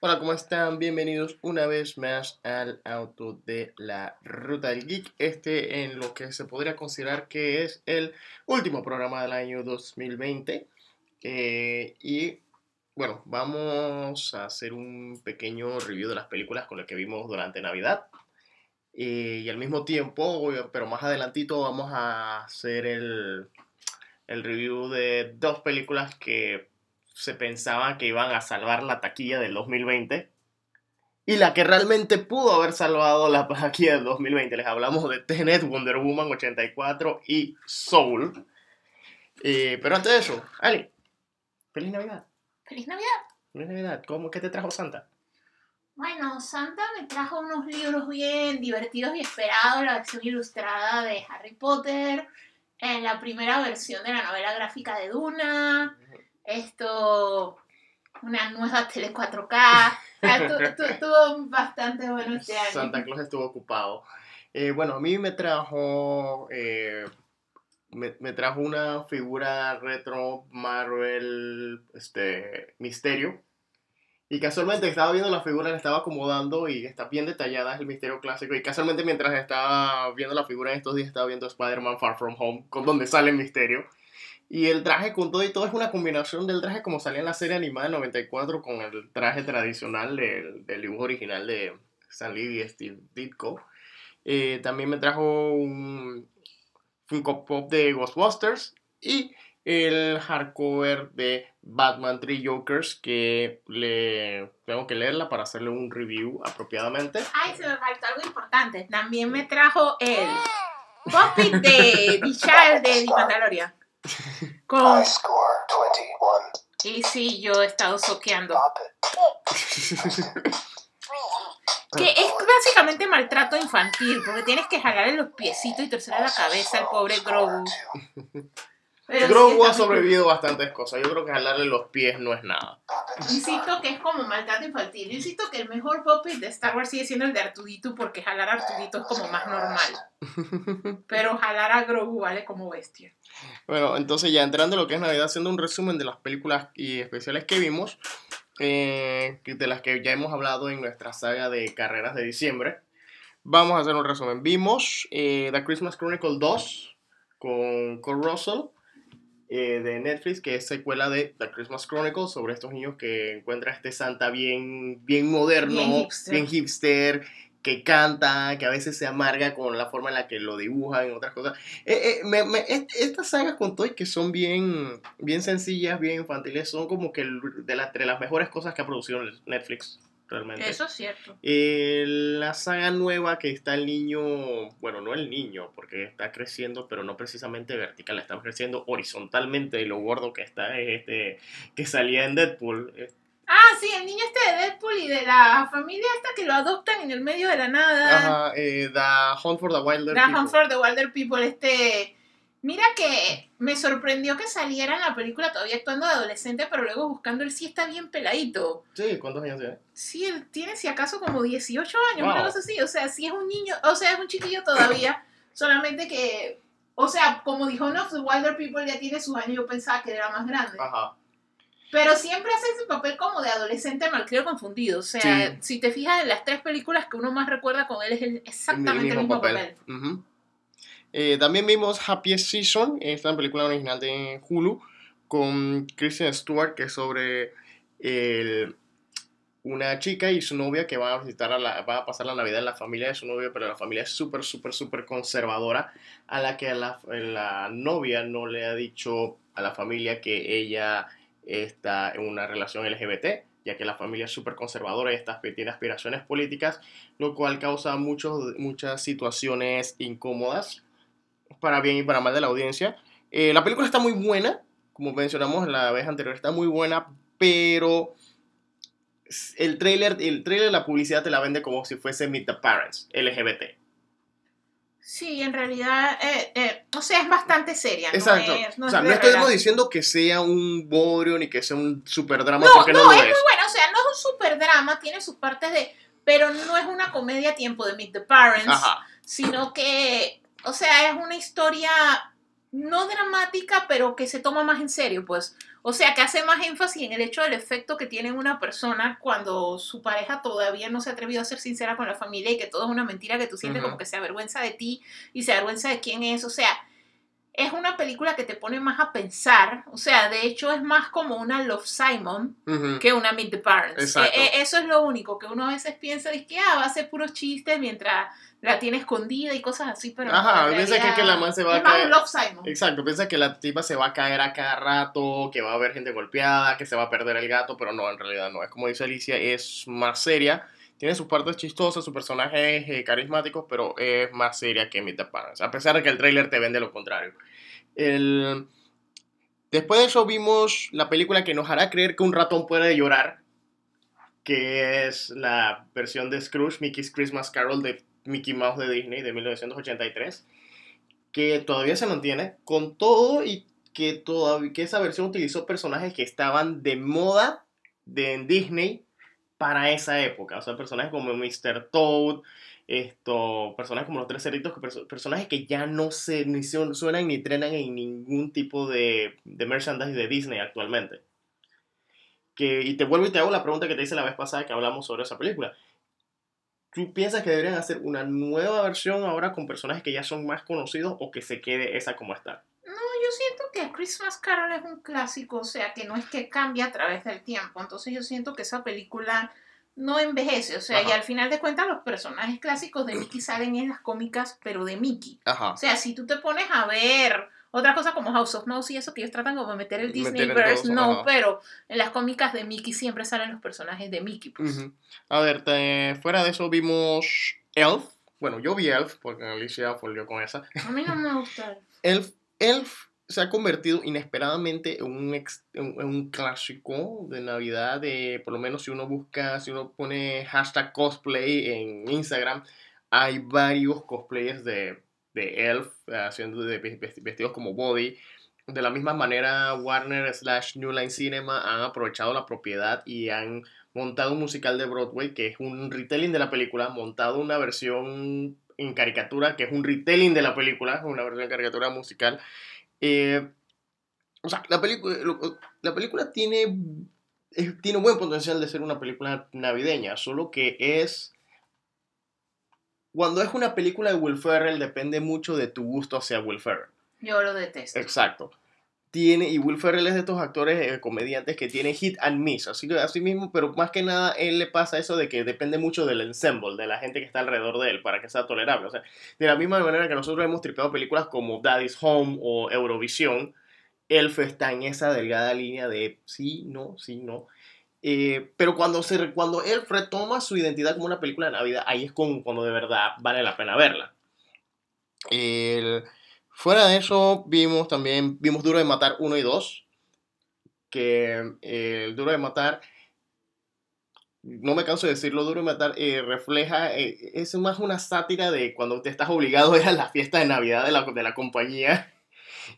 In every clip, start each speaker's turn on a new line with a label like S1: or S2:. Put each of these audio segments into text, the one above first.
S1: Hola, ¿cómo están? Bienvenidos una vez más al auto de la Ruta del Geek. Este en lo que se podría considerar que es el último programa del año 2020. Eh, y bueno, vamos a hacer un pequeño review de las películas con las que vimos durante Navidad. Eh, y al mismo tiempo, pero más adelantito, vamos a hacer el, el review de dos películas que se pensaba que iban a salvar la taquilla del 2020 y la que realmente pudo haber salvado la taquilla del 2020. Les hablamos de Tenet, Wonder Woman 84 y Soul. Eh, pero antes de eso, Ali, feliz Navidad.
S2: Feliz Navidad.
S1: Feliz Navidad. ¿Cómo, ¿Qué te trajo Santa?
S2: Bueno, Santa me trajo unos libros bien divertidos y esperados, la versión ilustrada de Harry Potter, en la primera versión de la novela gráfica de Duna, esto, una nueva tele 4K, estuvo bastante bueno este año.
S1: Santa Claus estuvo ocupado. Eh, bueno, a mí me trajo, eh, me, me, trajo una figura retro Marvel, este, Misterio. Y casualmente estaba viendo la figura, la estaba acomodando y está bien detallada, es el misterio clásico. Y casualmente mientras estaba viendo la figura en estos días, estaba viendo Spider-Man Far From Home, con donde sale el misterio. Y el traje con todo y todo es una combinación del traje como salía en la serie animada de 94 con el traje tradicional del, del dibujo original de Stan Lee y Steve Ditko. Eh, también me trajo un Funko Pop de Ghostbusters y el hardcover de Batman 3 Jokers que le tengo que leerla para hacerle un review apropiadamente.
S2: Ay, se me faltó algo importante. También me trajo el Pop-It de Bichal de Mandalorian. Con... Y sí, yo he estado soqueando. que es básicamente maltrato infantil, porque tienes que jalarle los piecitos y torcerle la cabeza al pobre Grogu.
S1: Grogu ha sobrevivido bastantes cosas. Yo creo que jalarle los pies no es nada.
S2: Insisto que es como maltrato infantil. Yo insisto que el mejor puppet de Star Wars sigue siendo el de Artudito porque jalar a Artudito es como más normal. Pero jalar a Grogu vale como bestia.
S1: Bueno, entonces ya entrando en lo que es Navidad, haciendo un resumen de las películas y especiales que vimos, eh, de las que ya hemos hablado en nuestra saga de carreras de diciembre. Vamos a hacer un resumen. Vimos eh, The Christmas Chronicle 2 con Cole Russell eh, de Netflix, que es secuela de The Christmas Chronicle, sobre estos niños que encuentran este Santa bien, bien moderno,
S2: Bien hipster.
S1: bien hipster, que canta, que a veces se amarga con la forma en la que lo dibujan y otras cosas. Eh, eh, me- me- est- estas sagas con Toy que son bien, bien sencillas, bien infantiles, son como que de la- entre las mejores cosas que ha producido Netflix, realmente.
S2: Eso es cierto.
S1: Eh, la saga nueva que está el niño, bueno, no el niño, porque está creciendo, pero no precisamente vertical, está creciendo horizontalmente. Y lo gordo que está es este que salía en Deadpool. Eh,
S2: Ah, sí, el niño este de Deadpool y de la familia esta que lo adoptan en el medio de la nada.
S1: Ajá, eh, The Hunt for the Wilder.
S2: The
S1: People.
S2: Hunt for the Wilder People, este... Mira que me sorprendió que saliera en la película todavía actuando de adolescente, pero luego buscando él sí está bien peladito.
S1: Sí, ¿cuántos años tiene?
S2: Sí, él tiene si acaso como 18 años,
S1: Wow.
S2: una cosa así. O sea, sí es un niño, o sea, es un chiquillo todavía, solamente que, o sea, como dijo of the Wilder People ya tiene sus años, yo pensaba que era más grande.
S1: Ajá.
S2: Pero siempre hace ese papel como de adolescente malcriado confundido. O sea,
S1: Sí.
S2: si te fijas en las tres películas que uno más recuerda con él es el- exactamente el mismo, papel.
S1: Ujú. Eh, también vimos Happiest Season, esta película original de Hulu, con Kristen Stewart, que es sobre una chica y su novia que van a visitar a la, van a pasar la Navidad en la familia de su novio, pero la familia es súper, súper, súper conservadora, a la que la, la novia no le ha dicho a la familia que ella está en una relación LGBT, ya que la familia es súper conservadora y esta tiene aspiraciones políticas, lo cual causa muchos, muchas situaciones incómodas para bien y para mal de la audiencia. Eh, la película está muy buena, como mencionamos la vez anterior, está muy buena, pero el trailer, el trailer, la publicidad te la vende como si fuese Meet the Parents, LGBT.
S2: Sí, en realidad, eh, eh, o sea, es bastante seria.
S1: Exacto.
S2: No es, no
S1: o sea,
S2: es
S1: no estamos diciendo que sea un bodrio ni que sea un super drama
S2: No,
S1: porque no,
S2: no,
S1: lo
S2: es
S1: es.
S2: muy buena, o sea, no es un super drama, tiene sus partes de, pero no es una comedia a tiempo de Meet the Parents,
S1: Ajá.
S2: sino que, o sea, es una historia no dramática, pero que se toma más en serio, pues. O sea, que hace más énfasis en el hecho del efecto que tiene en una persona cuando su pareja todavía no se ha atrevido a ser sincera con la familia y que todo es una mentira que tú sientes como que se avergüenza de ti y se avergüenza de quién es. O sea, es una película que te pone más a pensar. O sea, de hecho es más como una Love Simon que una Meet the Parents. Eso es lo único, que uno a veces piensa de que ah, va a hacer puros chistes mientras la tiene escondida y cosas así, pero
S1: Ajá, piensa que-
S2: realidad
S1: que la man se va a
S2: es
S1: caer.
S2: Love Simon.
S1: Exacto, piensa que la tipa se va a caer a cada rato, que va a haber gente golpeada, que se va a perder el gato, pero no, en realidad no. Es como dice Alicia, es más seria. Tiene sus partes chistosas, sus personajes eh, carismáticos, pero es más seria que Meet the Parents. A pesar de que el tráiler te vende lo contrario. El... Después de eso vimos la película que nos hará creer que un ratón puede llorar, que es la versión de Scrooge, Mickey's Christmas Carol de Mickey Mouse de Disney de 1983 que todavía se mantiene, con todo y que, todavía, que esa versión utilizó personajes que estaban de moda de, en Disney para esa época. O sea, personajes como Mr. Toad, esto, personajes como los tres perso- personajes que ya no se ni suenan ni trenan en ningún tipo de, de merchandise de Disney actualmente. Que, y te vuelvo y te hago la pregunta que te hice la vez pasada que hablamos sobre esa película. ¿Tú piensas que deberían hacer una nueva versión ahora con personajes que ya son más conocidos o que se quede esa como está?
S2: No, yo siento que A Christmas Carol es un clásico, o sea, que no es que cambia a través del tiempo. Entonces yo siento que esa película no envejece, o sea,
S1: Ajá.
S2: y al final de cuentas los personajes clásicos de Mickey salen en las cómicas, pero de Mickey.
S1: Ajá.
S2: O sea, si tú te pones a ver otra cosa como House of Mouse y eso que ellos tratan como meter el Disneyverse, no,
S1: ajá.
S2: pero en las cómicas de Mickey siempre salen los personajes de Mickey. Pues.
S1: A ver, te- fuera de eso vimos Elf. Bueno, yo vi Elf porque Alicia volvió con esa.
S2: A mí no me gusta.
S1: Elf, Elf se ha convertido inesperadamente en un, ex- en un clásico de Navidad. De, por lo menos si uno busca, si uno pone hashtag cosplay en Instagram, hay varios cosplayers de, de Elf eh, haciendo vestidos como body. De la misma manera, Warner slash New Line Cinema han aprovechado la propiedad y han montado un musical de Broadway que es un retelling de la película, montado una versión en caricatura que es un retelling de la película, una versión en caricatura musical. Eh, o sea, la, la película tiene, tiene buen potencial de ser una película navideña, solo que es... Cuando es una película de Will Ferrell depende mucho de tu gusto hacia Will Ferrell.
S2: Yo lo detesto.
S1: Exacto. Tiene, y Will Ferrell es de estos actores eh, comediantes que tiene hit and miss, así, que- así mismo, pero más que nada él le pasa eso de que depende mucho del ensemble, de la gente que está alrededor de él para que sea tolerable. O sea, de la misma manera que nosotros hemos tripeado películas como Daddy's Home o Eurovisión, Elf está en esa delgada línea de sí, no, sí, no. Eh, pero cuando, se, cuando él retoma su identidad como una película de Navidad, ahí es cuando de verdad vale la pena verla. Fuera de eso, vimos también, vimos Duro de Matar 1 y 2, que eh, el Duro de Matar, no me canso de decirlo, Duro de Matar eh, refleja, eh, es más una sátira de cuando te estás obligado a ir a la fiesta de Navidad de la, de la compañía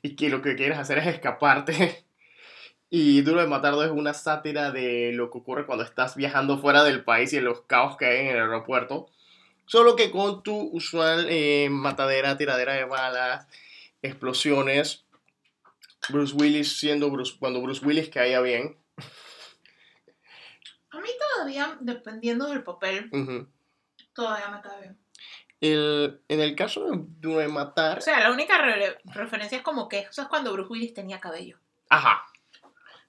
S1: y que lo que quieres hacer es escaparte. Y Duro de Matar 2 es una sátira de lo que ocurre cuando estás viajando fuera del país y en los caos que hay en el aeropuerto. Solo que con tu usual eh, matadera, tiradera de balas, explosiones. Bruce Willis siendo Bruce, cuando Bruce Willis caía bien.
S2: A mí todavía, dependiendo del papel,
S1: Ujú.
S2: todavía me cae bien.
S1: El- en el caso de Duro de Matar,
S2: O sea, la única re- referencia es como que eso es cuando Bruce Willis tenía cabello.
S1: ajá.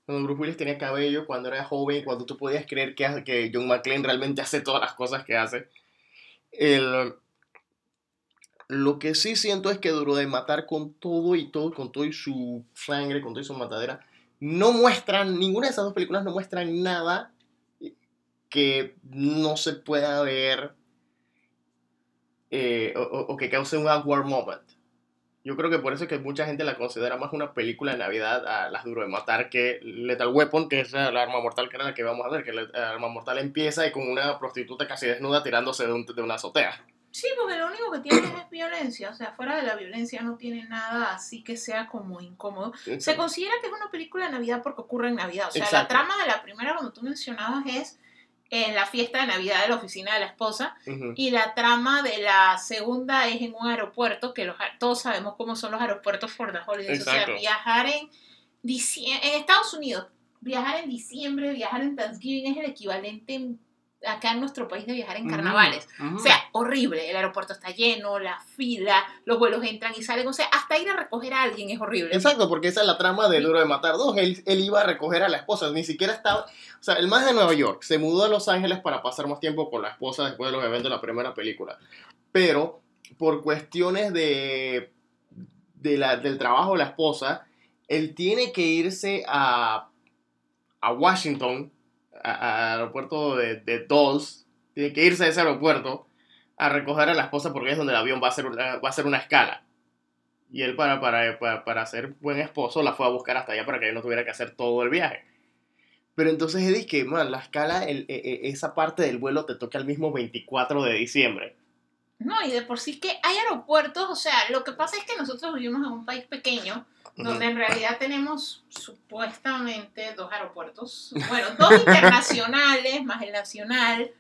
S1: Cuando Bruce Willis tenía cabello, cuando era joven, cuando tú podías creer que, que John McClane realmente hace todas las cosas que hace. El, lo que sí siento es que Duro de Matar con todo y todo, con todo y su sangre, con todo y su matadera, no muestran, ninguna de esas dos películas no muestran nada que no se pueda ver eh, o- o que cause un awkward moment. Yo creo que por eso es que mucha gente la considera más una película de Navidad a Las Duro de Matar que Lethal Weapon, que es la arma mortal que era la que vamos a ver, que la arma mortal empieza y con una prostituta casi desnuda tirándose de, un- de una azotea.
S2: Sí, porque lo único que tiene es violencia, o sea, fuera de la violencia no tiene nada así que sea como incómodo. Se considera que es una película de Navidad porque ocurre en Navidad, o sea, la trama de la primera, como tú mencionabas, es en la fiesta de Navidad de la oficina de la esposa. Y la trama de la segunda es en un aeropuerto, que los, todos sabemos cómo son los aeropuertos for the holidays, o sea, viajar en, en Estados Unidos, viajar en diciembre, viajar en Thanksgiving es el equivalente en- acá en nuestro país de viajar en carnavales. O sea, horrible. El aeropuerto está lleno, la fila, los vuelos entran y salen. O sea, hasta ir a recoger a alguien es horrible.
S1: Exacto, porque esa es la trama de Duro de Matar 2. Él, él iba a recoger a la esposa, ni siquiera estaba... O sea, el más de Nueva York se mudó a Los Ángeles para pasar más tiempo con la esposa después de los eventos de la primera película. Pero por cuestiones de, de la- del trabajo de la esposa, él tiene que irse a, a Washington, al aeropuerto de, de tiene que irse a ese aeropuerto a recoger a la esposa porque es donde el avión va a hacer una, va a hacer una escala. Y él para, para, para, para ser buen esposo la fue a buscar hasta allá para que él no tuviera que hacer todo el viaje. Pero entonces es que, man, la escala, e- e- esa parte del vuelo te toca el mismo 24 de diciembre.
S2: No, y de por sí que hay aeropuertos. O sea, lo que pasa es que nosotros vivimos en un país pequeño donde en realidad tenemos supuestamente dos aeropuertos. Bueno, dos internacionales más el nacional.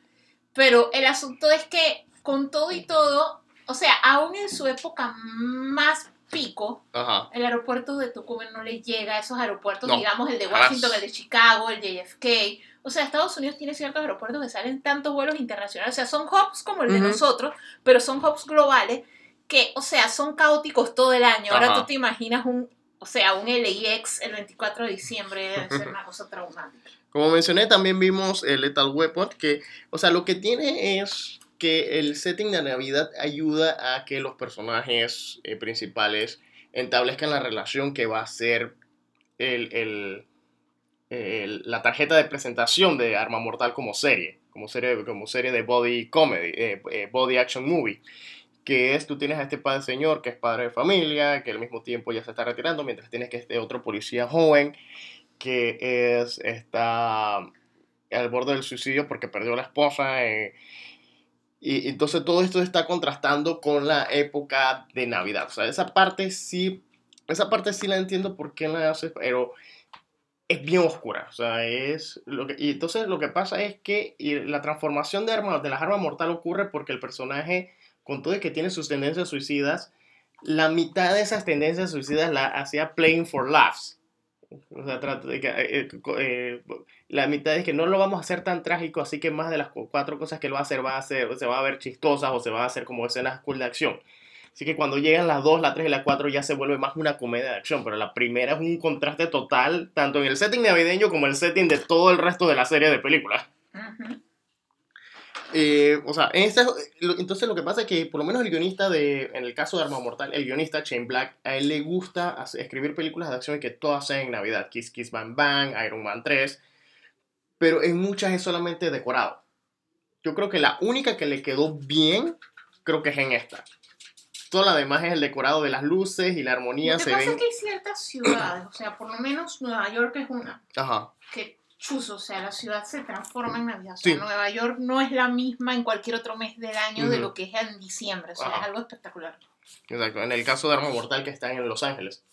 S2: Pero el asunto es que con todo y todo, o sea, aún en su época más pico,
S1: Ajá.
S2: el aeropuerto de Tucumán no le llega a esos aeropuertos,
S1: No,
S2: digamos el de
S1: jamás.
S2: Washington, el de Chicago, el JFK. O sea, Estados Unidos tiene ciertos aeropuertos que salen tantos vuelos internacionales. O sea, son hubs como el de nosotros, pero son hubs globales que, o sea, son caóticos todo el año. Ahora
S1: Ajá.
S2: tú te imaginas un, o sea, un LAX el 24 de diciembre debe ser una cosa traumática.
S1: Como mencioné, también vimos el Lethal Weapon, que, o sea, lo que tiene es que el setting de Navidad ayuda a que los personajes eh, principales establezcan la relación que va a ser el, el- el- la tarjeta de presentación de Arma Mortal como serie, como serie, como serie de body comedy, eh, eh, body action movie. Que es, tú tienes a este padre señor que es padre de familia, que al mismo tiempo ya se está retirando, mientras tienes que este otro policía joven que es, está al borde del suicidio porque perdió a la esposa. eh, y entonces todo esto está contrastando con la época de Navidad. O sea, esa parte sí, esa parte sí la entiendo por qué la hace, pero es bien oscura. O sea, es lo que, y entonces lo que pasa es que la transformación de, arma, de las armas mortal ocurre porque el personaje, con todo y que tiene sus tendencias suicidas, la mitad de esas tendencias suicidas la hacía playing for laughs. O sea, trata de que, eh, eh, eh, la mitad es que no lo vamos a hacer tan trágico, así que más de las cu- cuatro cosas que él va a hacer va a ser, se va a ver chistosas o se va a hacer como escenas cool de acción. Así que cuando llegan las 2, la 3 y la 4 ya se vuelve más una comedia de acción, pero la primera es un contraste total, tanto en el setting navideño como el setting de todo el resto de la serie de películas. Eh, o sea, en lo- entonces lo que pasa es que por lo menos el guionista de, en el caso de Arma Mortal, el guionista Shane Black, a él le gusta escribir películas de acción y que todas sean en Navidad. Kiss Kiss Bang Bang, Iron Man 3, pero en muchas es solamente decorado. Yo creo que la única que le quedó bien, creo que es en esta. Todo lo demás es el decorado de las luces y la armonía
S2: Lo que
S1: se
S2: pasa
S1: ven.
S2: es que hay ciertas ciudades, o sea, por lo menos Nueva York es una,
S1: Ajá.
S2: que chuzo, o sea, la ciudad se transforma en Navidad. O
S1: Sí.
S2: sea, Nueva York no es la misma en cualquier otro mes del año de
S1: Ujú.
S2: lo que es en diciembre, o sea,
S1: Ajá.
S2: es algo espectacular.
S1: Exacto. En el caso de Arma Mortal que está en Los Ángeles.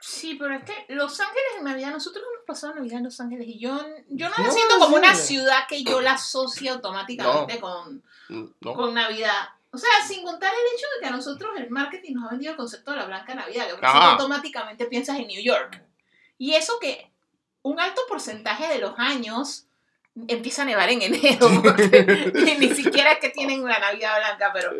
S2: Sí, pero es que Los Ángeles en Navidad, nosotros hemos pasado Navidad en Los Ángeles y yo, yo no la
S1: No,
S2: siento como una
S1: sí.
S2: ciudad que yo la asocie automáticamente con,
S1: Mm, ¿No?
S2: con Navidad. O sea, sin contar el hecho de que a nosotros el marketing nos ha vendido el concepto de la Blanca Navidad, que automáticamente piensas en New York. Y eso que un alto porcentaje de los años empieza a nevar en enero, porque ni, siquiera es que tienen la Navidad Blanca, pero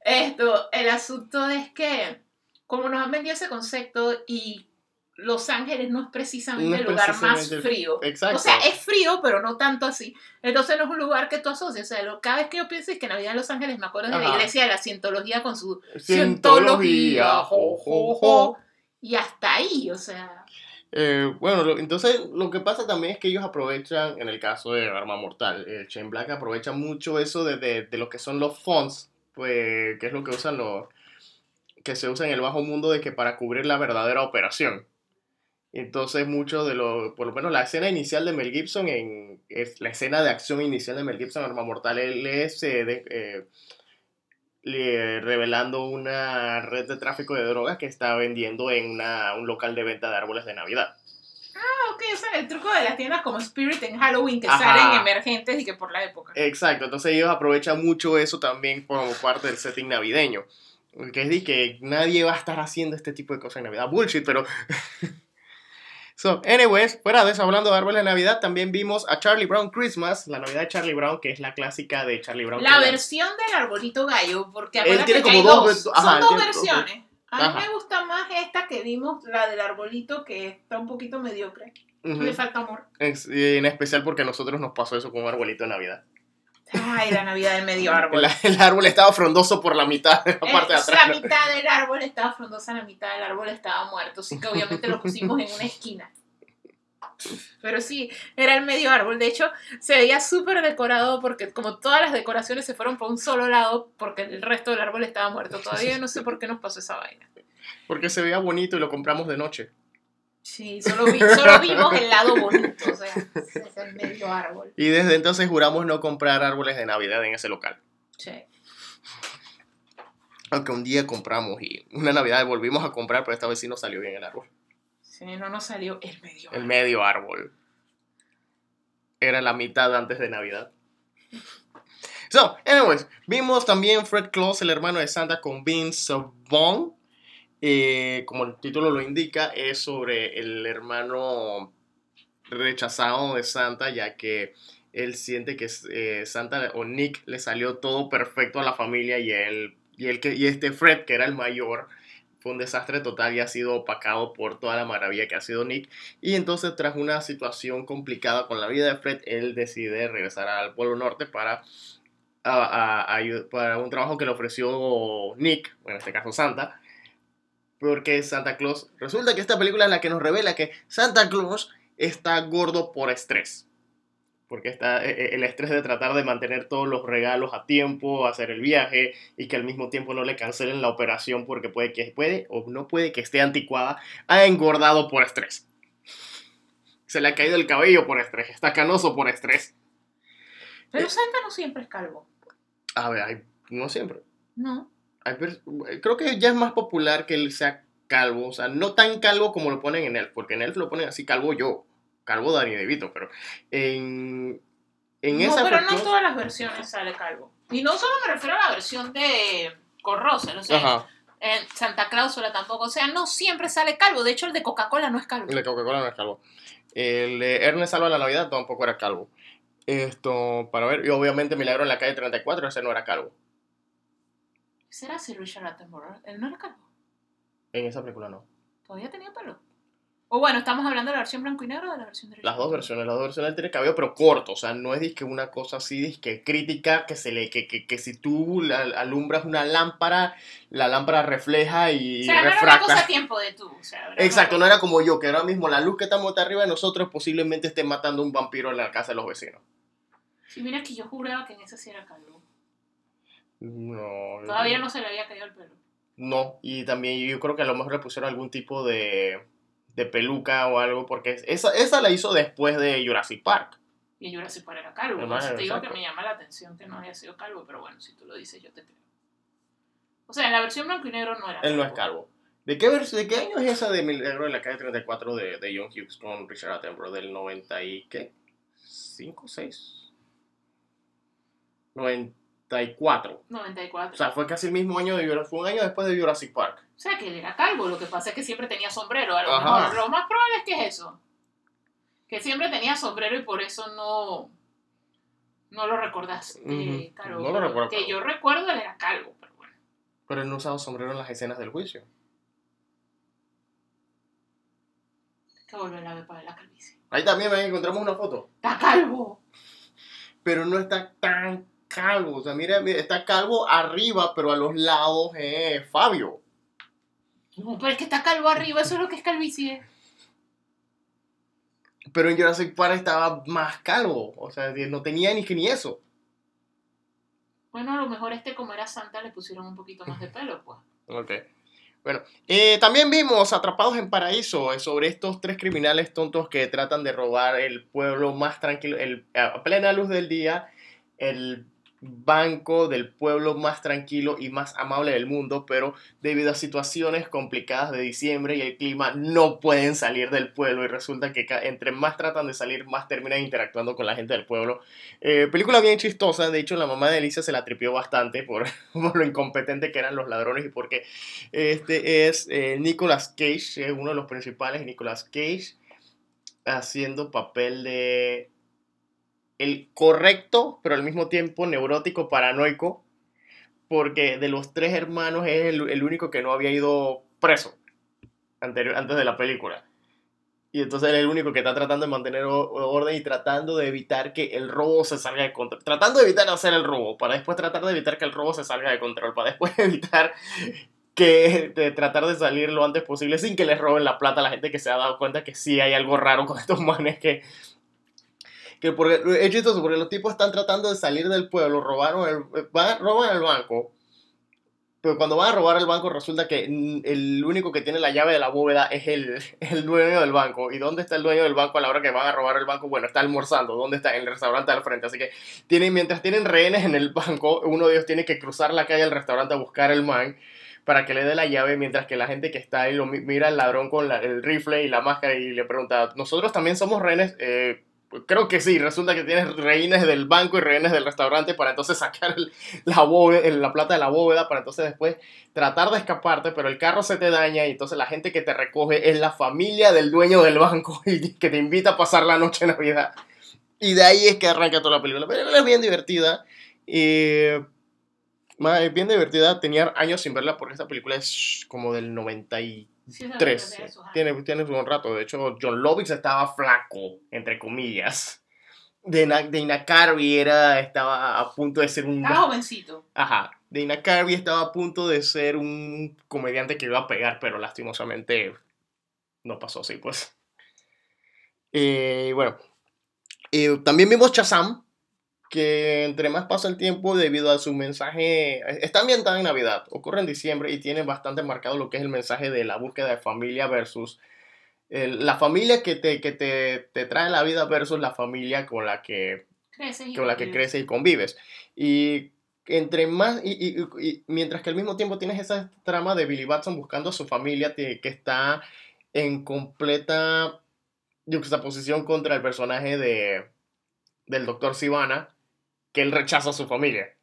S2: esto, el asunto es que como nos han vendido ese concepto y Los Ángeles no es precisamente
S1: No es
S2: el lugar más frío.
S1: Exacto.
S2: O sea, es frío, pero no tanto así. Entonces no es un lugar que tú asocias. O sea, lo- cada vez que yo pienso es que Navidad en Los Ángeles me acuerdo de la iglesia de la cientología con su
S1: Cientología, jo, jo, jo.
S2: y hasta ahí, o sea.
S1: Eh, bueno, entonces lo que pasa también es que ellos aprovechan, en el caso de Arma Mortal, el Chain Black aprovecha mucho eso de, de, de lo que son los fonts, pues, que es lo que usan los, que se usa en el bajo mundo de que para cubrir la verdadera operación. Entonces mucho de lo, por lo menos la escena inicial de Mel Gibson, en, es la escena de acción inicial de Mel Gibson Arma Mortal, él es eh, de- eh, revelando una red de tráfico de drogas que está vendiendo en una- un local de venta de árboles de Navidad.
S2: Ah, ok, usan el truco de las tiendas como Spirit en Halloween que
S1: Ajá.
S2: salen emergentes y que por la época.
S1: Exacto, entonces ellos aprovechan mucho eso también como parte del setting navideño. Que es de que nadie va a estar haciendo este tipo de cosas en Navidad. Bullshit, pero... so, anyways, fuera de eso, hablando de árboles de Navidad, también vimos a Charlie Brown Christmas, la Navidad de Charlie Brown, que es la clásica de Charlie Brown.
S2: La versión del arbolito gallo, porque
S1: Él tiene como dos
S2: dos.
S1: ajá,
S2: Son dos versiones. A mí me gusta más esta que vimos, la del arbolito, que está un poquito mediocre.
S1: Ujú.
S2: Le falta amor.
S1: En, en especial porque a nosotros nos pasó eso con un arbolito de Navidad.
S2: Ay, la Navidad del medio árbol.
S1: El, el árbol estaba frondoso por la mitad de la parte de atrás.
S2: La mitad del árbol estaba frondosa, la mitad del árbol estaba muerto. Así que obviamente lo pusimos en una esquina. Pero sí, era el medio árbol. De hecho, se veía súper decorado porque como todas las decoraciones se fueron por un solo lado porque el resto del árbol estaba muerto. Todavía no sé por qué nos pasó esa vaina.
S1: Porque se veía bonito y lo compramos de noche.
S2: Sí, solo, vi- solo vimos el lado bonito. O sea, es el medio árbol.
S1: Y desde entonces juramos no comprar árboles de Navidad en ese local.
S2: Sí.
S1: Aunque un día compramos y una Navidad volvimos a comprar, pero esta vez sí nos salió bien el árbol.
S2: Sí, no nos salió el medio
S1: El
S2: árbol.
S1: medio árbol. Era la mitad antes de Navidad. So, anyways, vimos también Fred Claus, el hermano de Santa, con Vince Vaughn. Eh, como el título lo indica, es sobre el hermano rechazado de Santa, ya que él siente que eh, Santa o Nick le salió todo perfecto a la familia y él y, él que, y este Fred, que era el mayor, fue un desastre total y ha sido opacado por toda la maravilla que ha sido Nick. Y entonces, tras una situación complicada con la vida de Fred, él decide regresar al Polo Norte para, para un trabajo que le ofreció Nick, en este caso Santa, porque Santa Claus, resulta que esta película es la que nos revela que Santa Claus está gordo por estrés. Porque está eh, eh, el estrés de tratar de mantener todos los regalos a tiempo, hacer el viaje y que al mismo tiempo no le cancelen la operación porque puede que puede o no puede que esté anticuada, ha engordado por estrés. Se le ha caído el cabello por estrés, está canoso por estrés.
S2: Pero Santa no siempre es calvo.
S1: A ver, no siempre.
S2: No.
S1: Creo que ya es más popular que él sea calvo, o sea, no tan calvo como lo ponen en Elf, porque en Elf lo ponen así calvo yo, calvo Dani DeVito, pero en, en
S2: no,
S1: esa
S2: pero no todas las versiones sale calvo. Y no solo me refiero a la versión de Corrosel, o sea, en Santa Cláusula tampoco. O sea, no siempre sale calvo. De hecho, el de Coca-Cola no es calvo.
S1: el de Coca-Cola no es calvo. El de Ernest Salva la Navidad tampoco era calvo. Esto, para ver, y obviamente Milagro en la calle 34, ese no era calvo.
S2: ¿Será Sir Richard Attenborough? Él no era calvo.
S1: En esa película no.
S2: Todavía tenía pelo. O bueno, ¿estamos hablando de la versión blanco y negro o de la versión de Richard
S1: Las dos versiones, las dos versiones él tiene cabello, pero corto, o sea, no es disque una cosa así, disque crítica, que se le, que, que, que si tú la- alumbras una lámpara, la lámpara refleja y
S2: O sea, no era una
S1: refracta.
S2: cosa a tiempo de tú. O sea,
S1: Exacto, no era como yo, que ahora mismo la luz que estamos arriba de nosotros posiblemente esté matando un vampiro en la casa de los vecinos.
S2: Sí, mira que yo juraba que en ese sí era calvo.
S1: No.
S2: Todavía no se le había caído el pelo.
S1: No, y también yo creo que a lo mejor le pusieron algún tipo de, de peluca o algo, porque esa, esa la hizo después de Jurassic Park.
S2: Y en Jurassic Park era calvo. Entonces te digo que me llama la atención que no haya sido calvo, pero bueno, si tú lo dices, yo te creo. O sea, en la versión blanco y negro no era
S1: Él no es calvo. ¿De qué, vers- ¿De qué año es esa de Milagro de la calle 34 de, de John Hughes con Richard Attenborough? ¿Del 90 y qué? ¿5, 6? 94.
S2: 94.
S1: O sea, fue casi el mismo año de Jurassic Fue un año después de Jurassic Park.
S2: O sea, que él era calvo, lo que pasa es que siempre tenía sombrero. A lo,
S1: Ajá.
S2: mejor, lo más probable es que es eso. Que siempre tenía sombrero y por eso no, no lo recordaste
S1: Ujú.
S2: calvo.
S1: No lo recuerdo
S2: Que yo recuerdo él era calvo, pero bueno.
S1: Pero él no usaba sombrero en las escenas del juicio.
S2: Que volver a ver para ver la calvicie.
S1: Ahí también ven, encontramos una foto.
S2: ¡Está calvo!
S1: Pero no está tan calvo. O sea, mira, mira, está calvo arriba, pero a los lados es Fabio.
S2: No, pero es que está calvo arriba, eso es lo que es calvicie.
S1: Pero en Jurassic Park estaba más calvo. O sea, no tenía ni que ni eso.
S2: Bueno, a lo mejor este como era Santa le pusieron un poquito más de pelo, pues.
S1: Ok. Bueno, eh, también vimos Atrapados en Paraíso eh, sobre estos tres criminales tontos que tratan de robar el pueblo más tranquilo, el, a plena luz del día, el banco del pueblo más tranquilo y más amable del mundo, pero debido a situaciones complicadas de diciembre y el clima no pueden salir del pueblo y resulta que entre más tratan de salir, más terminan interactuando con la gente del pueblo. Eh, película bien chistosa, de hecho la mamá de Alicia se la tripió bastante por, lo incompetente que eran los ladrones y porque este es eh, Nicolas Cage, es uno de los principales, Nicolas Cage, haciendo papel de el correcto, pero al mismo tiempo neurótico, paranoico, porque de los tres hermanos es el, único que no había ido preso anterior, antes de la película. Y entonces es el único que está tratando de mantener orden y tratando de evitar que el robo se salga de control. Tratando de evitar hacer el robo, para después tratar de evitar que el robo se salga de control, para después evitar que de tratar de salir lo antes posible sin que les roben la plata a la gente que se ha dado cuenta que sí hay algo raro con estos manes que que porque, es chistoso, porque los tipos están tratando de salir del pueblo, robaron el, van, roban el banco, pero cuando van a robar el banco resulta que el único que tiene la llave de la bóveda es el, el, dueño del banco. ¿Y dónde está el dueño del banco a la hora que van a robar el banco? Bueno, está almorzando. ¿Dónde está? En el restaurante al frente. Así que tienen, mientras tienen rehenes en el banco, uno de ellos tiene que cruzar la calle al restaurante a buscar el man para que le dé la llave, mientras que la gente que está ahí lo mira al ladrón con el rifle y la máscara y le pregunta, nosotros también somos rehenes, eh, Creo que sí, resulta que tienes reines del banco y reines del restaurante para entonces sacar la, bóveda, la plata de la bóveda para entonces después tratar de escaparte, pero el carro se te daña y entonces la gente que te recoge es la familia del dueño del banco y que te invita a pasar la noche de Navidad. Y de ahí es que arranca toda la película. La película es bien divertida. Eh, bien divertida. Tenía años sin verla porque esta película es como del 90 y Tres. tiene, tiene un rato. De hecho, John Lovitz estaba flaco, entre comillas. Dana, Carvey era, estaba a punto de ser un...
S2: Estaba jovencito.
S1: Ajá. Dana Carvey estaba a punto de ser un comediante que iba a pegar, pero lastimosamente no pasó así, pues. Eh, bueno. Eh, también vimos Chazam que entre más pasa el tiempo debido a su mensaje, está ambientada en Navidad, ocurre en diciembre y tiene bastante marcado lo que es el mensaje de la búsqueda de familia versus la familia que, te, que te, te, trae la vida versus la familia con la que,
S2: crece
S1: con la que crece y convives. Y entre más, y, y, mientras que al mismo tiempo tienes esa trama de Billy Batson buscando a su familia que está en completa juxtaposición contra el personaje de, del doctor Sivana, que él rechaza a su familia.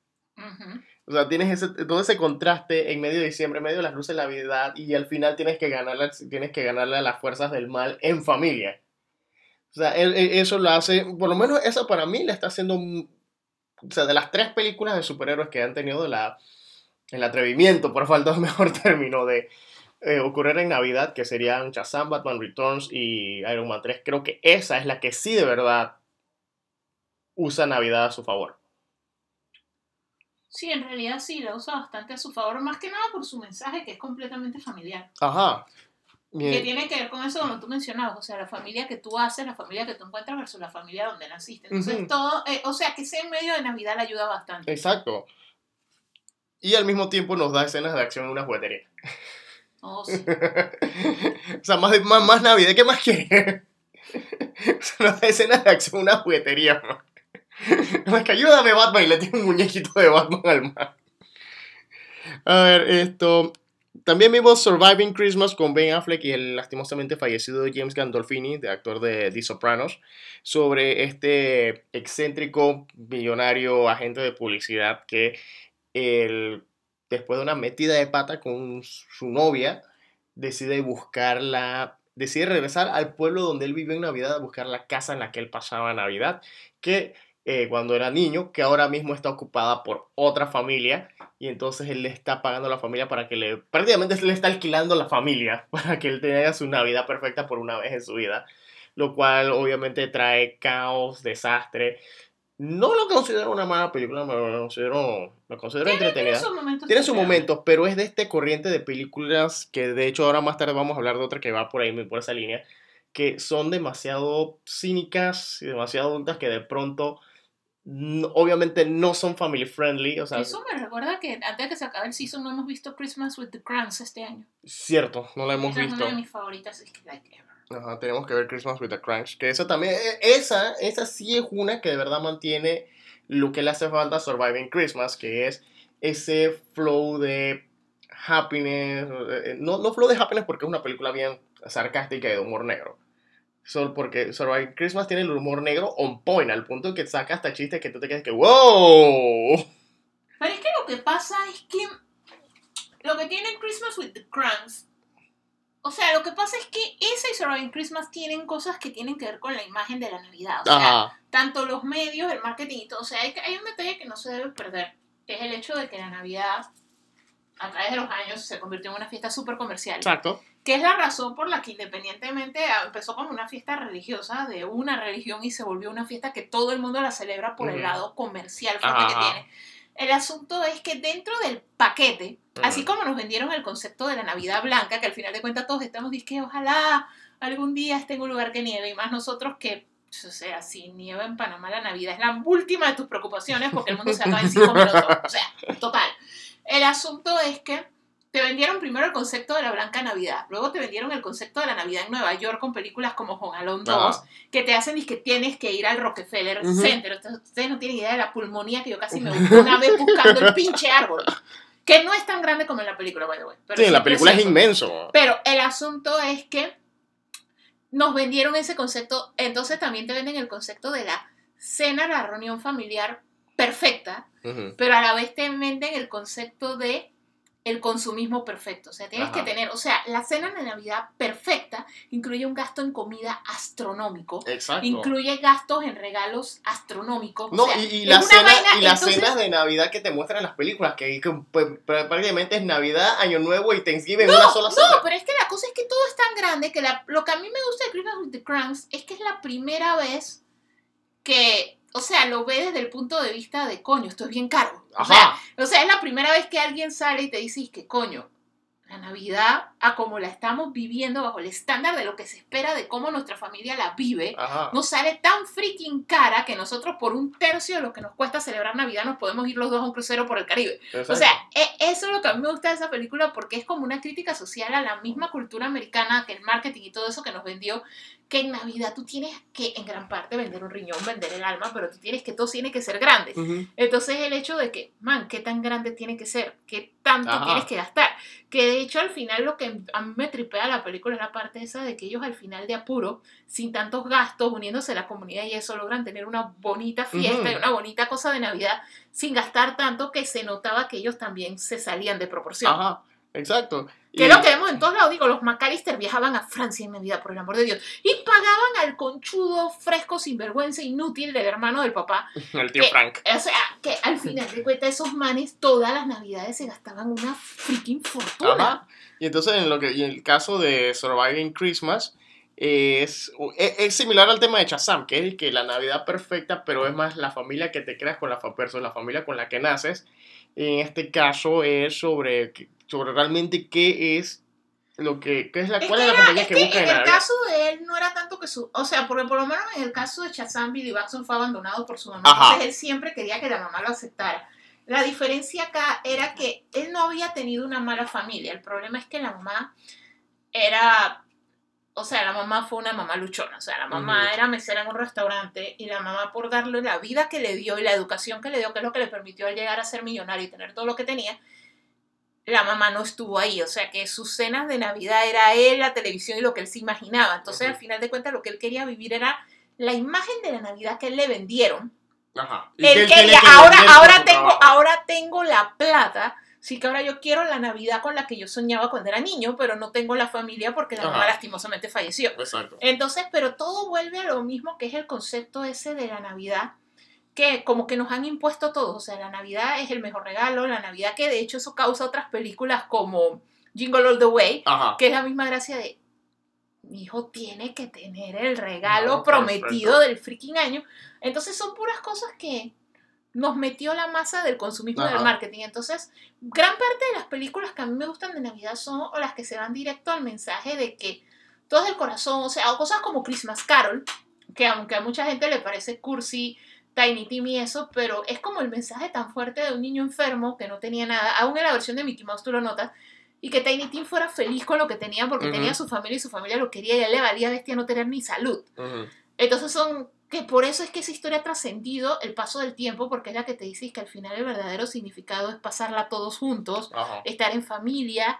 S1: O sea, tienes ese, todo ese contraste en medio de diciembre, en medio de las luces de la Navidad, y al final tienes que ganarle, tienes que ganarle a las fuerzas del mal en familia. O sea, eso lo hace, por lo menos eso para mí le está haciendo, o sea, de las tres películas de superhéroes que han tenido la, el atrevimiento, por falta de mejor término, de eh, ocurrir en Navidad, que serían Shazam, Batman Returns y Iron Man 3, creo que esa es la que sí de verdad usa Navidad a su favor.
S2: Sí, en realidad sí, la usa bastante a su favor, más que nada por su mensaje que es completamente familiar.
S1: Ajá.
S2: Que tiene que ver con eso como tú mencionabas, o sea, la familia que tú haces, la familia que tú encuentras versus la familia donde naciste. Entonces todo, eh, o sea, que en medio de Navidad le ayuda bastante.
S1: Exacto. Y al mismo tiempo nos da escenas de acción en una juguetería.
S2: Oh, sí.
S1: o sea, más, más, más Navidad, ¿qué más quieres? nos da escenas de acción en una juguetería. Que ayúdame Batman y le tiene un muñequito de Batman al mar. A ver, esto... También vimos Surviving Christmas con Ben Affleck y el lastimosamente fallecido James Gandolfini, de actor de The Sopranos, sobre este excéntrico millonario agente de publicidad que el, después de una metida de pata con su novia decide buscarla, decide regresar al pueblo donde él vivió en Navidad a buscar la casa en la que él pasaba Navidad, que eh, cuando era niño, que ahora mismo está ocupada por otra familia y entonces él le está pagando a la familia para que le, prácticamente le está alquilando la familia para que él tenga su Navidad perfecta por una vez en su vida, lo cual obviamente trae caos, desastre. No lo considero una mala película, me lo considero, lo considero entretenida. Tiene sus momentos, pero es de este corriente de películas que de hecho ahora más tarde vamos a hablar de otra que va por ahí, por esa línea, que son demasiado cínicas y demasiado adultas que de pronto obviamente no son family friendly, o sea,
S2: Eso me recuerda que antes de que se acabe el season no hemos visto Christmas with the Cranks este año.
S1: cierto, no la hemos
S2: Esa es
S1: visto.
S2: una de mis favoritas, es que like ever.
S1: Ajá, tenemos que ver Christmas with the Crunch. Que esa también, eh, esa, esa sí es una que de verdad mantiene lo que le hace falta a Surviving Christmas, que es ese flow de happiness. eh, No, no flow de happiness porque es una película bien sarcástica y de humor negro. Solo porque Surviving Christmas tiene el humor negro on point, al punto que saca hasta chistes que tú te quedas que ¡Wow!
S2: Pero es que lo que pasa es que lo que tiene Christmas with the Cranks, o sea, lo que pasa es que ese y Surviving Christmas tienen cosas que tienen que ver con la imagen de la Navidad. O sea,
S1: Ajá.
S2: tanto los medios, el marketing y todo. O sea, hay, hay un detalle que no se debe perder, que es el hecho de que la Navidad, a través de los años, se convirtió en una fiesta súper comercial.
S1: Exacto.
S2: Que es la razón por la que independientemente ah, empezó como una fiesta religiosa de una religión y se volvió una fiesta que todo el mundo la celebra por el lado comercial fuerte que tiene. El asunto es que dentro del paquete, así como nos vendieron el concepto de la Navidad blanca, que al final de cuentas todos estamos diciendo que ojalá algún día esté en un lugar que nieve, y más nosotros que, o sea, si nieva en Panamá la Navidad es la última de tus preocupaciones porque el mundo se acaba en cinco minutos. O sea, total. El asunto es que te vendieron primero el concepto de la Blanca Navidad, luego te vendieron el concepto de la Navidad en Nueva York con películas como Home Alone 2,
S1: Ajá.
S2: que te hacen y que tienes que ir al Rockefeller. Center. Ustedes no tienen idea de la pulmonía que yo casi me busco una vez buscando el pinche árbol, que no es tan grande como en la película, by the way. pero
S1: Sí, la
S2: siempre
S1: película es inmenso.
S2: Pero el asunto es que nos vendieron ese concepto, entonces también te venden el concepto de la cena, la reunión familiar perfecta, pero a la vez te venden el concepto de el consumismo perfecto. O sea, tienes
S1: Ajá.
S2: que tener, o sea, la cena de Navidad perfecta incluye un gasto en comida astronómico.
S1: Exacto.
S2: Incluye gastos en regalos astronómicos. o
S1: No,
S2: sea,
S1: y, la cena,
S2: vaina,
S1: y las
S2: entonces-
S1: cenas de Navidad que te muestran en las películas, que, que, pues, pr- prácticamente es Navidad, Año Nuevo y Thanksgiving en una sola cena.
S2: No, pero es que la cosa es que todo es tan grande que la- lo que a mí me gusta de Christmas with the Cranks es que es la primera vez que, o sea, lo ve desde el punto de vista de coño, esto es bien caro. O sea,
S1: Ajá.
S2: o sea, es la primera vez que alguien sale y te dice "Es que coño, la Navidad, a como la estamos viviendo bajo el estándar de lo que se espera de cómo nuestra familia la vive,
S1: Ajá.
S2: nos sale tan freaking cara que nosotros por un tercio de lo que nos cuesta celebrar Navidad nos podemos ir los dos a un crucero por el Caribe. O sea, e- eso es lo que a mí me gusta de esa película porque es como una crítica social a la misma cultura americana que el marketing y todo eso que nos vendió, que en Navidad tú tienes que en gran parte vender un riñón, vender el alma, pero tú tienes que todo tiene que ser grande.
S1: Ujú.
S2: Entonces el hecho de que, man, ¿qué tan grande tiene que ser? ¿Qué tanto
S1: Ajá.
S2: tienes que gastar? Que de hecho al final lo que a mí me tripea la película es la parte esa de que ellos al final de apuro, sin tantos gastos, uniéndose a la comunidad y eso, logran tener una bonita fiesta y una bonita cosa de Navidad sin gastar tanto que se notaba que ellos también se salían de proporción.
S1: Ajá. Exacto.
S2: Que es lo que vemos en todos lados. Digo, los McAllister viajaban a Francia en Navidad, por el amor de Dios. Y pagaban al conchudo, fresco, sinvergüenza, inútil del hermano del papá.
S1: El tío
S2: que-
S1: Frank.
S2: O sea, que al final de cuentas esos manes todas las navidades se gastaban una freaking fortuna.
S1: Ajá. Y entonces en lo que y en el caso de Surviving Christmas es, es, es similar al tema de Shazam, que es que la Navidad perfecta, pero es más la familia que te creas con la persona, la familia con la que naces. En este caso es sobre, sobre realmente qué es lo que qué es la
S2: Es
S1: cuál
S2: que
S1: es la
S2: era-
S1: compañía
S2: es
S1: que
S2: que
S1: busca en
S2: en el caso de él no era tanto que su, o sea, porque por lo menos en el caso de Shazam, Billy Batson fue abandonado por su mamá,
S1: Ajá.
S2: entonces él siempre quería que la mamá lo aceptara. La diferencia acá era que él no había tenido una mala familia, el problema es que la mamá era, o sea, la mamá fue una mamá luchona, o sea, la mamá
S1: Ujú.
S2: era mesera en un restaurante y la mamá por darle la vida que le dio y la educación que le dio, que es lo que le permitió al llegar a ser millonario y tener todo lo que tenía, la mamá no estuvo ahí, o sea que sus cenas de Navidad era él, la televisión y lo que él se imaginaba. Entonces, al final de cuentas, lo que él quería vivir era la imagen de la Navidad que él le vendieron.
S1: Ajá. Y
S2: Él quería,
S1: que
S2: ahora, ahora tengo,
S1: trabajo.
S2: ahora tengo la plata. Sí que ahora yo quiero la Navidad con la que yo soñaba cuando era niño, pero no tengo la familia porque la
S1: Ajá.
S2: mamá lastimosamente falleció.
S1: Exacto.
S2: Entonces, pero todo vuelve a lo mismo que es el concepto ese de la Navidad, que como que nos han impuesto todos. O sea, la Navidad es el mejor regalo, la Navidad que de hecho eso causa otras películas como Jingle All the Way,
S1: Ajá.
S2: que es la misma gracia de mi hijo tiene que tener el regalo
S1: No,
S2: prometido
S1: perfecto.
S2: del freaking año. Entonces son puras cosas que nos metió la masa del consumismo y del marketing. Entonces, gran parte de las películas que a mí me gustan de Navidad son o las que se van directo al mensaje de que todo es del corazón, o sea, o cosas como Christmas Carol, que aunque a mucha gente le parece cursi, Tiny Tim y eso, pero es como el mensaje tan fuerte de un niño enfermo que no tenía nada, aún en la versión de Mickey Mouse tú lo notas, y que Tiny Tim fuera feliz con lo que tenía porque
S1: Ujú.
S2: tenía su familia y su familia lo quería y a él le valía bestia no tener ni salud.
S1: Ujú.
S2: Entonces son que por eso es que esa historia ha trascendido el paso del tiempo, porque es la que te dice que al final el verdadero significado es pasarla todos juntos,
S1: Ajá.
S2: estar en familia,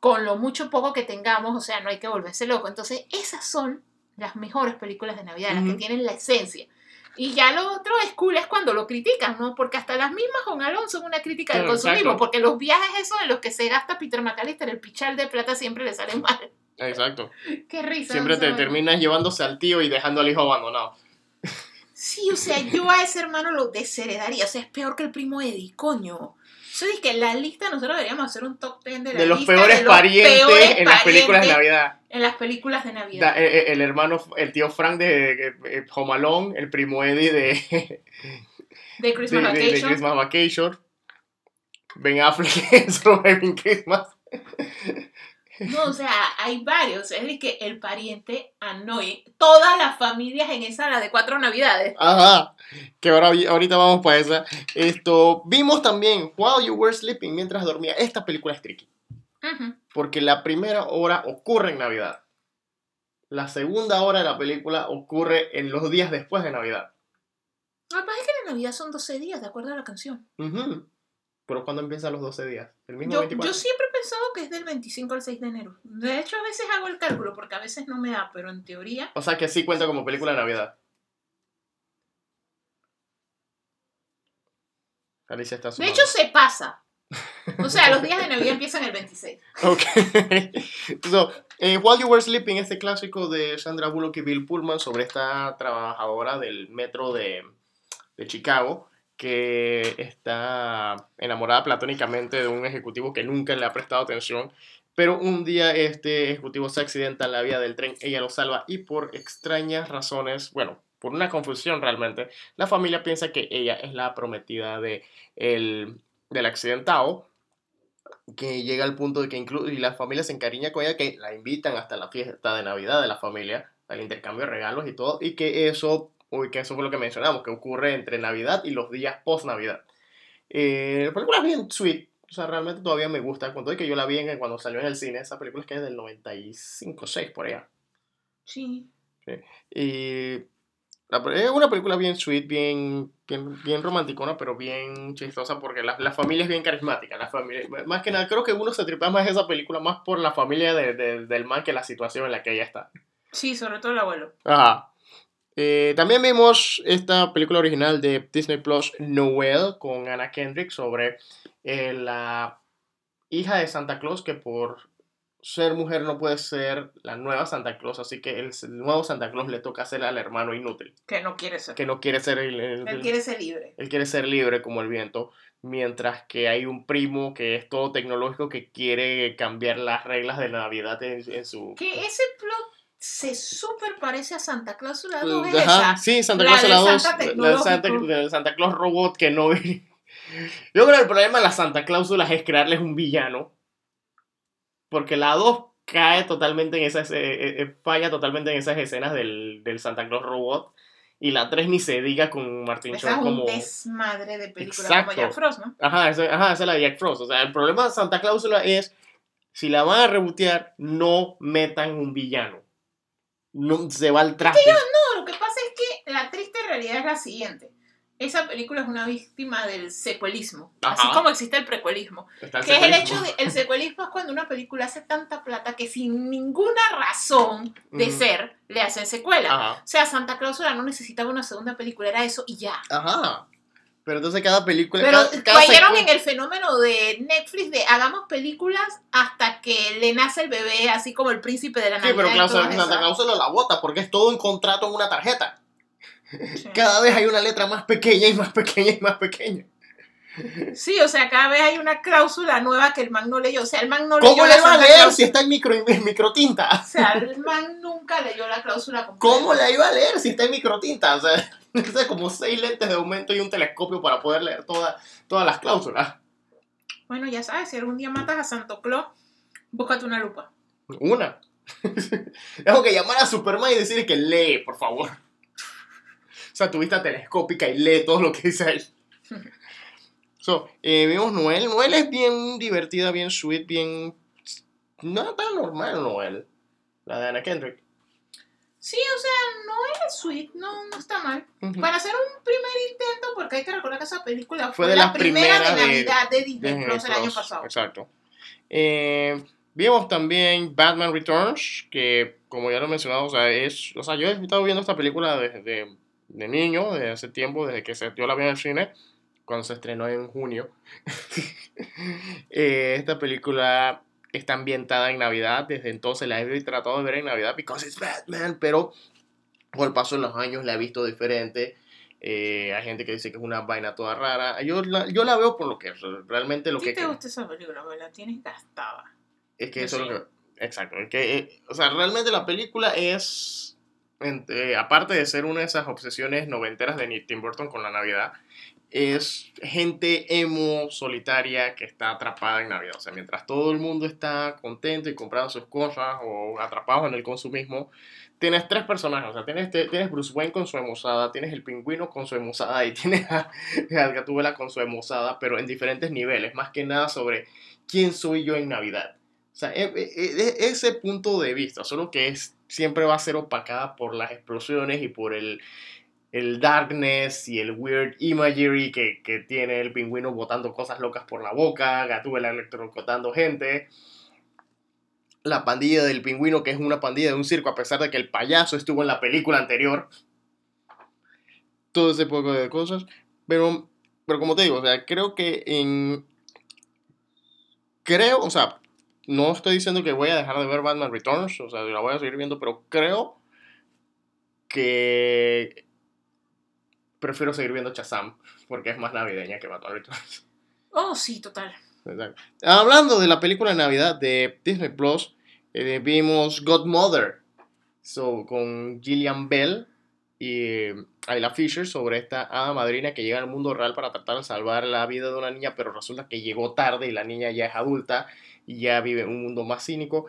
S2: con lo mucho poco que tengamos, o sea, no hay que volverse loco. Entonces, esas son las mejores películas de Navidad, las que tienen la esencia. Y ya lo otro es cool es cuando lo critican, ¿no? Porque hasta las mismas Home Alone son una crítica del
S1: Claro,
S2: consumismo,
S1: exacto.
S2: porque los viajes esos en los que se gasta Peter McAllister, el pichal de plata siempre le sale mal.
S1: Exacto.
S2: Qué risa.
S1: Siempre te terminas llevándose al tío y dejando al hijo abandonado.
S2: Sí, o sea, yo a ese hermano lo desheredaría. O sea, es peor que el primo Eddie, coño. Que en la lista nosotros deberíamos hacer un top 10 de la
S1: De los
S2: lista
S1: peores
S2: de los
S1: parientes
S2: peores
S1: en las películas de Navidad.
S2: En las películas de Navidad.
S1: Da- eh, eh, el hermano, el tío Frank de eh, Home Alone, el primo Eddie de,
S2: de
S1: de,
S2: Christmas
S1: de- de
S2: Vacation.
S1: Christmas Vacation. Ben Affleck en Surviving Christmas.
S2: No, o sea, hay varios. Es de que el pariente annoy. Todas las familias en esa, la de cuatro navidades.
S1: Ajá. Que ahora, ahorita vamos para esa. Esto, vimos también While You Were Sleeping, mientras dormía. Esta película es tricky. Porque la primera hora ocurre en Navidad. La segunda hora de la película ocurre en los días después de Navidad.
S2: Lo que pasa es que la Navidad son 12 días, de acuerdo a la canción.
S1: Ujú. Pero ¿cuándo empiezan los 12 días? ¿El mismo
S2: Yo,
S1: 24?
S2: yo siempre he pensado que es del 25 al 6 de enero. De hecho, a veces hago el cálculo porque a veces no me da, pero en teoría.
S1: O sea que sí cuenta como película de Navidad. Alicia está
S2: De
S1: sumando.
S2: hecho, se pasa. O sea, los días de Navidad empiezan el 26.
S1: Ok. so, eh, While You Were Sleeping, este clásico de Sandra Bullock y Bill Pullman sobre esta trabajadora del metro de, de Chicago que está enamorada platónicamente de un ejecutivo que nunca le ha prestado atención. Pero un día este ejecutivo se accidenta en la vía del tren, ella lo salva y por extrañas razones, bueno, por una confusión realmente, la familia piensa que ella es la prometida de el, del accidentado que llega al punto de que incluso y la familia se encariña con ella, que la invitan hasta la fiesta de Navidad de la familia, al intercambio de regalos y todo, y que eso, que eso fue lo que mencionamos, que ocurre entre Navidad y los días post Navidad. Eh, la película es bien sweet, o sea, realmente todavía me gusta, y que yo la vi en, cuando salió en el cine, esa película es que es del 95, 6 por allá.
S2: Sí.
S1: Y la es una película bien sweet, bien, bien, bien romanticona, pero bien chistosa porque la, la familia es bien carismática. La familia, más que nada, creo que uno se tripea más esa película más por la familia de- de- del man que la situación en la que ella está.
S2: Sí, sobre todo el abuelo.
S1: Ajá. Eh, también vimos esta película original de Disney Plus, Noel, con Anna Kendrick, sobre eh, la hija de Santa Claus que por ser mujer no puede ser la nueva Santa Claus, así que el, nuevo Santa Claus le toca ser al hermano inútil,
S2: Que no quiere ser.
S1: que no quiere ser el, el-
S2: Él quiere ser libre.
S1: él quiere ser libre como el viento, mientras que hay un primo que es todo tecnológico que quiere cambiar las reglas de la Navidad en, en su...
S2: Que ese plot se súper parece a Santa Claus. La dos es
S1: Ajá,
S2: esa.
S1: sí, Santa
S2: La
S1: Claus
S2: del
S1: la 2,
S2: Santa
S1: la Claus robot que no vi. Yo creo que el problema de las Santa Cláusulas es crearles un villano. Porque la 2 cae totalmente en esas, eh, eh, eh, falla totalmente en esas escenas del, del Santa Claus robot. Y la 3 ni se diga con Martin
S2: Esa es
S1: Short como...
S2: desmadre de película
S1: Exacto.
S2: como Jack Frost, ¿no?
S1: Ajá, esa, ajá, esa es la de Jack Frost. O sea, el problema de Santa Cláusula es, si la van a rebotear, no metan un villano. No, se va al traste.
S2: No, lo que pasa es que la triste realidad es la siguiente. Esa película es una víctima del secuelismo, así como existe el precuelismo.
S1: El
S2: Que es el
S1: secuelismo.
S2: hecho de, el secuelismo es cuando una película hace tanta plata que sin ninguna razón de ser le hacen secuela.
S1: Ajá.
S2: O sea, Santa Clausula no necesitaba una segunda película, era eso y ya.
S1: Ajá. Pero entonces cada película.
S2: Pero
S1: cada, cada
S2: cayeron en el fenómeno de Netflix de hagamos películas hasta que le nace el bebé, así como el príncipe de la
S1: Sí,
S2: Navidad.
S1: pero Santa
S2: esas.
S1: Cláusula la bota porque es todo un contrato en una tarjeta.
S2: Sí.
S1: Cada vez hay una letra más pequeña y más pequeña y más pequeña.
S2: Sí, o sea, cada vez hay una cláusula nueva que el man no leyó. O sea, el man no
S1: ¿Cómo
S2: leyó
S1: le
S2: la
S1: va a leer
S2: Cláusula.
S1: si está en, micro, en microtinta?
S2: O sea, el man nunca leyó la cláusula completa.
S1: ¿Cómo la iba a leer si está en microtinta? O sea, como seis lentes de aumento y un telescopio para poder leer toda- todas las cláusulas.
S2: Bueno, ya sabes, si algún día matas a Santo Claus, búscate una lupa.
S1: Una. Tengo que llamar a Superman y decirle que lee, por favor. O sea, tu vista telescópica y lee todo lo que dice ahí. So, eh, vimos Noel. Noel es bien divertida, bien sweet, bien... No tan normal Noel. La de Anna Kendrick.
S2: Sí, o sea, no es sweet, no, no está mal. Para hacer un primer intento, porque hay que recordar que esa película
S1: Fue
S2: fue,
S1: de
S2: la primera de
S1: de-
S2: Navidad de Disney
S1: Disney
S2: Plus el año pasado.
S1: Exacto. Eh, vimos también Batman Returns, que como ya lo he mencionado, o sea, es, o sea, yo he estado viendo esta película desde de niño, desde hace tiempo, desde que se, yo la vi en el cine, cuando se estrenó en junio. Eh, esta película está ambientada en Navidad, desde entonces la he tratado de ver en Navidad, because it's Batman, pero con el paso de los años la he visto diferente. Eh, hay gente que dice que es una vaina toda rara. Yo la, yo la veo por lo que. Realmente lo
S2: ¿A ti
S1: que
S2: te gusta esa película? Me la tienes gastada.
S1: es que
S2: Yo
S1: eso es
S2: sí.
S1: lo que. Exacto. Es que, eh, o sea, realmente la película es. entre- aparte de ser una de esas obsesiones noventeras de Tim Burton con la Navidad, es gente emo solitaria que está atrapada en Navidad. O sea, mientras todo el mundo está contento y comprando sus cosas o atrapados en el consumismo, tienes tres personajes. O sea, tienes, tienes Bruce Wayne con su emosada, tienes el pingüino con su emosada y tienes a, a Gatúbela con su emosada, pero en diferentes niveles. Más que nada sobre quién soy yo en Navidad. O sea, e- e- e- ese punto de vista, solo que es, siempre va a ser opacada por las explosiones y por el, el darkness y el weird imagery que, que tiene el pingüino botando cosas locas por la boca, Gatúbela electrocutando gente, la pandilla del pingüino que es una pandilla de un circo a pesar de que el payaso estuvo en la película anterior, todo ese poco de cosas, pero, pero como te digo, o sea, creo que en... Creo, o sea, no estoy diciendo que voy a dejar de ver Batman Returns, o sea, la voy a seguir viendo, pero creo que prefiero seguir viendo Shazam porque es más navideña que Batman Returns.
S2: Oh, sí, total.
S1: Exacto. Hablando de la película de Navidad de Disney Plus, eh, vimos Godmother so, con Gillian Bell y eh, Ayla Fisher sobre esta hada madrina que llega al mundo real para tratar de salvar la vida de una niña, pero resulta que llegó tarde y la niña ya es adulta y ya vive en un mundo más cínico.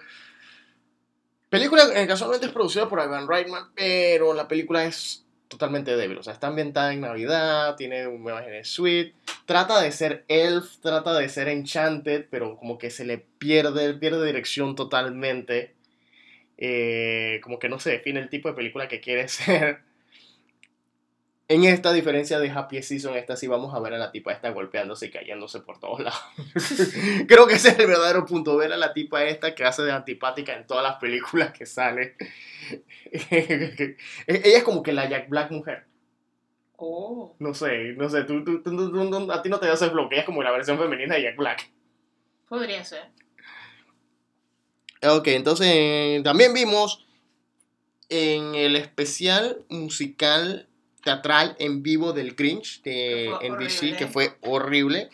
S1: Película que casualmente es producida por Ivan Reitman, pero la película es totalmente débil. O sea, está ambientada en Navidad, tiene imágenes sweet, trata de ser elf, trata de ser enchanted, pero como que se le pierde, pierde dirección totalmente. Eh, como que no se define el tipo de película que quiere ser. En esta diferencia de Happy Season, esta sí vamos a ver a la tipa esta golpeándose y cayéndose por todos lados. Creo que ese es el verdadero punto, ver a la tipa esta que hace de antipática en todas las películas que sale. Ella es como que la Jack Black mujer.
S2: Oh.
S1: No sé, no sé, tú, tú- a ti no te ella es como la versión femenina de Jack Black.
S2: Podría ser.
S1: Ok, entonces también vimos en el especial musical teatral en vivo del Grinch de
S2: Que
S1: NBC, que fue horrible.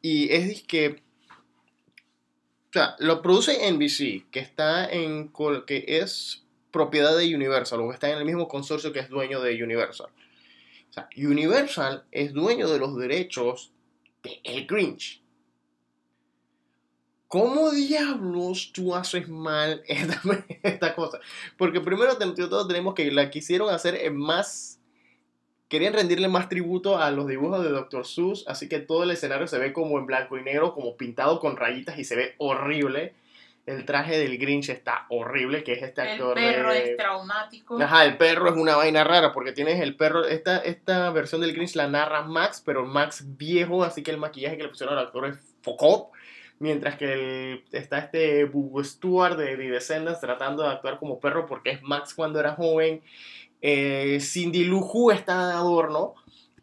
S1: Y es que, o sea, lo produce NBC, que está en, que es propiedad de Universal, o que está en el mismo consorcio que es dueño de Universal. O sea, Universal es dueño de los derechos de El Grinch. ¿Cómo diablos tú haces mal esta, esta cosa? Porque primero todo tenemos que la quisieron hacer en más... Querían rendirle más tributo a los dibujos de Dr. Seuss, así que todo el escenario se ve como en blanco y negro, como pintado con rayitas y se ve horrible. El traje del Grinch está horrible, que es este
S2: El
S1: actor
S2: perro
S1: de...
S2: es traumático.
S1: Ajá, el perro es una vaina rara porque tienes el perro, esta, esta versión del Grinch la narra Max, pero Max viejo, así que el maquillaje que le pusieron al actor es focó. Mientras que el- está este Boo Stewart de The Descendants tratando de actuar como perro porque es Max cuando era joven. Eh, Cindy Who está de adorno.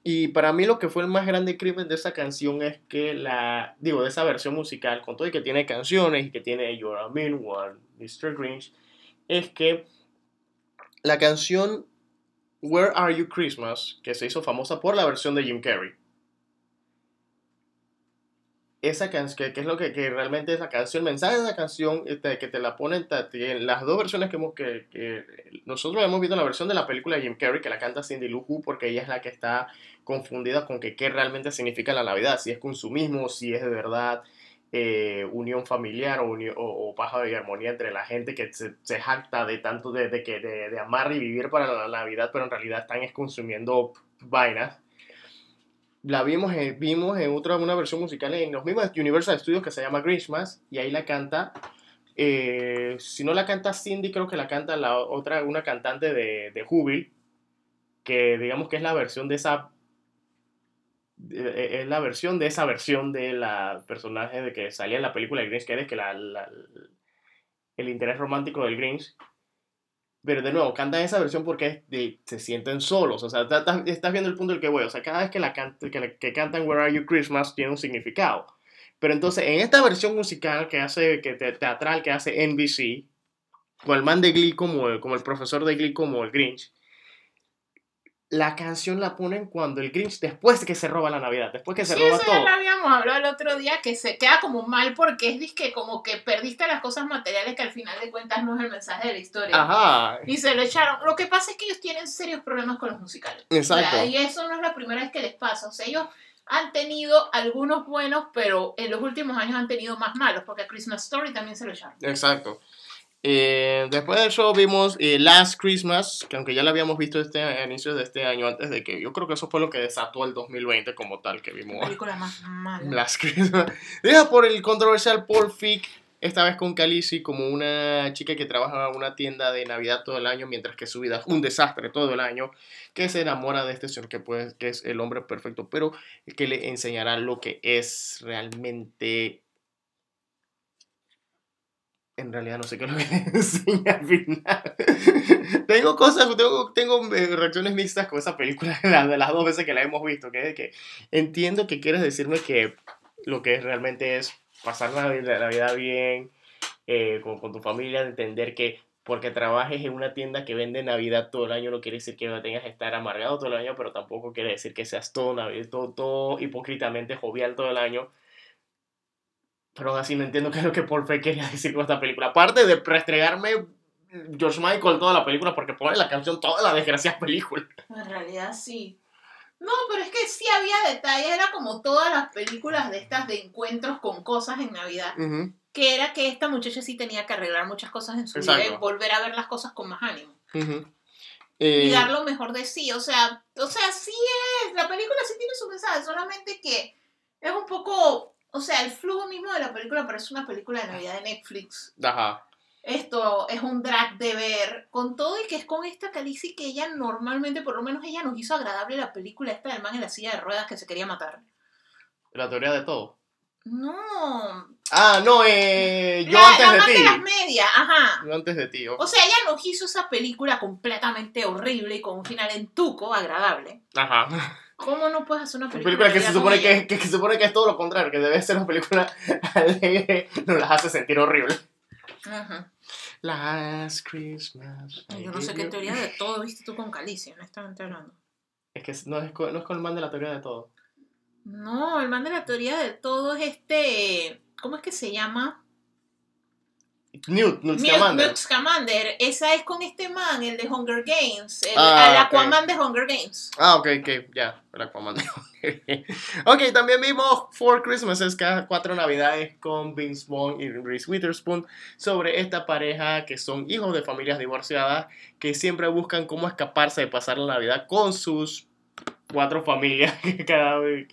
S1: Y para mí lo que fue el más grande crimen de esa canción es que la, digo, de esa versión musical, con todo y que tiene canciones y que tiene You're a Mean One, Mr. Grinch, es que la canción Where Are You Christmas, que se hizo famosa por la versión de Jim Carrey. Esa canción, que, es lo que, que realmente es la canción, el mensaje de la canción, este, que te la ponen, te- las dos versiones que, hemos, que, que nosotros hemos visto, la versión de la película de Jim Carrey, que la canta Cindy Lou Who, porque ella es la que está confundida con que qué realmente significa la Navidad, si es consumismo, si es de verdad eh, unión familiar o, uni- o, paz y armonía entre la gente que se, se jacta de tanto de, de de, de amar y vivir para la Navidad, pero en realidad están es consumiendo vainas. La vimos, en- vimos en otra, una versión musical en los mismos Universal Studios que se llama Christmas y ahí la canta, eh, si no la canta Cindy, creo que la canta la otra, una cantante de, de Jubil, que digamos que es la versión de esa eh, es la versión de esa versión de la personaje de que salía en la película de Grinch, que es que el interés romántico del Grinch. Pero de nuevo, cantan esa versión porque se sienten solos. O sea, estás viendo el punto del que voy. O sea, cada vez que, la que, que cantan Where Are You Christmas tiene un significado. Pero entonces, en esta versión musical que hace, que te- teatral que hace NBC, con el man de Glee como como el profesor de Glee como el Grinch, la canción la ponen cuando el Grinch, después de que se roba la Navidad, después que se
S2: Sí,
S1: roba
S2: eso ya
S1: todo.
S2: lo habíamos hablado el otro día, que se queda como mal porque es que como que perdiste las cosas materiales que al final de cuentas no es el mensaje de la historia.
S1: Ajá,
S2: Y se lo echaron. Lo que pasa es que ellos tienen serios problemas con los musicales.
S1: exacto.
S2: Y eso no es la primera vez que les pasa. O sea, ellos han tenido algunos buenos, pero en los últimos años han tenido más malos, porque a Christmas Story también se lo echaron.
S1: Exacto. Eh, después del show vimos eh, Last Christmas, que aunque ya lo habíamos visto este, a inicios de este año, antes de que yo creo que eso fue lo que desató el 2020 como tal, que
S2: La
S1: vimos
S2: película más mala.
S1: Last Christmas. Deja por el controversial Paul Fick, esta vez con Khaleesi, como una chica que trabaja en una tienda de Navidad todo el año, mientras que su vida es un desastre todo el año, que se enamora de este señor que, pues, que es el hombre perfecto, pero que le enseñará lo que es realmente... En realidad no sé qué es lo que le enseña al final. tengo cosas, tengo, tengo eh, reacciones mixtas con esa película la- de las dos veces que la hemos visto, que que entiendo que quieres decirme que lo que realmente es pasar la, vida- la vida bien eh, con, con tu familia, entender que porque trabajes en una tienda que vende Navidad todo el año no quiere decir que tengas que estar amargado todo el año, pero tampoco quiere decir que seas todo, todo, todo hipócritamente jovial todo el año. Pero así no entiendo qué es lo que Paul Feig quería decir con esta película. Aparte de restregarme George Michael toda la película porque pone la canción toda la desgraciada película.
S2: En realidad sí. No, pero es que sí había detalles, era como todas las películas de estas de encuentros con cosas en Navidad, que era que esta muchacha sí tenía que arreglar muchas cosas en su vida y volver a ver las cosas con más ánimo. y
S1: Eh,
S2: dar lo mejor de sí. O sea, o sea, sí es, la película sí tiene su mensaje, solamente que es un poco, o sea, el flujo mismo de la película parece una película de Navidad de Netflix.
S1: Ajá.
S2: Esto es un drag de ver, con todo y que es con esta Khaleesi que ella normalmente, por lo menos ella nos hizo agradable la película esta del man en la silla de ruedas que se quería matar.
S1: La teoría de todo.
S2: No.
S1: Ah, no, eh, yo
S2: la,
S1: antes
S2: la
S1: de ti.
S2: de las medias, ajá.
S1: Yo antes de ti.
S2: O sea, ella nos hizo esa película completamente horrible y con un final en tuco agradable.
S1: Ajá.
S2: ¿Cómo no puedes hacer una
S1: Una
S2: película,
S1: película que se supone que, que, que se supone que es todo lo contrario, que debe ser una película alegre, nos las hace sentir horrible.
S2: Ajá.
S1: Last Christmas.
S2: Yo no sé qué teoría de todo viste tú con Calicia, honestamente hablando.
S1: Es que no es, con, no es con el man de la teoría de todo.
S2: No, el man de la teoría de todo es este. ¿Cómo es que se llama?
S1: Newt, Newt Scamander.
S2: Newt Scamander. Esa es con este man, el de Hunger Games. El,
S1: Ah,
S2: el. Aquaman de Hunger Games.
S1: Ah, ok, ok, ya, el Aquaman. ok, también vimos Four Christmases, cada cuatro navidades con Vince Vaughn y Reese Witherspoon sobre esta pareja que son hijos de familias divorciadas que siempre buscan cómo escaparse de pasar la Navidad con sus cuatro familias cada vez.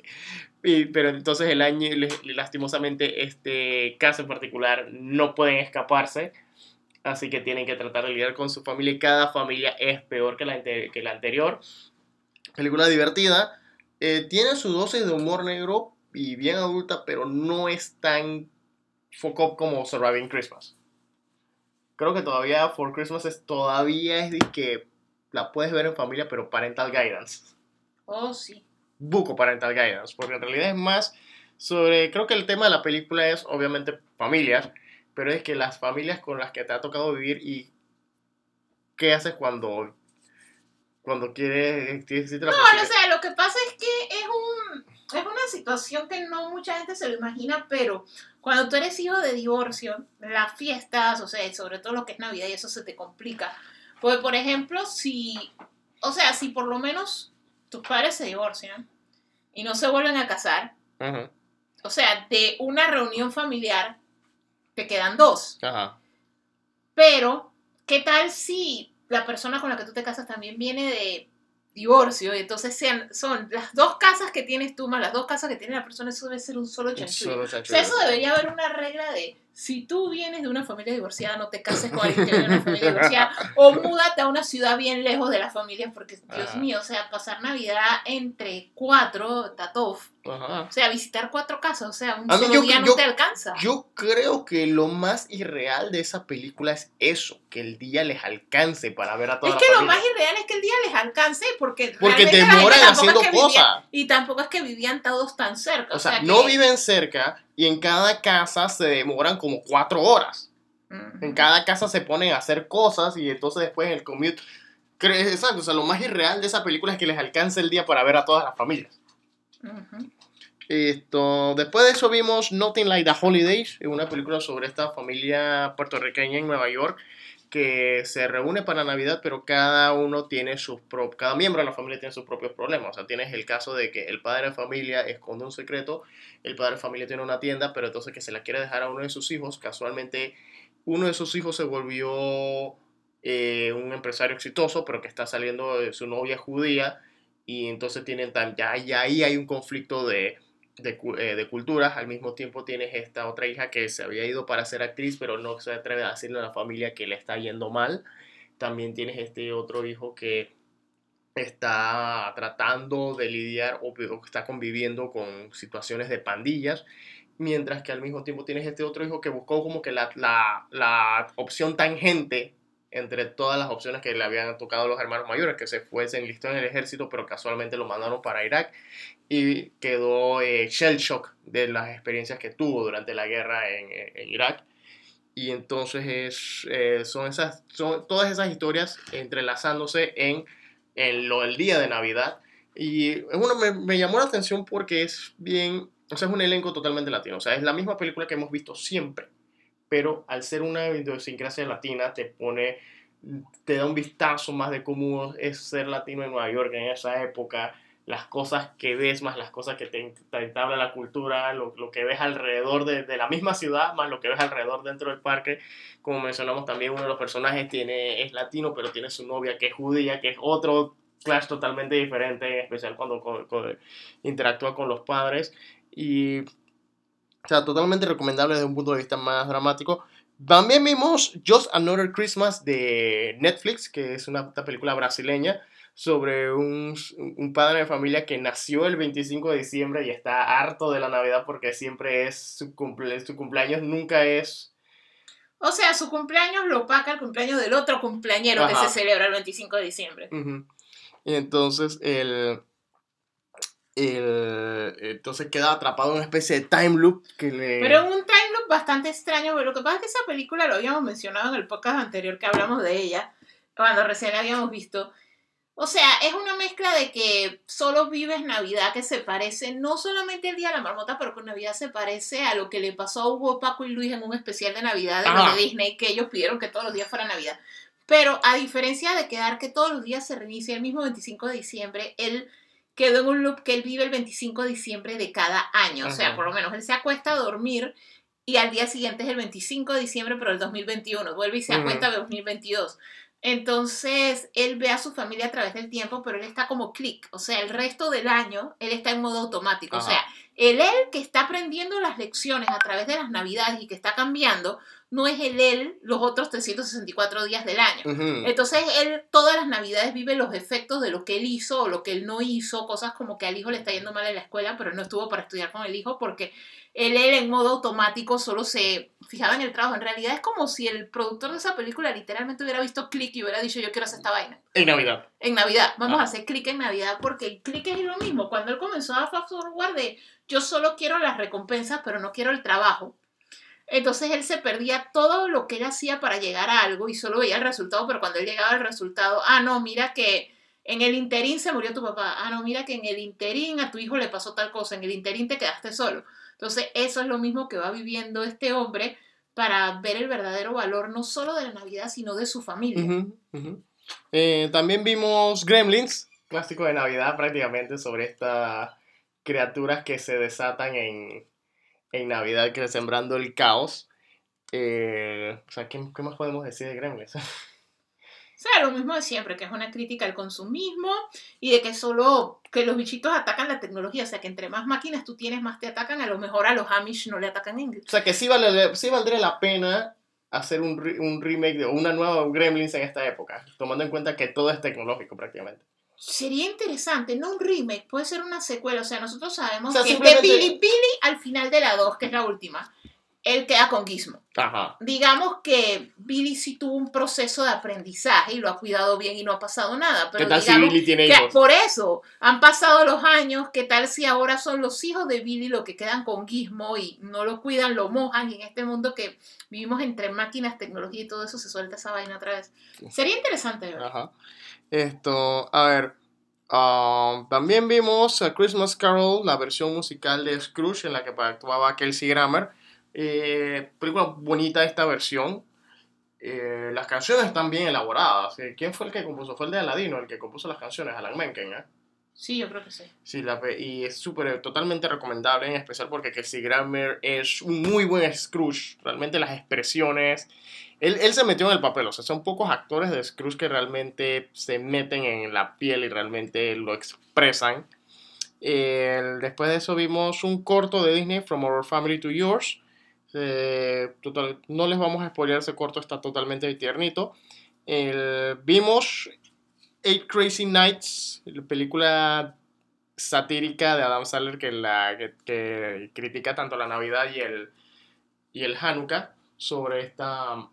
S1: Y- pero entonces el año, lastimosamente, este caso en particular no pueden escaparse. Así que tienen que tratar de lidiar con su familia y cada familia es peor que la, que la anterior. Película divertida. eh, tiene su dosis de humor negro y bien adulta, pero no es tan foco como Surviving Christmas. Creo que todavía For Christmas es, todavía es de que la puedes ver en familia, pero parental guidance
S2: Oh, sí.
S1: Buco parental guidance, porque en realidad es más sobre, creo que el tema de la película es obviamente familias, pero es que las familias con las que te ha tocado vivir y qué haces cuando cuando quieres,
S2: No,
S1: piscina.
S2: o sea, lo que pasa es que es un es una situación que no mucha gente se lo imagina, pero cuando tú eres hijo de divorcio, las fiestas, o sea, sobre todo lo que es Navidad y eso se te complica. Porque, por ejemplo, si, o sea, si por lo menos tus padres se divorcian y no se vuelven a casar, o sea, de una reunión familiar te quedan dos.
S1: Ajá.
S2: Pero, ¿qué tal si la persona con la que tú te casas también viene de divorcio? Y entonces sean, son las dos casas que tienes tú más las dos casas que tiene la persona, eso debe ser un solo chanchullo.
S1: Solo
S2: O sea,
S1: chanchullo.
S2: eso debería haber una regla de si tú vienes de una familia divorciada, no te cases con alguien que viene de una familia divorciada o múdate a una ciudad bien lejos de las familias porque, Dios
S1: Ajá.
S2: mío, o sea, pasar Navidad entre cuatro, tatov.
S1: Ajá.
S2: O sea, visitar cuatro casas, o sea, un
S1: A mí
S2: solo
S1: yo-
S2: día
S1: yo-
S2: no te alcanza.
S1: Yo creo que lo más irreal de esa película es eso, que el día les alcance para ver a toda
S2: Es
S1: la
S2: que lo
S1: familia.
S2: más irreal es que el día les alcance porque,
S1: Porque
S2: la
S1: demoran haciendo
S2: es que
S1: cosas.
S2: y tampoco es que vivían todos tan cerca.
S1: O sea,
S2: que-
S1: no viven cerca y en cada casa se demoran como cuatro horas. En cada casa se ponen a hacer cosas y entonces después en el commute... Exacto, o sea, lo más irreal de esa película es que les alcance el día para ver a todas las familias. Esto, después de eso vimos Nothing Like the Holidays, una película sobre esta familia puertorriqueña en Nueva York que se reúne para Navidad, pero cada uno tiene sus pro- cada miembro de la familia tiene sus propios problemas. O sea, tienes el caso de que el padre de familia esconde un secreto, el padre de familia tiene una tienda, pero entonces que se la quiere dejar a uno de sus hijos, casualmente uno de sus hijos se volvió eh, un empresario exitoso, pero que está saliendo de su novia judía, y entonces tienen ya, ya ahí hay un conflicto de, eh, de culturas, al mismo tiempo tienes esta otra hija que se había ido para ser actriz, pero no se atreve a decirle a la familia que le está yendo mal. También tienes este otro hijo que está tratando de lidiar o, o está conviviendo con situaciones de pandillas, mientras que al mismo tiempo tienes este otro hijo que buscó como que la, la, la opción tangente entre todas las opciones que le habían tocado los hermanos mayores, que se fue, se enlistó en el ejército, pero casualmente lo mandaron para Irak y quedó eh, shell shock de las experiencias que tuvo durante la guerra en, en Irak. Y entonces es, eh, son, esas, son todas esas historias entrelazándose en, en lo del día de Navidad. Y una, me, me llamó la atención porque es bien, o sea, es un elenco totalmente latino. O sea, es la misma película que hemos visto siempre. Pero al ser una idiosincrasia latina, te pone, te da un vistazo más de cómo es ser latino en Nueva York en esa época las cosas que ves, más las cosas que te, te entabla la cultura, lo, lo que ves alrededor de, de, la misma ciudad, más lo que ves alrededor dentro del parque. Como mencionamos también, uno de los personajes tiene, es latino, pero tiene su novia que es judía, que es otro clash totalmente diferente, en especial cuando con, interactúa con los padres. Y, o sea, totalmente recomendable desde un punto de vista más dramático. También vimos Just Another Christmas de Netflix, que es una, una película brasileña sobre un, un, padre de familia que nació el 25 de diciembre y está harto de la Navidad porque siempre es su, cumple, su cumpleaños, nunca es...
S2: O sea, su cumpleaños lo opaca el cumpleaños del otro cumpleañero Ajá. que se celebra el 25 de diciembre.
S1: Uh -huh. Y entonces el, el, entonces queda atrapado en una especie de time loop que le...
S2: Pero un time loop bastante extraño, pero lo que pasa es que esa película lo habíamos mencionado en el podcast anterior que hablamos de ella, cuando recién la habíamos visto. O sea, es una mezcla de que solo vives Navidad que se parece, no solamente el Día de la Marmota, pero que Navidad se parece a lo que le pasó a Hugo, Paco y Luis en un especial de Navidad de, los de Disney, que ellos pidieron que todos los días fuera Navidad. Pero a diferencia de quedar que todos los días se reinicia el mismo 25 de diciembre, él quedó en un loop que él vive el 25 de diciembre de cada año. Ajá. O sea, por lo menos él se acuesta a dormir y al día siguiente es el 25 de diciembre, pero el 2021. Vuelve y se acuesta el 2022. Entonces, él ve a su familia a través del tiempo, pero él está como clic. O sea, el resto del año, él está en modo automático. Ajá. O sea, el él que está aprendiendo las lecciones a través de las navidades y que está cambiando, no es el él los otros 364 días del año.
S1: Uh -huh.
S2: Entonces, él todas las navidades vive los efectos de lo que él hizo o lo que él no hizo, cosas como que al hijo le está yendo mal en la escuela, pero no estuvo para estudiar con el hijo porque él, él en modo automático solo se fijaba en el trabajo. En realidad es como si el productor de esa película literalmente hubiera visto click y hubiera dicho yo quiero hacer esta vaina.
S1: En Navidad.
S2: En Navidad. Vamos ah. a hacer clic en Navidad porque el click es lo mismo. Cuando él comenzó a fast forward de yo solo quiero las recompensas pero no quiero el trabajo. Entonces él se perdía todo lo que él hacía para llegar a algo y solo veía el resultado, pero cuando él llegaba al resultado, ah, no, mira que en el interín se murió tu papá, ah, no, mira que en el interín a tu hijo le pasó tal cosa, en el interín te quedaste solo. Entonces eso es lo mismo que va viviendo este hombre para ver el verdadero valor no solo de la Navidad, sino de su familia.
S1: Eh, también vimos Gremlins, clásico de Navidad prácticamente, sobre estas criaturas que se desatan en en Navidad que sembrando el caos. Eh, o sea, ¿qué, qué más podemos decir de Gremlins?
S2: O sea, lo mismo de siempre, que es una crítica al consumismo y de que solo que los bichitos atacan la tecnología, o sea, que entre más máquinas tú tienes, más te atacan, a lo mejor a los Amish no le atacan en
S1: O sea, que sí, vale, sí valdría la pena hacer un, un remake de, o una nueva Gremlins en esta época, tomando en cuenta que todo es tecnológico prácticamente.
S2: Sería interesante, no un remake, puede ser una secuela, o sea, nosotros sabemos
S1: O sea,
S2: que es de Billy Billy al final de la 2, que es la última, él queda con Gizmo.
S1: Ajá.
S2: Digamos que Billy sí tuvo un proceso de aprendizaje y lo ha cuidado bien y no ha pasado nada, pero
S1: ¿Qué tal si Billy tiene
S2: que
S1: hijos?
S2: por eso han pasado los años, ¿qué tal si ahora son los hijos de Billy los que quedan con Gizmo y no lo cuidan, lo mojan y en este mundo que vivimos entre máquinas, tecnología y todo eso se suelta esa vaina otra vez? Sería interesante ver.
S1: Ajá. Esto, a ver. ah, también vimos a Christmas Carol, la versión musical de Scrooge en la que actuaba Kelsey Grammer. Eh, película bonita esta versión. Eh, las canciones están bien elaboradas. Eh, ¿Quién fue el que compuso? Fue el de Aladino, el que compuso las canciones, Alan Menken, ¿eh?
S2: Sí, yo creo que sí.
S1: Sí, la, pe- y es súper, totalmente recomendable, en especial porque Kelsey Grammer es un muy buen Scrooge. Realmente las expresiones. Él, él se metió en el papel, o sea, son pocos actores de Scrooge que realmente se meten en la piel y realmente lo expresan. Eh, después de eso vimos un corto de Disney, From Our Family to Yours. Eh, total- no les vamos a spoilear, ese corto está totalmente tiernito. Vimos Eight Crazy Nights, la película satírica de Adam Sandler que, la, que critica tanto la Navidad y el, y el Hanukkah sobre esta,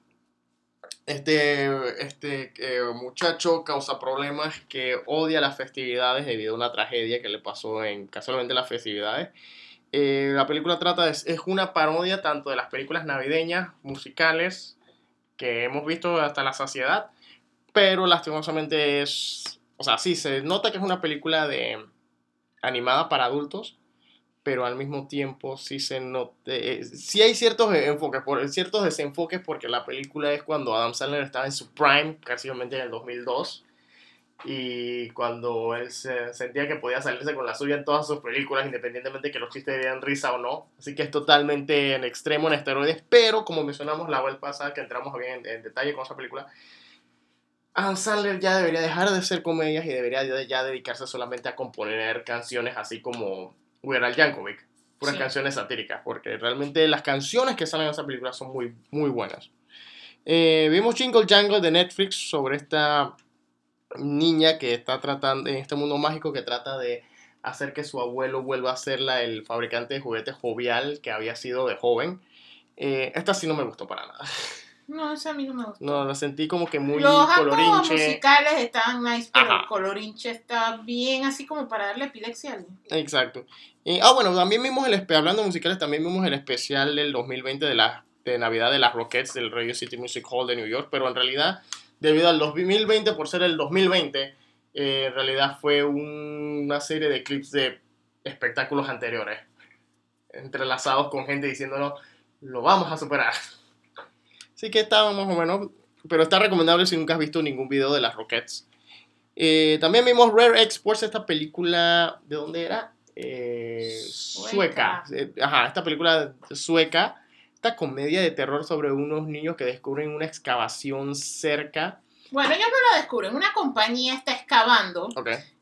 S1: este, este eh, muchacho causa problemas que odia las festividades debido a una tragedia que le pasó en casualmente las festividades. Eh, la película trata de, es una parodia tanto de las películas navideñas, musicales, que hemos visto hasta la saciedad, pero lastimosamente es, o sea, sí, se nota que es una película de animada para adultos, pero al mismo tiempo sí se nota, eh, hay ciertos enfoques, por, ciertos desenfoques porque la película es cuando Adam Sandler estaba en su prime, casi en el 2002, y cuando él se, sentía que podía salirse con la suya en todas sus películas, independientemente de que los chistes dieran risa o no. Así que es totalmente en extremo en esteroides, pero como mencionamos la vez pasada, que entramos bien en, en detalle con esa película, Adam Sandler ya debería dejar de hacer comedias y debería ya, dedicarse solamente a componer canciones así como Weird Al Yankovic, puras
S2: Sí.
S1: canciones satíricas, porque realmente las canciones que salen en esa película son muy, muy buenas. Eh, vimos Jingle Jangle de Netflix sobre esta niña que está tratando, en este mundo mágico, que trata de hacer que su abuelo vuelva a ser la, el fabricante de juguetes jovial que había sido de joven. Eh, esta sí no me gustó para nada.
S2: No, ese a mí no me gusta.
S1: No, la sentí como que muy
S2: Los
S1: colorinche.
S2: musicales estaban nice, pero
S1: Ajá.
S2: el colorinche está bien así como para darle epilepsia a alguien.
S1: Exacto. Y, ah, bueno, también vimos el hablando de musicales, también vimos el especial del 2020 de la de Navidad de las Rockettes del Radio City Music Hall de New York, pero en realidad, debido al 2020, por ser el 2020, eh, en realidad fue un- una serie de clips de espectáculos anteriores, entrelazados con gente diciéndonos, lo vamos a superar. Así que estaba más o menos, pero está recomendable si nunca has visto ningún video de las Rockettes. Eh, también vimos Rare Exports, esta película, ¿de dónde era? Eh, sueca.
S2: Sueca.
S1: Eh, Ajá, esta película sueca, esta comedia de terror sobre unos niños que descubren una excavación cerca.
S2: Bueno, ellos no lo descubren, una compañía está excavando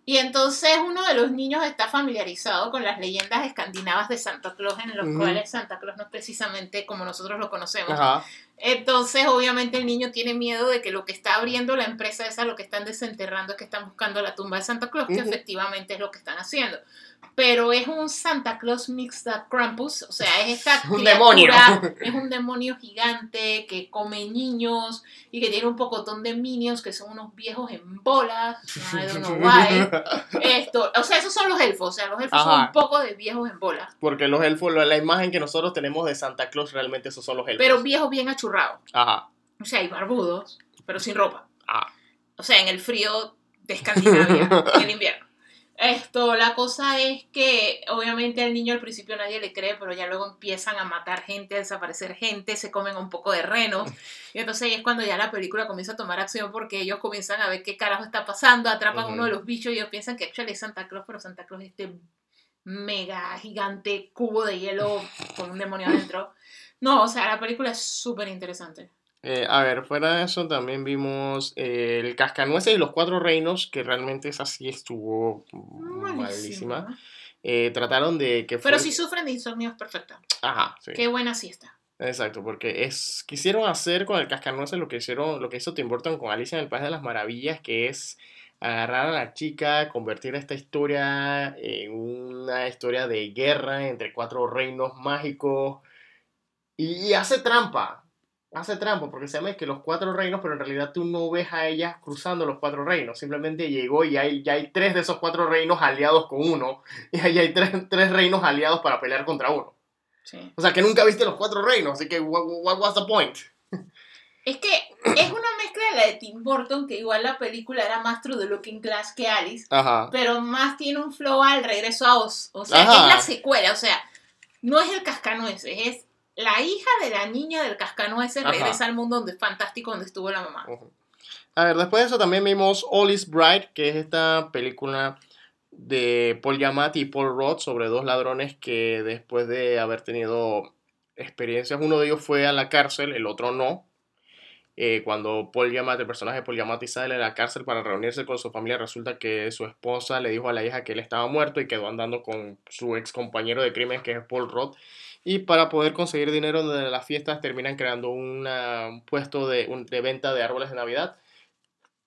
S2: y entonces uno de los niños está familiarizado con las leyendas escandinavas de Santa Claus, en los cuales Santa Claus no es precisamente como nosotros lo conocemos.
S1: Ajá.
S2: Entonces, obviamente, el niño tiene miedo de que lo que está abriendo la empresa esa, lo que están desenterrando, es que están buscando la tumba de Santa Claus, que
S1: Ujú.
S2: efectivamente es lo que están haciendo. Pero es un Santa Claus mixed up Krampus, o sea, es esta
S1: Un
S2: criatura,
S1: demonio.
S2: es un demonio gigante que come niños y que tiene un pocotón de minions que son unos viejos en bolas. I don't know why. Esto, o sea, esos son los elfos, o sea, los elfos son
S1: Ajá.
S2: un poco de viejos en bolas,
S1: Porque los elfos, la la imagen que nosotros tenemos de Santa Claus, realmente esos son los elfos.
S2: pero viejos bien achurrados.
S1: Ajá.
S2: O sea, y barbudos, pero sin ropa.
S1: Ah.
S2: O sea, en el frío de Escandinavia, en el invierno. Esto, la cosa es que obviamente al niño al principio nadie le cree, pero ya luego empiezan a matar gente, a desaparecer gente, se comen un poco de renos. Y entonces ahí es cuando ya la película comienza a tomar acción porque ellos comienzan a ver qué carajo está pasando, atrapan
S1: Ujú.
S2: uno de los bichos y ellos piensan que actually es Santa Claus, pero Santa Claus es este mega gigante cubo de hielo con un demonio adentro. No, o sea, la película es súper interesante.
S1: Eh, a ver, fuera de eso también vimos eh, el Cascanueces y los Cuatro Reinos, que realmente esa sí estuvo malísima. Eh, trataron de que
S2: Pero si sufren de insomnio es perfecta.
S1: Ajá, sí.
S2: Qué buena siesta.
S1: Exacto, porque es quisieron hacer con el Cascanueces lo que hicieron, lo que hizo Tim Burton con Alicia en el País de las Maravillas, que es agarrar a la chica, convertir esta historia en una historia de guerra entre cuatro reinos mágicos y hace trampa hace trampa porque se llama que los cuatro reinos, pero en realidad tú no ves a ellas cruzando los cuatro reinos. Simplemente llegó y hay, ya hay tres de esos cuatro reinos aliados con uno. Y ahí hay tres, tres reinos aliados para pelear contra uno. Sí. O sea, que nunca viste los cuatro reinos. Así que, what, what was the point?
S2: Es que es una mezcla de la de Tim Burton, que igual la película era más True the Looking Glass que Alice, Ajá. pero más tiene un flow al regreso a Oz. O sea, es la secuela, o sea, no es el cascanueces, es la hija de la niña del cascanueces regresa al mundo donde fantástico donde estuvo la mamá.
S1: A ver, después de eso también vimos All is Bright, que es esta película de Paul Giamatti y Paul Roth sobre dos ladrones que después de haber tenido experiencias, uno de ellos fue a la cárcel, el otro no. Eh, cuando Paul Giamatti, el personaje de Paul Giamatti sale de la cárcel para reunirse con su familia, resulta que su esposa le dijo a la hija que él estaba muerto y quedó andando con su ex compañero de crimen que es Paul Roth y para poder conseguir dinero de las fiestas terminan creando un puesto de, venta de árboles de Navidad.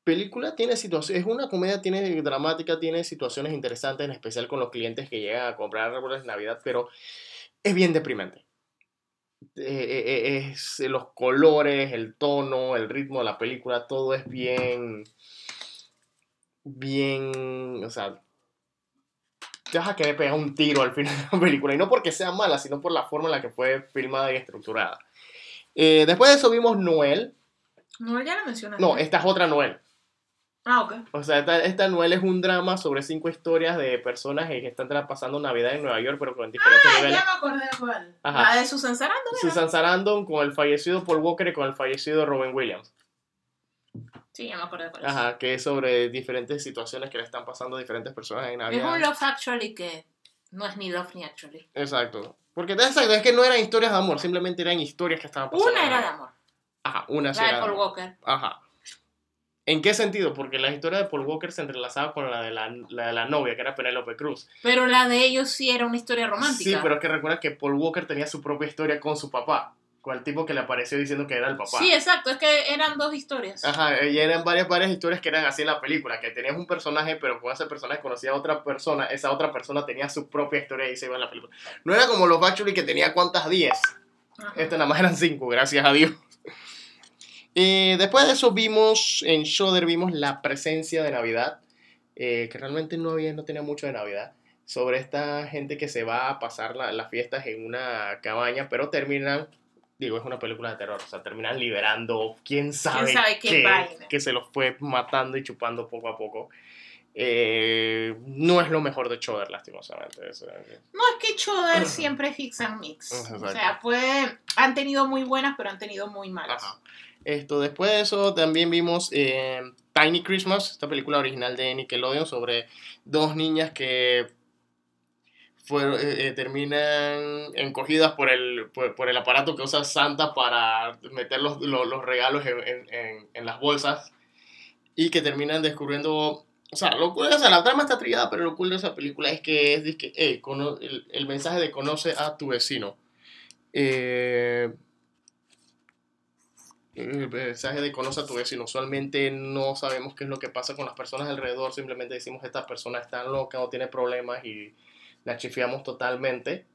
S1: Película tiene situaciones, es una comedia, tiene dramática, tiene situaciones interesantes, en especial con los clientes que llegan a comprar árboles de Navidad, pero es bien deprimente. Eh, eh, eh, es los colores, el tono, el ritmo de la película, todo es bien, bien, o sea, te vas a querer pegar un tiro al final de la película. Y no porque sea mala, sino por la forma en la que fue filmada y estructurada. Eh, después de eso vimos Noel.
S2: Noel ya la mencionaste.
S1: No, esta es otra Noel.
S2: Ah, ok.
S1: O sea, esta, Noel es un drama sobre cinco historias de personas que están pasando Navidad en Nueva York, pero con diferentes
S2: ah, ya me acordé de cuál. La de Susan Sarandon.
S1: Susan Sarandon con el fallecido Paul Walker y con el fallecido Robin Williams.
S2: Sí, ya me acuerdo de cuál
S1: Ajá, que es sobre diferentes situaciones que le están pasando a diferentes personas en Navidad.
S2: Es un Love Actually que no es ni Love ni Actually.
S1: Exacto. Porque es que no eran historias de amor, simplemente eran historias que estaban pasando.
S2: Una era de amor.
S1: Ajá, una
S2: la de Paul Walker.
S1: Ajá. ¿En qué sentido? Porque la historia de Paul Walker se entrelazaba con la de la, la, de la novia, que era Penélope Cruz.
S2: Pero la de ellos sí era una historia romántica.
S1: Sí, pero es que recuerda que Paul Walker tenía su propia historia con su papá el tipo que le apareció diciendo que era el papá.
S2: Sí, exacto, es que eran dos historias.
S1: Ajá, y eran varias, varias historias que eran así en la película, que tenías un personaje, pero con ese personaje conocía a otra persona, esa otra persona tenía su propia historia y se iba en la película. No era como los Bachelor que tenía cuántas 10. Este nada más eran 5, gracias a Dios. Y después de eso vimos, en Shudder vimos la presencia de Navidad, eh, que realmente no, había, no tenía mucho de Navidad sobre esta gente que se va a pasar las fiestas en una cabaña, pero terminan digo, es una película de terror, o sea, terminan liberando, quién sabe, qué, que se los fue matando y chupando poco a poco. Eh, no es lo mejor de Choder, lastimosamente. no, es
S2: que Choder siempre es hits and mix. O sea, puede, han tenido muy buenas, pero han tenido muy malas.
S1: Esto, después de eso también vimos eh, Tiny Christmas, esta película original de Nickelodeon sobre dos niñas que eh, eh, terminan encogidas por el, por, el aparato que usa Santa para meter los, los, regalos en, en, en, las bolsas y que terminan descubriendo... O sea, lo sea, la trama está trillada, pero lo cool de esa película es que es que, el, el, mensaje de conoce a tu vecino. Eh, el mensaje de conoce a tu vecino. Usualmente no sabemos qué es lo que pasa con las personas alrededor, simplemente decimos esta persona está loca o tiene problemas y la chifiamos totalmente,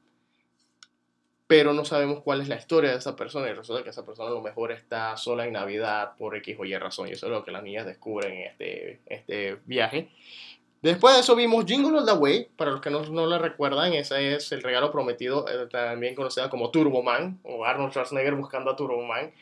S1: pero no sabemos cuál es la historia de esa persona y resulta que esa persona a lo mejor está sola en Navidad por X o Y razón y eso es lo que las niñas descubren en este, este viaje. Después de eso vimos Jingle All the Way, para los que no, no la recuerdan, ese es el regalo prometido, eh, también conocida como Turbo Man, o Arnold Schwarzenegger buscando a Turbo Man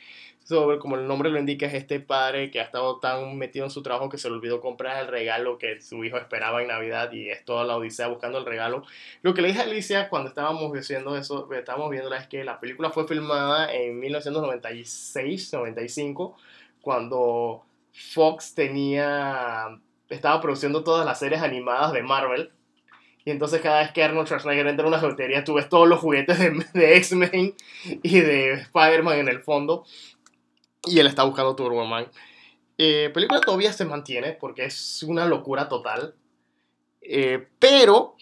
S1: sobre, como el nombre lo indica, es este padre que ha estado tan metido en su trabajo que se le olvidó comprar el regalo que su hijo esperaba en Navidad y es toda la odisea buscando el regalo. Lo que le dije a Alicia cuando estábamos viendo eso, estábamos viendo es que la película fue filmada en 1996-95, cuando Fox tenía, estaba produciendo todas las series animadas de Marvel Y entonces cada vez que Arnold Schwarzenegger entra en una juguetería, tú ves todos los juguetes de, de X-Men y de Spider-Man en el fondo. Y él está buscando Turboman. Eh, película todavía se mantiene porque es una locura total. Eh, pero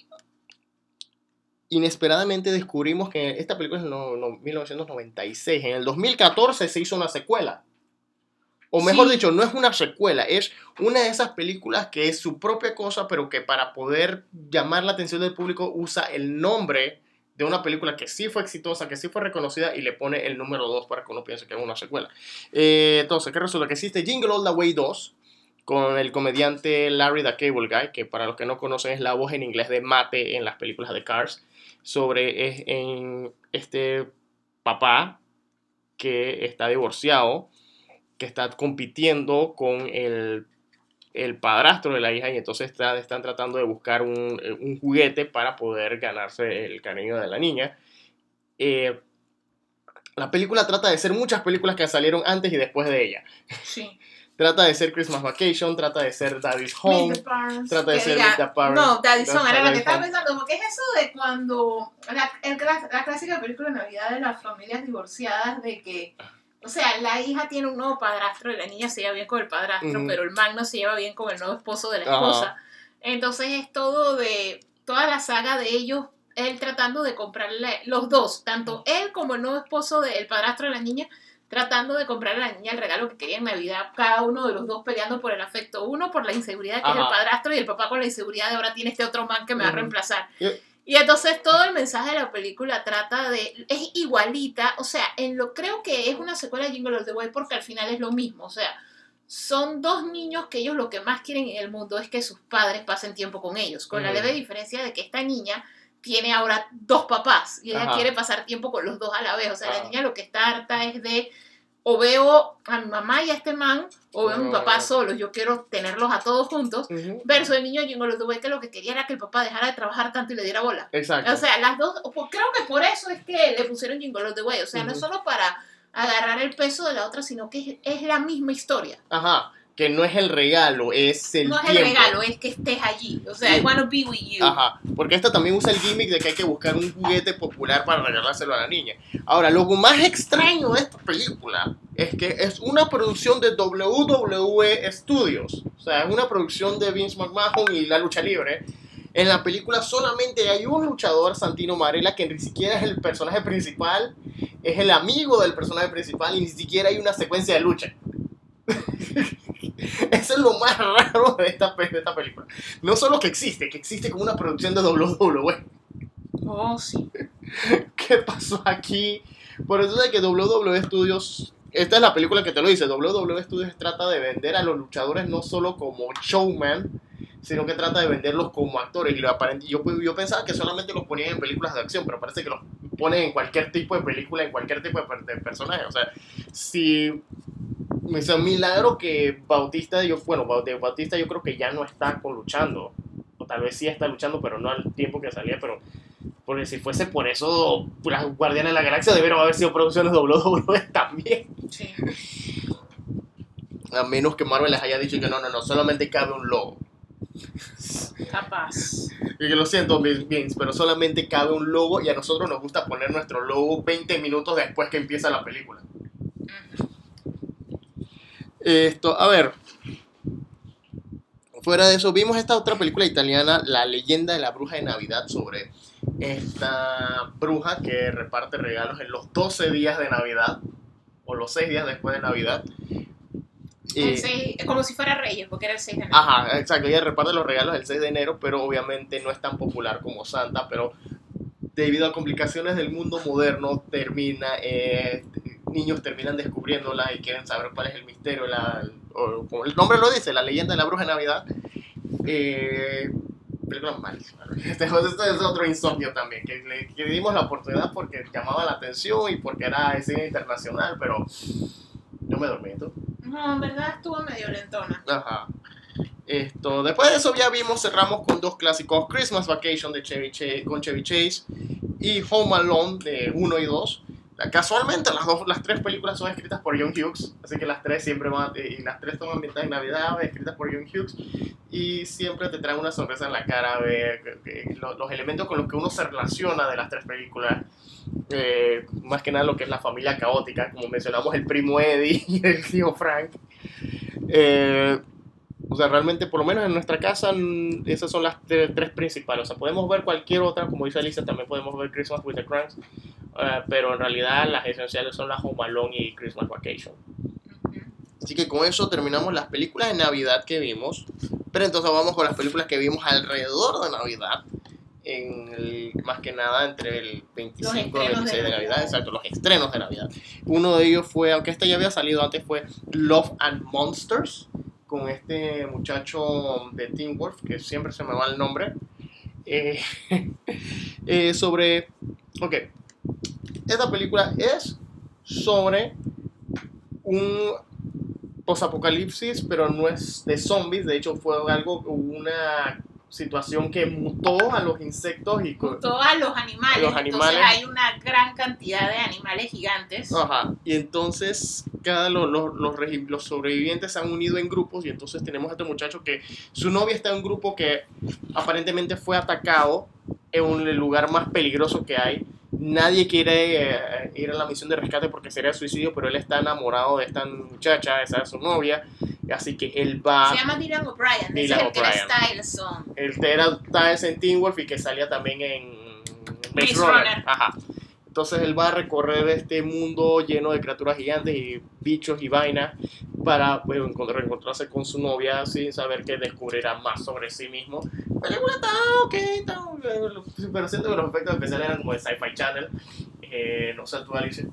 S1: inesperadamente descubrimos que esta película es en 1996. En el 2014 se hizo una secuela. O mejor
S2: Sí.
S1: dicho, no es una secuela, es una de esas películas que es su propia cosa, pero que para poder llamar la atención del público usa el nombre de una película que sí fue exitosa, que sí fue reconocida y le pone el número 2 para que uno piense que es una secuela. Eh, entonces, ¿qué resulta? Que existe Jingle All the Way 2 con el comediante Larry the Cable Guy, que para los que no conocen es la voz en inglés de Mate en las películas de Cars, sobre es en este papá que está divorciado, que está compitiendo con el, el padrastro de la hija y entonces está- están tratando de buscar un, eh, un juguete para poder ganarse el cariño de la niña. Eh, la película trata de ser muchas películas que salieron antes y después de ella.
S2: Sí.
S1: Trata de ser Christmas Vacation, trata de ser Daddy's Home.
S2: Parents,
S1: trata de ser
S2: diga-
S1: Meet the Parents.
S2: No, Daddy's Home, era la que estaba pensando, porque es eso de cuando la, el clas- la clásica película de Navidad de las familias divorciadas, de que, o sea, la hija tiene un nuevo padrastro y la niña se lleva bien con el padrastro, pero el man no se lleva bien con el nuevo esposo de la esposa. Entonces es todo de, toda la saga de ellos, él tratando de comprarle, los dos, tanto él como el nuevo esposo del padrastro de la niña, tratando de comprarle a la niña el regalo que quería en Navidad, cada uno de los dos peleando por el afecto, uno por la inseguridad que es el padrastro y el papá con la inseguridad de ahora tiene este otro man que me va a reemplazar.
S1: Y
S2: entonces todo el mensaje de la película trata de, es igualita, o sea, en lo creo que es una secuela de Jingle All the Way porque al final es lo mismo, o sea, son dos niños que ellos lo que más quieren en el mundo es que sus padres pasen tiempo con ellos, con la leve diferencia de que esta niña tiene ahora dos papás y ella
S1: Ajá.
S2: quiere pasar tiempo con los dos a la vez, o sea, la niña lo que está harta es de o veo a mi mamá y a este man, o veo a mi papá solo, yo quiero tenerlos a todos juntos,
S1: Ujú.
S2: versus el niño de the Way que lo que quería era que el papá dejara de trabajar tanto y le diera bola.
S1: Exacto.
S2: O sea, las dos, pues, creo que por eso es que le pusieron All the Way. O sea, no es solo para agarrar el peso de la otra, sino que es, es la misma historia.
S1: Ajá. Que no es el regalo, es el
S2: no es el regalo, es que estés allí. O sea, I wanna be with you.
S1: Ajá, porque esta también usa el gimmick de que hay que buscar un juguete popular para regalárselo a la niña. Ahora, lo más extraño de esta película es que es una producción de WWE Studios. O sea, es una producción de Vince McMahon y la lucha libre. En la película solamente hay un luchador, Santino Marella, que ni siquiera es el personaje principal, es el amigo del personaje principal y ni siquiera hay una secuencia de lucha. Eso es lo más raro de esta, de esta película. No solo que existe, que existe como una producción de WWE.
S2: Oh, sí.
S1: ¿Qué pasó aquí? Por eso de que WWE Studios, esta es la película que te lo dice, WWE Studios trata de vender a los luchadores no solo como showman, sino que trata de venderlos como actores. Y lo aparente, yo, yo pensaba que solamente los ponían en películas de acción, pero parece que los ponen en cualquier tipo de película, en cualquier tipo de, de personaje. O sea, si... Es un milagro que Bautista, yo, bueno, Bautista yo creo que ya no está luchando. O tal vez sí está luchando, pero no al tiempo que salía, pero porque si fuese por eso, las Guardianes de la Galaxia debieron haber sido producciones WWE también.
S2: sí.
S1: A menos que Marvel les haya dicho que no, no, no, solamente cabe un logo.
S2: Capaz.
S1: Y lo siento, Vince, Vince, pero solamente cabe un logo y a nosotros nos gusta poner nuestro logo 20 minutos después que empieza la película. Esto, a ver. Fuera de eso, vimos esta otra película italiana, La leyenda de la bruja de Navidad, sobre esta bruja que reparte regalos en los 12 días de Navidad, o los 6 días después de Navidad. Y-
S2: seis- como si fuera Reyes, porque era el 6 de enero.
S1: Ajá, exacto. Ella reparte los regalos el 6 de enero, pero obviamente no es tan popular como Santa, pero debido a complicaciones del mundo moderno, termina, eh, niños terminan descubriéndola y quieren saber cuál es el misterio, la, o como el nombre lo dice, la leyenda de la bruja de Navidad. Eh, película malísima. Este, este es otro insomnio también, que le que dimos la oportunidad porque llamaba la atención y porque era cine internacional, pero yo me dormí. ¿tú?
S2: No, en verdad estuvo medio lentona.
S1: Ajá. Esto, después de eso ya vimos, cerramos con dos clásicos, Christmas Vacation de Chevy Chase, con Chevy Chase y Home Alone de 1 y 2. Casualmente las, dos, las tres películas son escritas por John Hughes, así que las tres siempre van, y las tres son ambientadas en Navidad, escritas por John Hughes, y siempre te traen una sorpresa en la cara ver que- que lo- los elementos con los que uno se relaciona de las tres películas. eh, más que nada lo que es la familia caótica, como mencionamos el primo Eddie y el tío Frank. Eh, o sea, realmente, por lo menos en nuestra casa, esas son las tre- tres principales. O sea, podemos ver cualquier otra, como dice Alicia, también podemos ver Christmas with the Cranks, eh, pero en realidad las esenciales son las Home Alone y Christmas Vacation. Así que con eso terminamos las películas de Navidad que vimos. Pero entonces vamos con las películas que vimos alrededor de Navidad. En el- más que nada entre el 25 y el
S2: estrenos de
S1: 26 de Navidad.
S2: Navidad.
S1: Exacto, los estrenos de Navidad. Uno de ellos fue, aunque este ya había salido antes, fue Love and Monsters. Con este muchacho de Teen Wolf, que siempre se me va el nombre. Eh, eh, sobre. Ok. Esta película es sobre un posapocalipsis, pero no es de zombies. De hecho, fue algo, una situación que mutó a los insectos y. co-
S2: Todos los animales.
S1: Los animales.
S2: Entonces hay una gran cantidad de animales gigantes.
S1: Ajá. Y entonces cada lo- lo- los, regi- los sobrevivientes se han unido en grupos y entonces tenemos a este muchacho que su novia está en un grupo que aparentemente fue atacado en un lugar más peligroso que hay. Nadie quiere eh, ir a la misión de rescate porque sería suicidio, pero él está enamorado de esta muchacha, esa es su novia, así que él va...
S2: Se llama Dylan O'Brien.
S1: Dylan
S2: es el que era. Styleson.
S1: El era Tiles en Teen Wolf y que salía también en Maze Runner.
S2: Runner.
S1: Ajá. Entonces él va a recorrer este mundo lleno de criaturas gigantes y bichos y vainas para pues, encontrar- reencontrarse con su novia sin saber que descubrirá más sobre sí mismo. La película está ok, está pero siento que los efectos especiales eran como de Sci-Fi Channel. Eh, no sé, tú Alicia.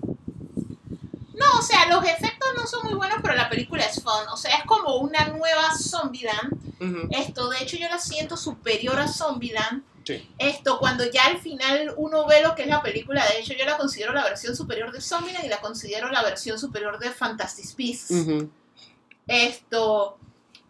S2: No, o sea, los efectos no son muy buenos, pero la película es fun. O sea, es como una nueva Zombieland. Esto, de hecho, yo la siento superior a Zombieland.
S1: Sí.
S2: Esto, cuando ya al final uno ve lo que es la película, de hecho, yo la considero la versión superior de Zombieland y la considero la versión superior de Fantastic Beasts. Esto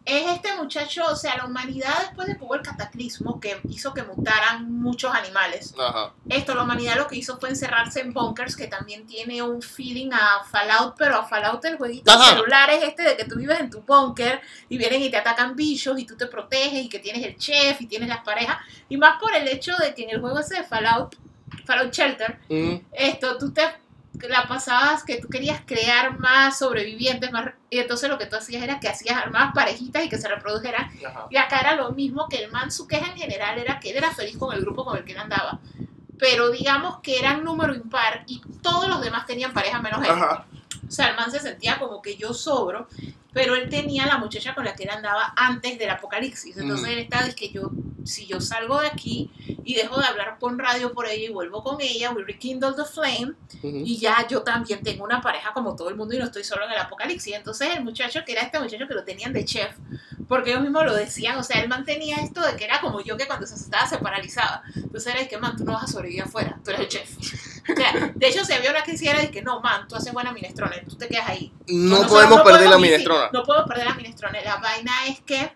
S2: es este muchacho, o sea, la humanidad después de que hubo el cataclismo que hizo que mutaran muchos animales.
S1: Ajá.
S2: Esto, la humanidad lo que hizo fue encerrarse en bunkers, que también tiene un feeling a Fallout, pero a Fallout el jueguito
S1: Ajá.
S2: celular es este de que tú vives en tu bunker y vienen y te atacan bichos y tú te proteges y que tienes el chef y tienes las parejas. Y más por el hecho de que en el juego ese de Fallout, Fallout Shelter,
S1: Mm,
S2: esto, tú te la pasabas que tú querías crear más sobrevivientes, más, y entonces lo que tú hacías era que hacías armadas parejitas y que se reprodujeran.
S1: ajá.
S2: Y acá era lo mismo que el man, su queja en general era que él era feliz con el grupo con el que él andaba. Pero digamos que eran número impar y todos los demás tenían pareja menos él.
S1: Ajá.
S2: O sea, el man se sentía como que yo sobro, pero él tenía la muchacha con la que él andaba antes del apocalipsis. Entonces
S1: Mm.
S2: él estaba, es que yo, si yo salgo de aquí y dejo de hablar con radio por ella y vuelvo con ella, we rekindle the flame, y ya yo también tengo una pareja como todo el mundo y no estoy solo en el apocalipsis. Entonces el muchacho que era este muchacho que lo tenían de chef, porque ellos mismos lo decían, o sea, él mantenía esto de que era como yo que cuando se asustaba se paralizaba. Entonces era de que, man, tú no vas a sobrevivir afuera, tú eres el chef. O sea, de hecho, si había una crisis era de que, no, man, tú haces buena minestrone, tú te quedas ahí.
S1: No
S2: Nosotros
S1: podemos
S2: no
S1: perder la
S2: podemos
S1: minestrona.
S2: No podemos perder la minestrona. La vaina es que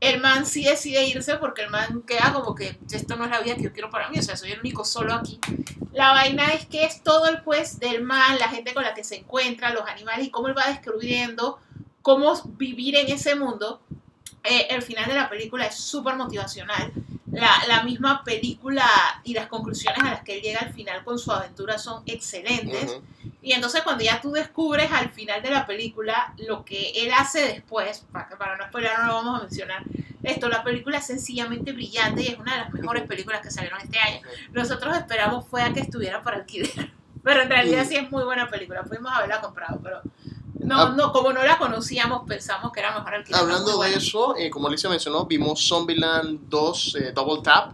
S2: el man sí decide irse porque el man queda como que esto no es la vida que yo quiero para mí, o sea, soy el único solo aquí. La vaina es que es todo el pues del man, la gente con la que se encuentra, los animales y cómo él va descubriendo cómo vivir en ese mundo. Eh, el final de la película es súper motivacional. La, la misma película y las conclusiones a las que él llega al final con su aventura son excelentes.
S1: Ujú.
S2: Y entonces cuando ya tú descubres al final de la película lo que él hace después, para, para no spoiler no lo vamos a mencionar, esto, la película es sencillamente brillante y es una de las mejores películas que salieron este año. Nosotros esperamos fue a que estuviera para alquiler, pero en realidad sí es muy buena película, pudimos haberla comprado, pero no,
S1: Ah.
S2: no, como no la conocíamos pensamos que era mejor alquiler.
S1: Hablando de eso, eh, como Alicia mencionó, vimos Zombieland 2 eh, Double Tap.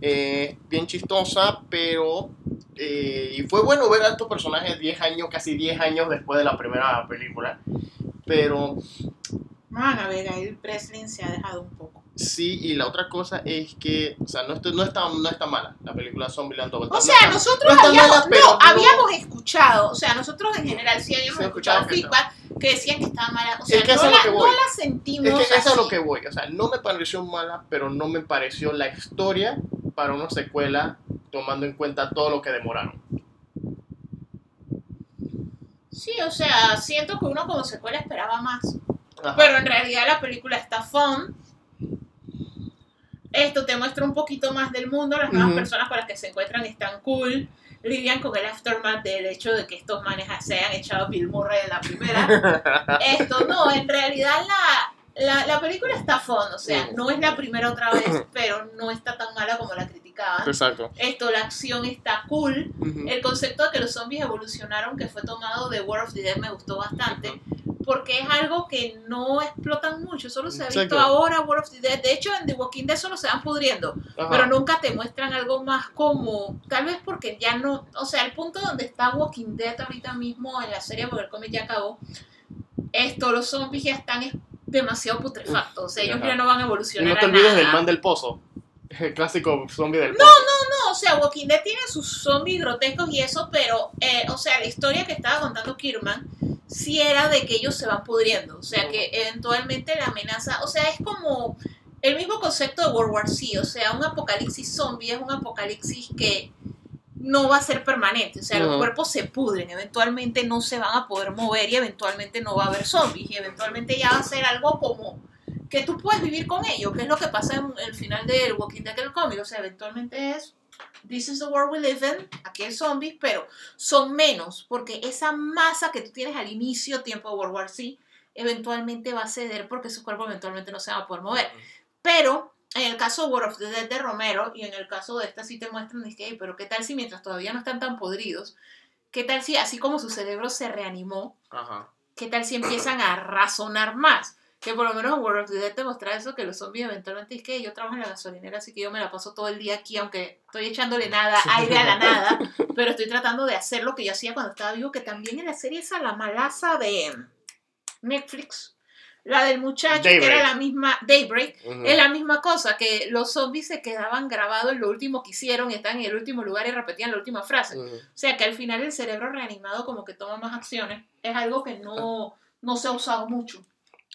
S1: Eh, bien chistosa, pero. y fue bueno ver a estos personajes 10 años, casi 10 años después de la primera película. Pero
S2: Man, Abigail Breslin se ha dejado un poco.
S1: sí, y la otra cosa es que. O sea, no, está- no, está, no está mala la película Zombieland Double.
S2: O sea, nosotros
S1: está
S2: habíamos,
S1: mala, pero
S2: habíamos escuchado, o sea, nosotros en general sí habíamos
S1: Sí,
S2: escuchado
S1: escuchado que
S2: feedback que decían que estaba mala. O sea,
S1: Es que
S2: no, la, no la sentimos.
S1: Es que eso es lo que voy. O sea, no me pareció mala, pero no me pareció la historia para una secuela tomando en cuenta todo lo que demoraron.
S2: Sí, o sea, siento que uno como secuela esperaba más.
S1: Ajá.
S2: Pero en realidad la película está fun. Esto te muestra un poquito más del mundo. Las nuevas
S1: Ujú.
S2: personas con las que se encuentran están cool. Lidian con el aftermath del hecho de que estos manes se hayan echado a Bill Murray en la primera. Esto no, en realidad la, la, la película está fun. O sea, no es la primera otra vez, pero no está tan mala como la criticaban.
S1: Exacto.
S2: Esto, la acción está cool.
S1: Ujú.
S2: El concepto de que los zombies evolucionaron, que fue tomado de War of the Dead, me gustó bastante. Porque es algo que no explotan mucho. Solo se ha visto
S1: Exacto.
S2: ahora War of the Dead. De hecho, en The Walking Dead solo se van pudriendo.
S1: Ajá.
S2: Pero nunca te muestran algo más como. Tal vez porque ya no. O sea, el punto donde está Walking Dead ahorita mismo en la serie, porque el cómic ya acabó. Esto, los zombies ya están es- demasiado putrefactos. O sea, ellos
S1: Ajá.
S2: ya no van a
S1: Y
S2: evolucionar.
S1: no te olvides del man del pozo. El clásico zombie del pozo.
S2: No, o sea, Walking Dead tiene sus zombies grotescos y eso, pero, eh, o sea, la historia que estaba contando Kirman sí era de que ellos se van pudriendo. O sea, que eventualmente la amenaza, o sea, es como el mismo concepto de World War Z. O sea, un apocalipsis zombie es un apocalipsis que no va a ser permanente. O sea, los cuerpos se pudren, eventualmente no se van a poder mover y eventualmente no va a haber zombies. Y eventualmente ya va a ser algo como que tú puedes vivir con ello, que es lo que pasa en el final del Walking Dead del cómic. O sea, eventualmente es, this is the world we live in, aquí hay zombies, pero son menos, porque esa masa que tú tienes al inicio, tiempo de World War Z, eventualmente va a ceder porque su cuerpo eventualmente no se va a poder mover. Pero en el caso de War of the Dead de Romero y en el caso de esta sí te muestran, es que, "Ey, pero qué tal si mientras todavía no están tan podridos, qué tal si así como su cerebro se reanimó,
S1: Ajá.
S2: ¿qué tal si empiezan a razonar más? Que por lo menos en World of the Dead te muestra eso, que los zombies eventualmente es que yo trabajo en la gasolinera, así que yo me la paso todo el día aquí, aunque estoy echándole nada, aire a la nada, pero estoy tratando de hacer lo que yo hacía cuando estaba vivo, que también en la serie esa, la malaza de Netflix, la del muchacho, que era la misma, Daybreak, es la misma cosa, que los zombies se quedaban grabados en lo último que hicieron y están en el último lugar y repetían la última frase. O sea que al final el cerebro reanimado como que toma más acciones. Es algo que no, no se ha usado mucho.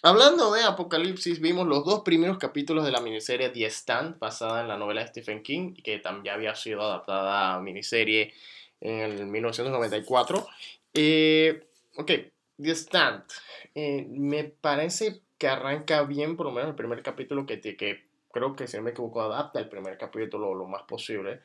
S1: Hablando de Apocalipsis, vimos los dos primeros capítulos de la miniserie The Stand, basada en la novela de Stephen King, que también había sido adaptada a miniserie en el 1994. Eh, ok, The Stand. Eh, me parece que arranca bien, por lo menos el primer capítulo, que, que creo que, si no me equivoco, adapta el primer capítulo lo más posible.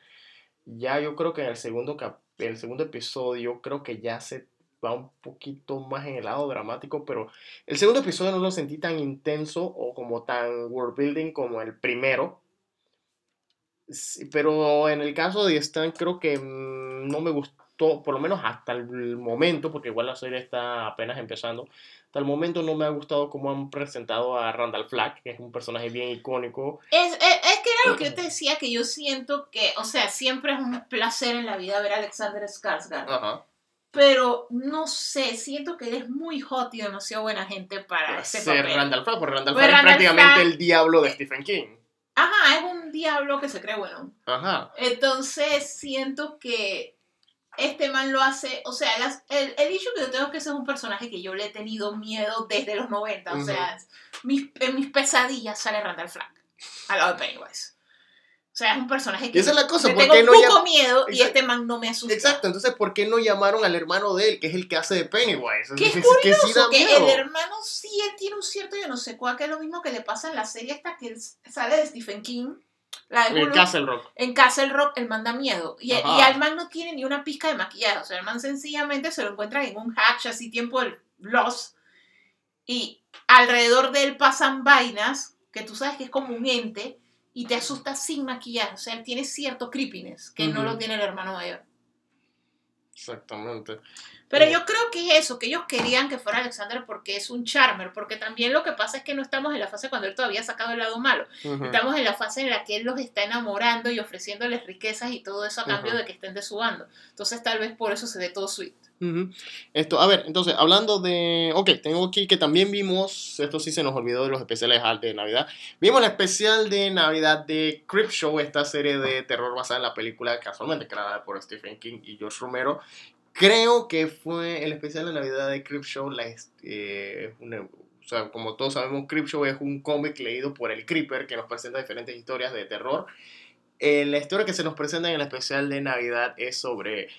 S1: Ya yo creo que en el segundo, cap- el segundo episodio, creo que ya se va un poquito más en el lado dramático, pero el segundo episodio no lo sentí tan intenso o como tan world building como el primero. Sí, pero en el caso de Stan creo que mm, no me gustó, por lo menos hasta el momento, porque igual la serie está apenas empezando, hasta el momento no me ha gustado cómo han presentado a Randall Flagg, que es un personaje bien icónico.
S2: Es, es, es que era lo que yo te decía, que yo siento que, o sea, siempre es un placer en la vida ver a Alexander Skarsgård.
S1: Ajá.
S2: Pero no sé, siento que él es muy hot y demasiado buena gente para ese
S1: Ser
S2: papel.
S1: Randall Flagg, porque Randall
S2: Pues
S1: Flagg es prácticamente el diablo de Stephen King.
S2: Ajá, es un diablo que se cree bueno.
S1: Ajá.
S2: Entonces siento que este man lo hace, o sea, las- el, el issue que yo tengo es que ese es un personaje que yo le he tenido miedo desde los 90, o sea, mis, en mis pesadillas sale Randall Flagg al lado de Pennywise. O sea, es un personaje que
S1: Y esa es la cosa,
S2: le
S1: ¿por
S2: tengo
S1: qué
S2: un
S1: no
S2: poco miedo y
S1: Exacto.
S2: este man no me asusta.
S1: Exacto, entonces ¿por qué no llamaron al hermano de él, que es el que hace de Pennywise?
S2: Que es
S1: sí
S2: curioso
S1: da
S2: que
S1: miedo.
S2: el hermano sí, él tiene un cierto, yo no sé cuál, que es lo mismo que le pasa en la serie esta que sale de Stephen King, la de
S1: En
S2: Hulu.
S1: Castle Rock.
S2: En Castle Rock, el man da miedo. Y,
S1: Ajá.
S2: y al man no tiene ni una pizca de maquillaje. O sea, el man sencillamente se lo encuentra en un hatch así tiempo del Lost. Y alrededor de él pasan vainas que tú sabes que es como un ente y te asusta sin maquillaje. O sea, él tiene cierto creepiness que no lo tiene el hermano mayor.
S1: Exactamente.
S2: Pero yo creo que es eso, que ellos querían que fuera Alexander porque es un charmer, porque también lo que pasa es que no estamos en la fase cuando él todavía ha sacado el lado malo. Estamos en la fase en la que él los está enamorando y ofreciéndoles riquezas y todo eso a cambio de que estén de su bando. Entonces tal vez por eso se ve todo sweet.
S1: Esto, a ver, entonces, hablando de. Ok, tengo aquí que también vimos. Esto sí se nos olvidó de los especiales de Navidad. Vimos el especial de Navidad de Creepshow, esta serie de terror basada en la película casualmente creada por Stephen King y George Romero. Creo que fue el especial de Navidad de. La, es una- o sea, como todos sabemos, Creepshow es un cómic leído por el Creeper que nos presenta diferentes historias de terror. Eh, la historia que se nos presenta en el especial de Navidad es sobre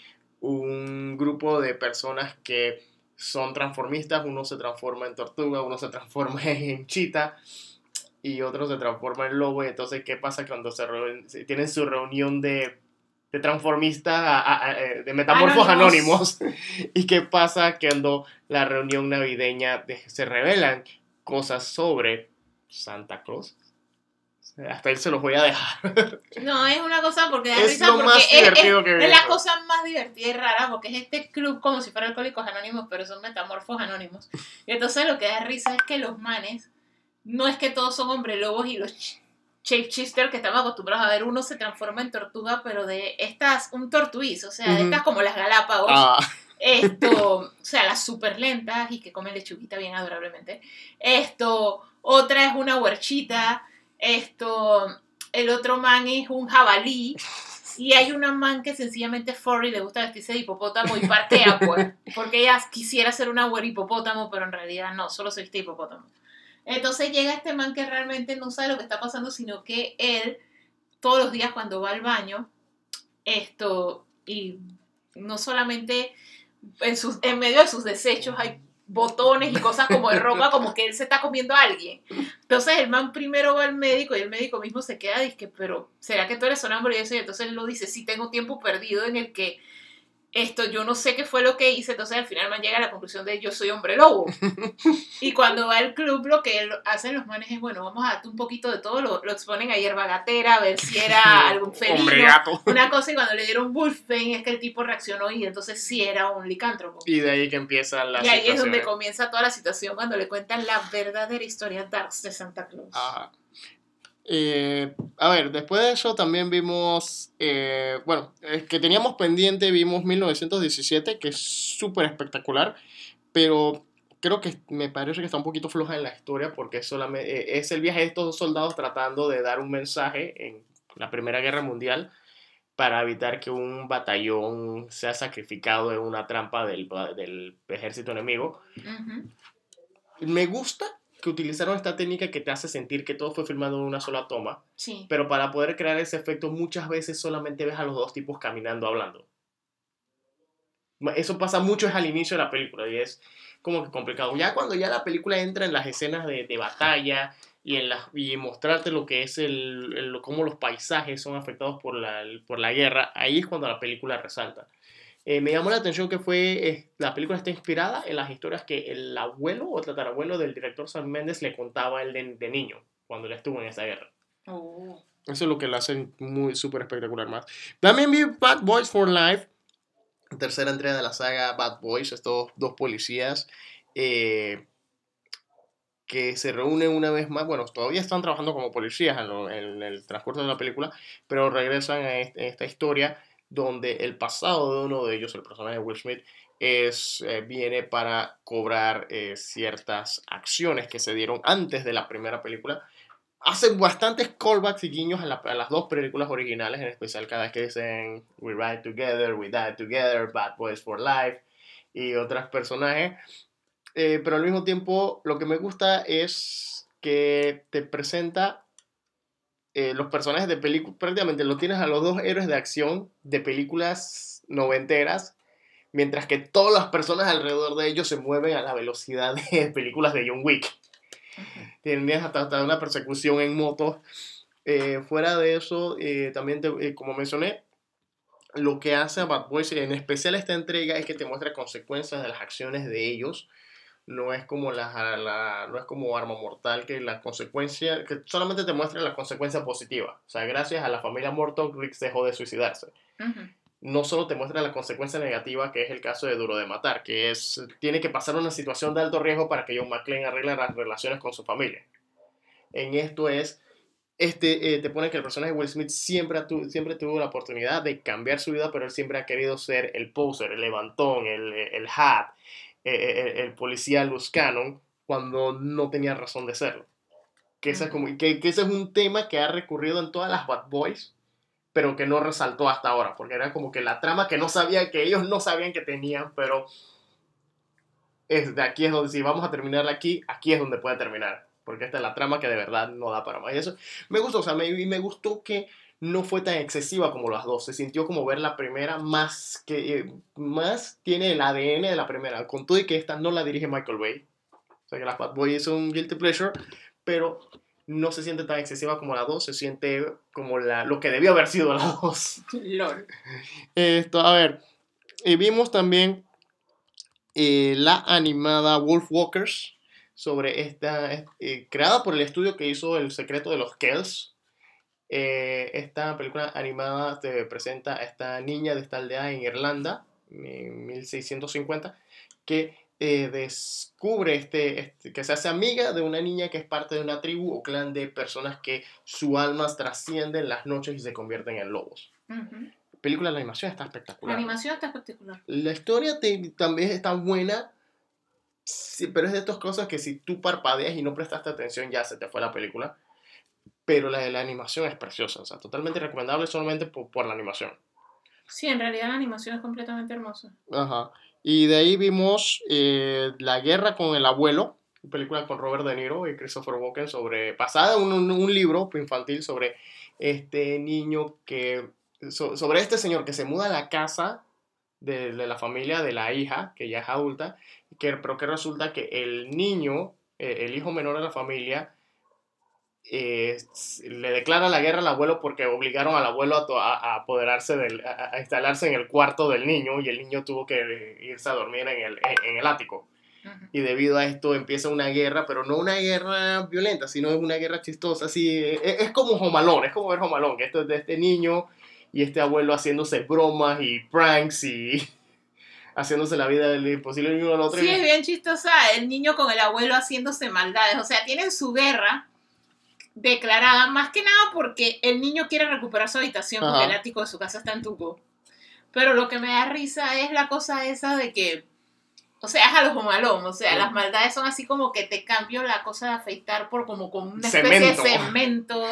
S1: un grupo de personas que son transformistas, uno se transforma en tortuga, uno se transforma en chita y otro se transforma en lobo. Entonces, ¿qué pasa cuando se, reúnen- tienen su reunión de, de transformistas, a- a- a- eh, de metamorfos
S2: Anónimos.
S1: anónimos? ¿Y qué pasa cuando la reunión navideña de- se revelan cosas sobre Santa Claus? Hasta ahí se los voy a dejar.
S2: No, es una cosa porque da
S1: Es
S2: risa
S1: lo
S2: porque
S1: más
S2: es,
S1: divertido
S2: es-
S1: que
S2: es la cosa más divertida y rara porque es este club como si fueran alcohólicos anónimos, pero son metamorfos anónimos. Y entonces lo que da risa es que los manes, no es que todos son hombre lobos y los ch- shapeshifter que estamos acostumbrados a ver, uno se transforma en tortuga, pero de estas, un tortuís, o sea, de estas como las Galápagos.
S1: Ah,
S2: Esto, o sea, las super lentas y que comen lechuguita bien adorablemente. Esto, otra es una huerchita. Esto, el otro man es un jabalí. Y hay una man que sencillamente es furry, le gusta vestirse de hipopótamo y partea, pues. Porque ella quisiera ser una huer hipopótamo, pero en realidad no, solo se viste hipopótamo. Entonces llega este man que realmente no sabe lo que está pasando, sino que él, todos los días cuando va al baño, esto, y no solamente en, sus, en medio de sus desechos hay botones y cosas como de ropa, como que él se está comiendo a alguien. Entonces el man primero va al médico y el médico mismo se queda dice pero ¿será que tú eres sonámbulo? Y eso, y entonces él lo dice, sí tengo tiempo perdido en el que esto, yo no sé qué fue lo que hice, entonces al final man llega a la conclusión de yo soy hombre lobo. y cuando va al club lo que hacen los manes es, bueno, vamos a darte un poquito de todo, lo, lo exponen a hierba gatera, a ver si era algún felino
S1: hombre gato.
S2: una cosa y cuando le dieron Wolfbane es que el tipo reaccionó y entonces sí era un licántropo.
S1: Y de ahí que empieza la
S2: Y ahí es donde comienza toda la situación cuando le cuentan la verdadera historia de Santa Claus.
S1: Ajá. Eh, a ver, después de eso también vimos, eh, bueno, es que teníamos pendiente, vimos 1917, que es súper espectacular, pero creo que me parece que está un poquito floja en la historia porque es, solamente, eh, es el viaje de estos dos soldados tratando de dar un mensaje en la Primera Guerra Mundial para evitar que un batallón sea sacrificado en una trampa del, del ejército enemigo.
S2: Ujú.
S1: Me gusta que utilizaron esta técnica que te hace sentir que todo fue filmado en una sola toma,
S2: Sí.
S1: pero para poder crear ese efecto muchas veces solamente ves a los dos tipos caminando hablando. Eso pasa mucho es al inicio de la película y es como que complicado. Ya cuando ya la película entra en las escenas de, de batalla y en las y mostrarte lo que es el, el- cómo los paisajes son afectados por la, por la guerra, ahí es cuando la película resalta. Eh, me llamó la atención que fue, eh, la película está inspirada en las historias que el abuelo o tatarabuelo del director Sam Mendes le contaba a él de, de niño, cuando él estuvo en esa guerra.
S2: Oh.
S1: Eso es lo que lo hace muy súper espectacular más. También vi Bad Boys for Life, tercera entrega de la saga Bad Boys, estos dos policías eh, que se reúnen una vez más, bueno, todavía están trabajando como policías en, lo- en el transcurso de la película, pero regresan a este- esta historia donde el pasado de uno de ellos, el personaje de Will Smith, es, eh, viene para cobrar eh, ciertas acciones que se dieron antes de la primera película. Hacen bastantes callbacks y guiños a, la- las dos películas originales, en especial cada vez que dicen We Ride Together, We Die Together, Bad Boys for Life y otros personajes. Eh, pero al mismo tiempo, lo que me gusta es que te presenta eh, los personajes de películas, prácticamente los tienes a los dos héroes de acción de películas noventeras, mientras que todas las personas alrededor de ellos se mueven a la velocidad de películas de John Wick. Tienes hasta, hasta una persecución en moto. Eh, fuera de eso, eh, también, te- como mencioné, lo que hace a Bad Boys, en especial esta entrega, es que te muestra consecuencias de las acciones de ellos. No es como la, la- no es como Arma Mortal, que la consecuencia, que solamente te muestra la consecuencia positiva. O sea, gracias a la familia Morton, Rick dejó de suicidarse. No solo te muestra la consecuencia negativa, que es el caso de Duro de Matar, que es, tiene que pasar una situación de alto riesgo para que John McClane arregle las relaciones con su familia. En esto es, este, eh, te pone que el personaje de Will Smith siempre, tu- siempre tuvo la oportunidad de cambiar su vida, pero él siempre ha querido ser el poser, el levantón, el, el hat, eh, el, el policía Luz Cannon, cuando no tenía razón de serlo. Que ese, es como, que, que ese es un tema que ha recurrido en todas las Bad Boys, pero que no resaltó hasta ahora, porque era como que la trama que no sabía, que ellos no sabían que tenían, pero es de aquí es donde, si vamos a terminarla aquí, aquí es donde puede terminar, porque esta es la trama que de verdad no da para más. Y eso me gustó, o sea, me, me gustó que no fue tan excesiva como las dos. Se sintió como ver la primera más que eh, más tiene el ADN de la primera. Con todo y que esta no la dirige Michael Bay. O sea que la Fat Boy es un guilty pleasure, pero no se siente tan excesiva como la dos. Se siente como la, lo que debió haber sido la dos.
S2: LOL.
S1: Esto, a ver, eh, vimos también eh, la animada Wolf Walkers sobre esta, eh, creada por el estudio que hizo El secreto de los Kells. Eh, esta película animada te presenta a esta niña de esta aldea en Irlanda, en 1650, que eh, descubre este, este- que se hace amiga de una niña que es parte de una tribu o clan de personas que su alma trasciende en las noches y se convierten en lobos.
S2: Ujú.
S1: Película de animación está
S2: La
S1: espectacular.
S2: animación está espectacular.
S1: La historia te- también está buena, sí, pero es de estas cosas que si tú parpadeas y no prestaste atención ya se te fue la película. Pero la de la animación es preciosa, o sea, totalmente recomendable solamente por, por la animación.
S2: Sí, en realidad la animación es completamente hermosa.
S1: Ajá. Y de ahí vimos eh, La guerra con el abuelo, una película con Robert De Niro y Christopher Walken sobre, basada en un, un libro infantil sobre este niño que, so- sobre este señor que se muda a la casa de, de la familia de la hija, que ya es adulta, que, pero que resulta que el niño, eh, el hijo menor de la familia, eh, le declara la guerra al abuelo porque obligaron al abuelo a, to- a- apoderarse del, a, a instalarse en el cuarto del niño y el niño tuvo que irse a dormir en el, en el ático. Y debido a esto empieza una guerra, pero no una guerra violenta, sino una guerra chistosa, así, es, es como Jomalón, es como ver Jomalón, que esto es de este niño y este abuelo haciéndose bromas y pranks y haciéndose la vida del imposible uno al otro.
S2: Sí,
S1: y-
S2: es bien chistosa el niño con el abuelo haciéndose maldades. O sea, tienen su guerra declarada, más que nada porque el niño quiere recuperar su habitación porque
S1: Ajá.
S2: el ático de su casa está en Tuco. Pero lo que me da risa es la cosa esa de que, o sea, es a los malón. O sea,
S1: Sí.
S2: las maldades son así como que te cambio la cosa de afeitar por como con una especie
S1: Cemento.
S2: de cemento.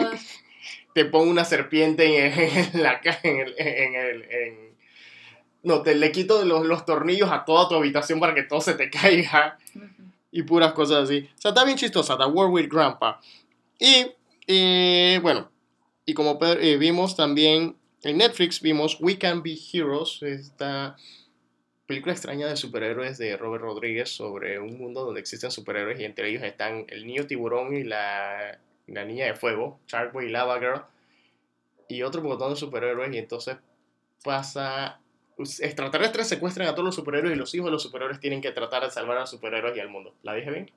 S1: te pongo una serpiente en, ca- en el, en el- en- no te le quito los, los tornillos a toda tu habitación para que todo se te caiga y puras cosas así o sea está bien chistosa The War with Grandpa y eh, bueno y como eh, vimos también en Netflix vimos We Can Be Heroes esta película extraña de superhéroes de Robert Rodríguez sobre un mundo donde existen superhéroes y entre ellos están el niño tiburón y la, la niña de fuego, Sharkboy y Lava Girl, y otro montón de superhéroes y entonces pasa... pues, Extraterrestres secuestran a todos los superhéroes y los hijos de los superhéroes tienen que tratar de salvar a los superhéroes y al mundo. ¿La dije bien?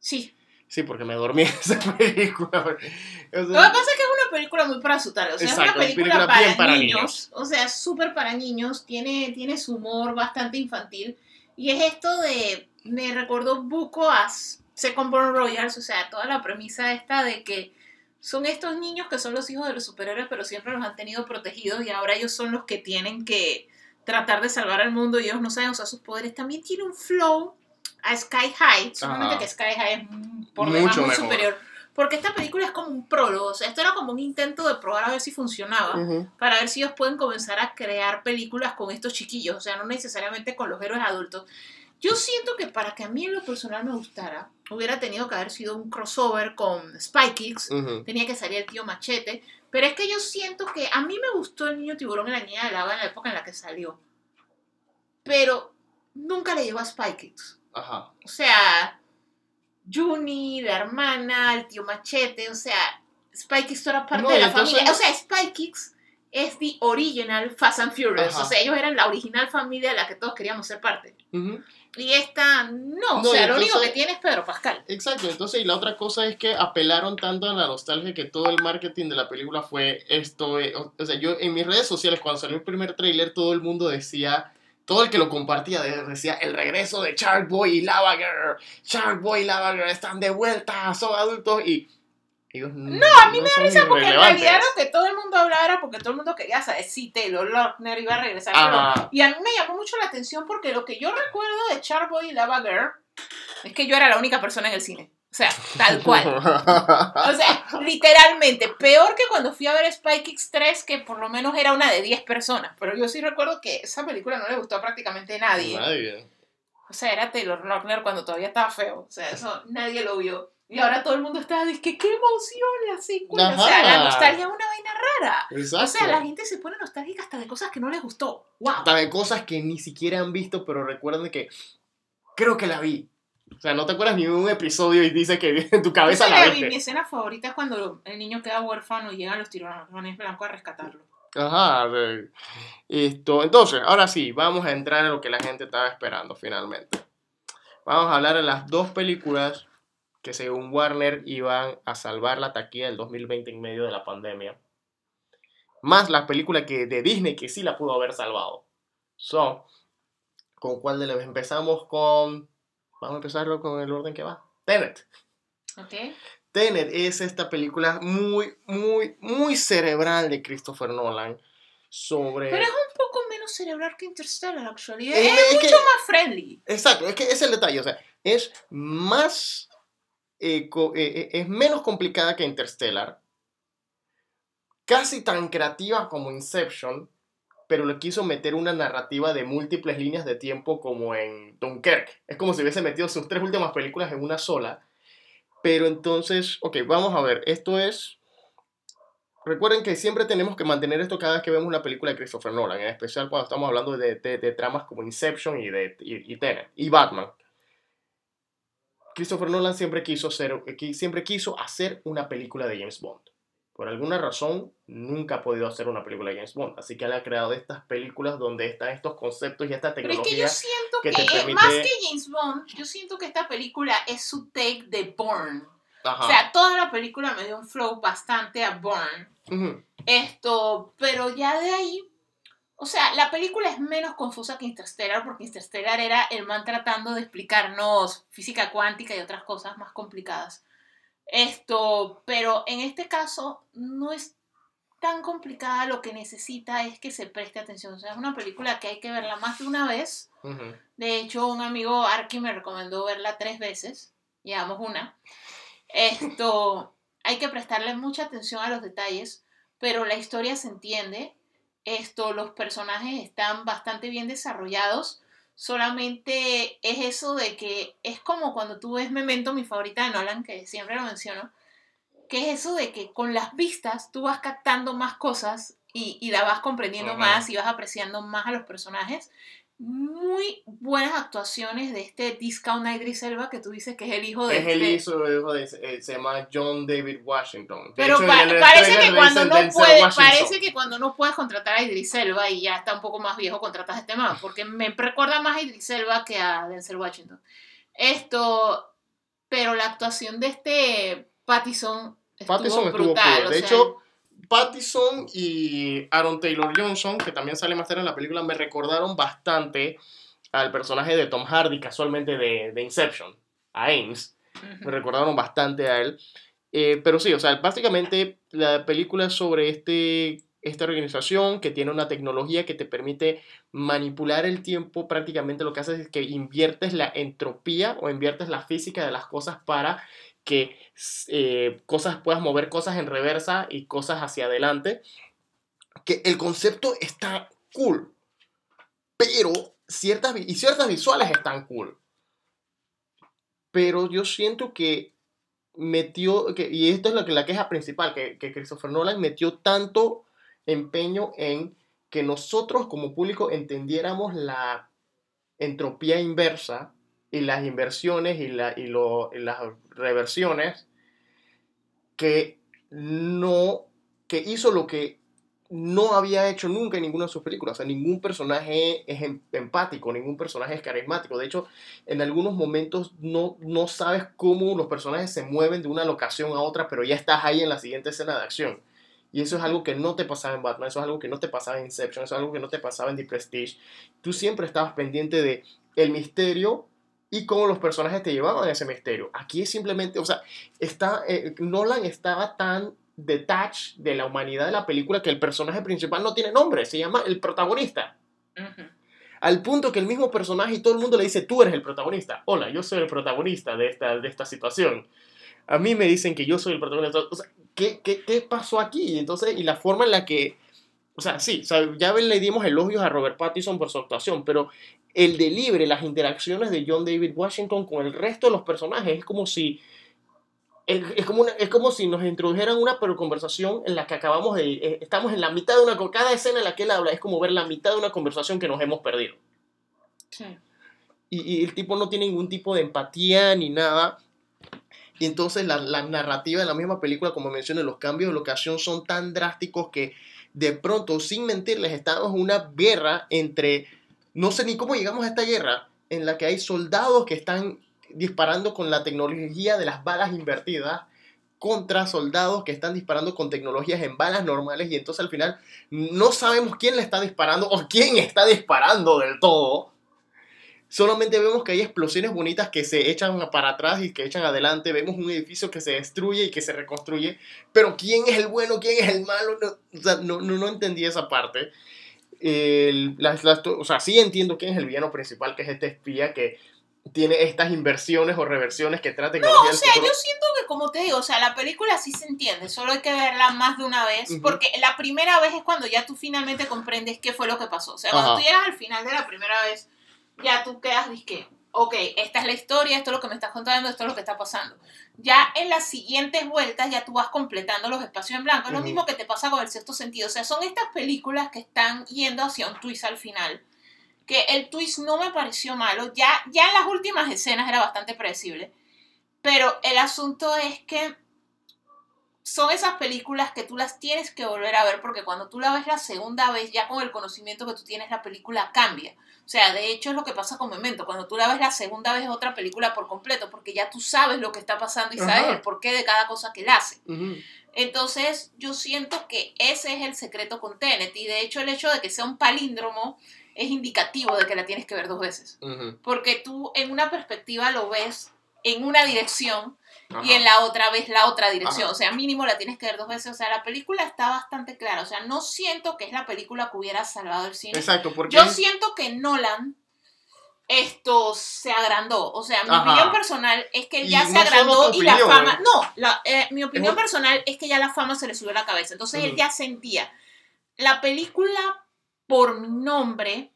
S2: Sí.
S1: Sí, porque me dormí en esa película. O
S2: Lo que pasa es que es una película muy para asustar, o sea,
S1: Exacto,
S2: es una película,
S1: película
S2: para,
S1: bien para
S2: niños,
S1: niños.
S2: o sea, súper para niños, tiene, tiene su humor bastante infantil, y es esto de, me recordó Buco a Second Born Royals, o sea, toda la premisa esta de que son estos niños que son los hijos de los superhéroes, pero siempre los han tenido protegidos, y ahora ellos son los que tienen que tratar de salvar al mundo, y ellos no saben usar sus poderes, también tiene un flow a Sky High, solamente que Sky High es por demás muy
S1: mejor.
S2: superior. Porque esta película es como un prólogo, o sea, esto era como un intento de probar a ver si funcionaba,
S1: ujú.
S2: para ver si ellos pueden comenzar a crear películas con estos chiquillos, o sea, no necesariamente con los héroes adultos. Yo siento que para que a mí en lo personal me gustara, hubiera tenido que haber sido un crossover con Spy Kids,
S1: Ujú.
S2: tenía que salir el tío Machete, pero es que yo siento que a mí me gustó el niño tiburón y la niña de lava en la época en la que salió, pero nunca le llegó a Spy Kids.
S1: Ajá.
S2: O sea, Juni, la hermana, el tío Machete, o sea, Spy Kids era parte
S1: No,
S2: de la
S1: entonces-
S2: familia. O sea, Spy Kids es the original Fast and Furious.
S1: Ajá.
S2: O sea, ellos eran la original familia de la que todos queríamos ser parte.
S1: Ujú.
S2: Y esta, no, o
S1: No, y
S2: sea, lo único
S1: entonces-
S2: que tiene es Pedro Pascal.
S1: Exacto, entonces y la otra cosa es que apelaron tanto a la nostalgia que todo el marketing de la película fue esto, eh, o, o sea, yo en mis redes sociales cuando salió el primer tráiler todo el mundo decía, todo el que lo compartía de- decía, el regreso de Shark Boy y Lava Girl, Shark Boy y Lava Girl están de vuelta, son adultos y ellos no,
S2: a mí me da risa porque en realidad lo que todo el mundo hablaba era porque todo el mundo quería saber si Taylor Lautner iba a regresar. pero- y a mí me llamó mucho la atención porque lo que yo recuerdo de Charboy y Lava Girl es que yo era la única persona en el cine. O sea, tal cual. O sea, literalmente, peor que cuando fui a ver Spy Kids 3, que por lo menos era una de 10 personas. Pero yo sí recuerdo que esa película no le gustó a prácticamente nadie.
S1: Nadie.
S2: O sea, era Taylor Lautner cuando todavía estaba feo. O sea, eso nadie lo vio. Y ahora todo el mundo está diciendo, qué emoción la secuela. O sea, la nostalgia es una vaina rara.
S1: Exacto.
S2: O sea, la gente se pone nostálgica hasta de cosas que no les gustó. ¡Wow!
S1: Hasta de cosas que ni siquiera han visto, pero recuerdan de que creo que la vi. O sea, no te acuerdas ni de un episodio y dice que en tu cabeza la
S2: la vi. Mi
S1: viste.
S2: escena favorita es cuando el niño queda huérfano y llegan los tirones blancos a rescatarlo.
S1: Ajá. Esto, entonces, ahora sí, vamos a entrar en lo que la gente estaba esperando finalmente. Vamos a hablar de las dos películas que según Warner iban a salvar la taquilla del 2020 en medio de la pandemia. Más las películas que, de Disney que sí la pudo haber salvado. Son, ¿con cuál de las empezamos con... Vamos a empezarlo con el orden que va. Tenet.
S2: ¿Ok?
S1: Tenet es esta película muy, muy, muy cerebral de Christopher Nolan sobre...
S2: Pero es un poco menos cerebral que Interstellar, actually.
S1: Eh,
S2: Es,
S1: es
S2: mucho
S1: que-
S2: más friendly.
S1: Exacto, es que es el detalle, o sea, es más, eh, eh, eh, es menos complicada que Interstellar, casi tan creativa como Inception, pero le quiso meter una narrativa de múltiples líneas de tiempo como en Dunkirk. Es como si hubiese metido sus tres últimas películas en una sola, pero entonces, ok, vamos a ver, esto es... Recuerden que siempre tenemos que mantener esto cada vez que vemos una película de Christopher Nolan, en especial cuando estamos hablando de, tramas como Inception y, de, y, y Batman. Christopher Nolan siempre quiso, hacer, qui- siempre quiso hacer una película de James Bond. Por alguna razón, nunca ha podido hacer una película de James Bond. Así que él ha creado estas películas donde están estos conceptos y esta
S2: Pero es que
S1: tecnología.
S2: yo siento
S1: que
S2: que,
S1: te
S2: es
S1: permite-
S2: más que James Bond, yo siento que esta película es su take de Bourne.
S1: Ajá.
S2: O sea, toda la película me dio un flow bastante a Bourne. Esto, pero ya de ahí, o sea, la película es menos confusa que Interstellar, porque Interstellar era el man tratando de explicarnos física cuántica y otras cosas más complicadas. Esto, pero en este caso no es tan complicada, lo que necesita es que se preste atención. O sea, es una película que hay que verla más de una vez. De hecho, un amigo Arki me recomendó verla tres veces. Llevamos una. Esto, hay que prestarle mucha atención a los detalles, pero la historia se entiende. Esto, los personajes están bastante bien desarrollados. Solamente es eso de que es como cuando tú ves Memento, mi favorita de Nolan, que siempre lo menciono, que es eso de que con las vistas tú vas captando más cosas y, y la vas comprendiendo más y vas apreciando más a los personajes. Muy buenas actuaciones de este Discount Idris Elba, que tú dices que es el hijo de
S1: Es el hijo hijo de, eh, se llama John David Washington. De
S2: Pero
S1: hecho,
S2: pa- parece que cuando no puede, parece que cuando no puedes contratar a Idris Elba y ya está un poco más viejo, contratas a este man, porque me recuerda más a Idris Elba que a Denzel Washington. Esto, pero la actuación de este Pattison estuvo
S1: Pattison estuvo
S2: brutal.
S1: cool.
S2: o
S1: De
S2: sea,
S1: hecho, Pattison y Aaron Taylor Johnson, que también sale más tarde en la película, me recordaron bastante al personaje de Tom Hardy, casualmente de, de Inception, a Ames. Me recordaron bastante a él. Eh, pero sí, o sea, básicamente la película es sobre este, esta organización que tiene una tecnología que te permite manipular el tiempo. Prácticamente lo que haces es que inviertes la entropía o inviertes la física de las cosas para que eh, cosas puedas mover cosas en reversa y cosas hacia adelante. Que el concepto está cool, pero ciertas y ciertas visuales están cool. Pero yo siento que metió, que, y esto es que, la queja principal, que, que Christopher Nolan metió tanto empeño en que nosotros como público entendiéramos la entropía inversa y las inversiones y, la, y, lo- y las reversiones que no, que hizo lo que no había hecho nunca en ninguna de sus películas. O sea, ningún personaje es em- empático, ningún personaje es carismático. De hecho, en algunos momentos no, no sabes cómo los personajes se mueven de una locación a otra, pero ya estás ahí en la siguiente escena de acción. Y eso es algo que no te pasaba en Batman, eso es algo que no te pasaba en Inception, eso es algo que no te pasaba en The Prestige. Tú siempre estabas pendiente de el misterio y cómo los personajes te llevaban a ese misterio. Aquí es simplemente, o sea, está, eh, Nolan estaba tan detached de la humanidad de la película que el personaje principal no tiene nombre, se llama el protagonista. Al punto que el mismo personaje y todo el mundo le dice, tú eres el protagonista. Hola, yo soy el protagonista de esta, de esta situación. A mí me dicen que yo soy el protagonista. O sea, ¿qué, qué, qué pasó aquí? Entonces, y la forma en la que... O sea, sí, o sea, ya le dimos elogios a Robert Pattinson por su actuación, pero el delivery, las interacciones de John David Washington con el resto de los personajes es como si es, es como una- es como si nos introdujeran una pero conversación en la que acabamos de... eh, estamos en la mitad de una... Cada escena en la que él habla es como ver la mitad de una conversación que nos hemos perdido.
S2: Sí.
S1: y, y el tipo no tiene ningún tipo de empatía ni nada. Y entonces la, la narrativa de la misma película, como mencioné, los cambios de locación son tan drásticos que de pronto, sin mentirles, estamos en una guerra entre, no sé ni cómo llegamos a esta guerra, en la que hay soldados que están disparando con la tecnología de las balas invertidas contra soldados que están disparando con tecnologías en balas normales y entonces al final no sabemos quién le está disparando o quién está disparando del todo. Solamente vemos que hay explosiones bonitas que se echan para atrás y que echan adelante. Vemos un edificio que se destruye y que se reconstruye. Pero quién es el bueno, quién es el malo, no, o sea, no, no, no entendí esa parte. El- las- las- o sea, sí entiendo quién es el villano principal, que es este espía que tiene estas inversiones o reversiones que trae
S2: No, o sea, yo siento que como te digo, o sea, la película sí se entiende, solo hay que verla más de una vez,
S1: Ujú.
S2: porque la primera vez es cuando ya tú finalmente comprendes qué fue lo que pasó. O sea, cuando
S1: Ajá.
S2: tú llegas al final de la primera vez, ya tú quedas, que ok, esta es la historia, esto es lo que me estás contando, esto es lo que está pasando. Ya en las siguientes vueltas ya tú vas completando los espacios en blanco. Es lo mismo que te pasa con el sexto sentido. O sea, son estas películas que están yendo hacia un twist al final. Que el twist no me pareció malo. Ya, ya en las últimas escenas era bastante predecible. Pero el asunto es que son esas películas que tú las tienes que volver a ver porque cuando tú la ves la segunda vez, ya con el conocimiento que tú tienes, la película cambia. O sea, de hecho es lo que pasa con Memento. Cuando tú la ves la segunda vez es otra película por completo porque ya tú sabes lo que está pasando y sabes
S1: Ajá.
S2: el porqué de cada cosa que él hace. Entonces, yo siento que ese es el secreto con Tenet. Y de hecho, el hecho de que sea un palíndromo es indicativo de que la tienes que ver dos veces. Porque tú en una perspectiva lo ves en una dirección y en la otra ves la otra dirección.
S1: Ajá.
S2: O sea, mínimo la tienes que ver dos veces. O sea, la película está bastante clara. O sea, no siento que es la película que hubiera salvado el cine.
S1: Exacto, porque...
S2: Yo siento que Nolan esto se agrandó. O sea, mi
S1: Ajá.
S2: opinión personal es que él
S1: Y
S2: ya
S1: no
S2: se agrandó y la fama. No, la- eh, mi opinión personal es que ya la fama se le subió a la cabeza. Entonces él
S1: Ujú.
S2: ya sentía. La película, por mi nombre,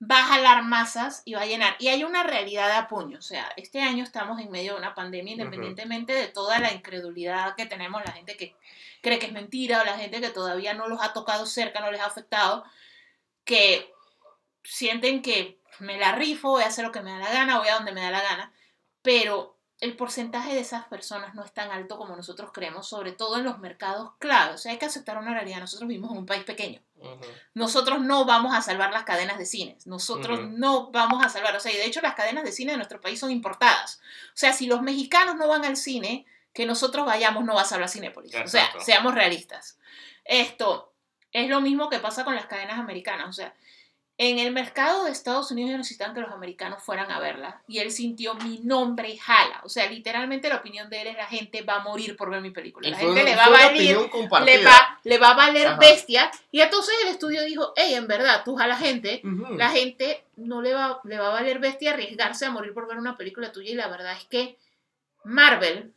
S2: va a jalar masas y va a llenar. Y hay una realidad de apuño. O sea, este año estamos en medio de una pandemia, independientemente de toda la incredulidad que tenemos, la gente que cree que es mentira o la gente que todavía no los ha tocado cerca, no les ha afectado, que sienten que me la rifo, voy a hacer lo que me da la gana, voy a donde me da la gana, pero el porcentaje de esas personas no es tan alto como nosotros creemos, sobre todo en los mercados clave. O sea, hay que aceptar una realidad. Nosotros vivimos en un país pequeño. Nosotros no vamos a salvar las cadenas de cines. Nosotros no vamos a salvar. O sea, y de hecho las cadenas de cine de nuestro país son importadas. O sea, si los mexicanos no van al cine, que nosotros vayamos no va a salvar Cinépolis. O sea, seamos realistas. Esto es lo mismo que pasa con las cadenas americanas. O sea, en el mercado de Estados Unidos necesitan que los americanos fueran a verla. Y él sintió mi nombre jala. O sea, literalmente la opinión de él es la gente va a morir por ver mi película. La gente le va a valer
S1: opinión compartida.
S2: le va, le va a valer
S1: Ajá.
S2: bestia. Y entonces el estudio dijo, hey, en verdad, tú a la gente, la gente no le va, le va a valer bestia arriesgarse a morir por ver una película tuya. Y la verdad es que Marvel,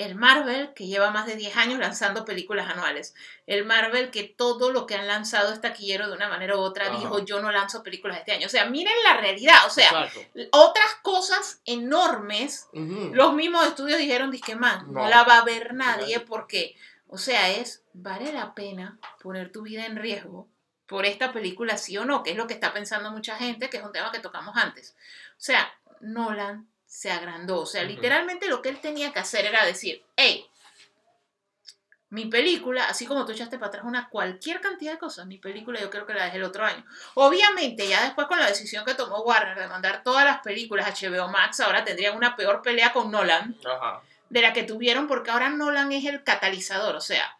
S2: el Marvel que lleva más de 10 años lanzando películas anuales, el Marvel que todo lo que han lanzado es taquillero de una manera u otra,
S1: Ajá.
S2: dijo, yo no lanzo películas este año. O sea, miren la realidad. O sea,
S1: Exacto.
S2: otras cosas enormes los mismos estudios dijeron, disque man, no.
S1: No.
S2: la va a ver nadie
S1: Nadie.
S2: porque, o sea, es, vale la pena poner tu vida en riesgo por esta película, sí o no, que es lo que está pensando mucha gente, que es un tema que tocamos antes. O sea, Nolan se agrandó, o sea, literalmente lo que él tenía que hacer era decir, hey, mi película, así como tú echaste para atrás una cualquier cantidad de cosas, mi película yo creo que la dejé el otro año. Obviamente, ya después con la decisión que tomó Warner de mandar todas las películas a HBO Max, ahora tendrían una peor pelea con Nolan
S1: Ajá.
S2: de la que tuvieron, porque ahora Nolan es el catalizador, o sea,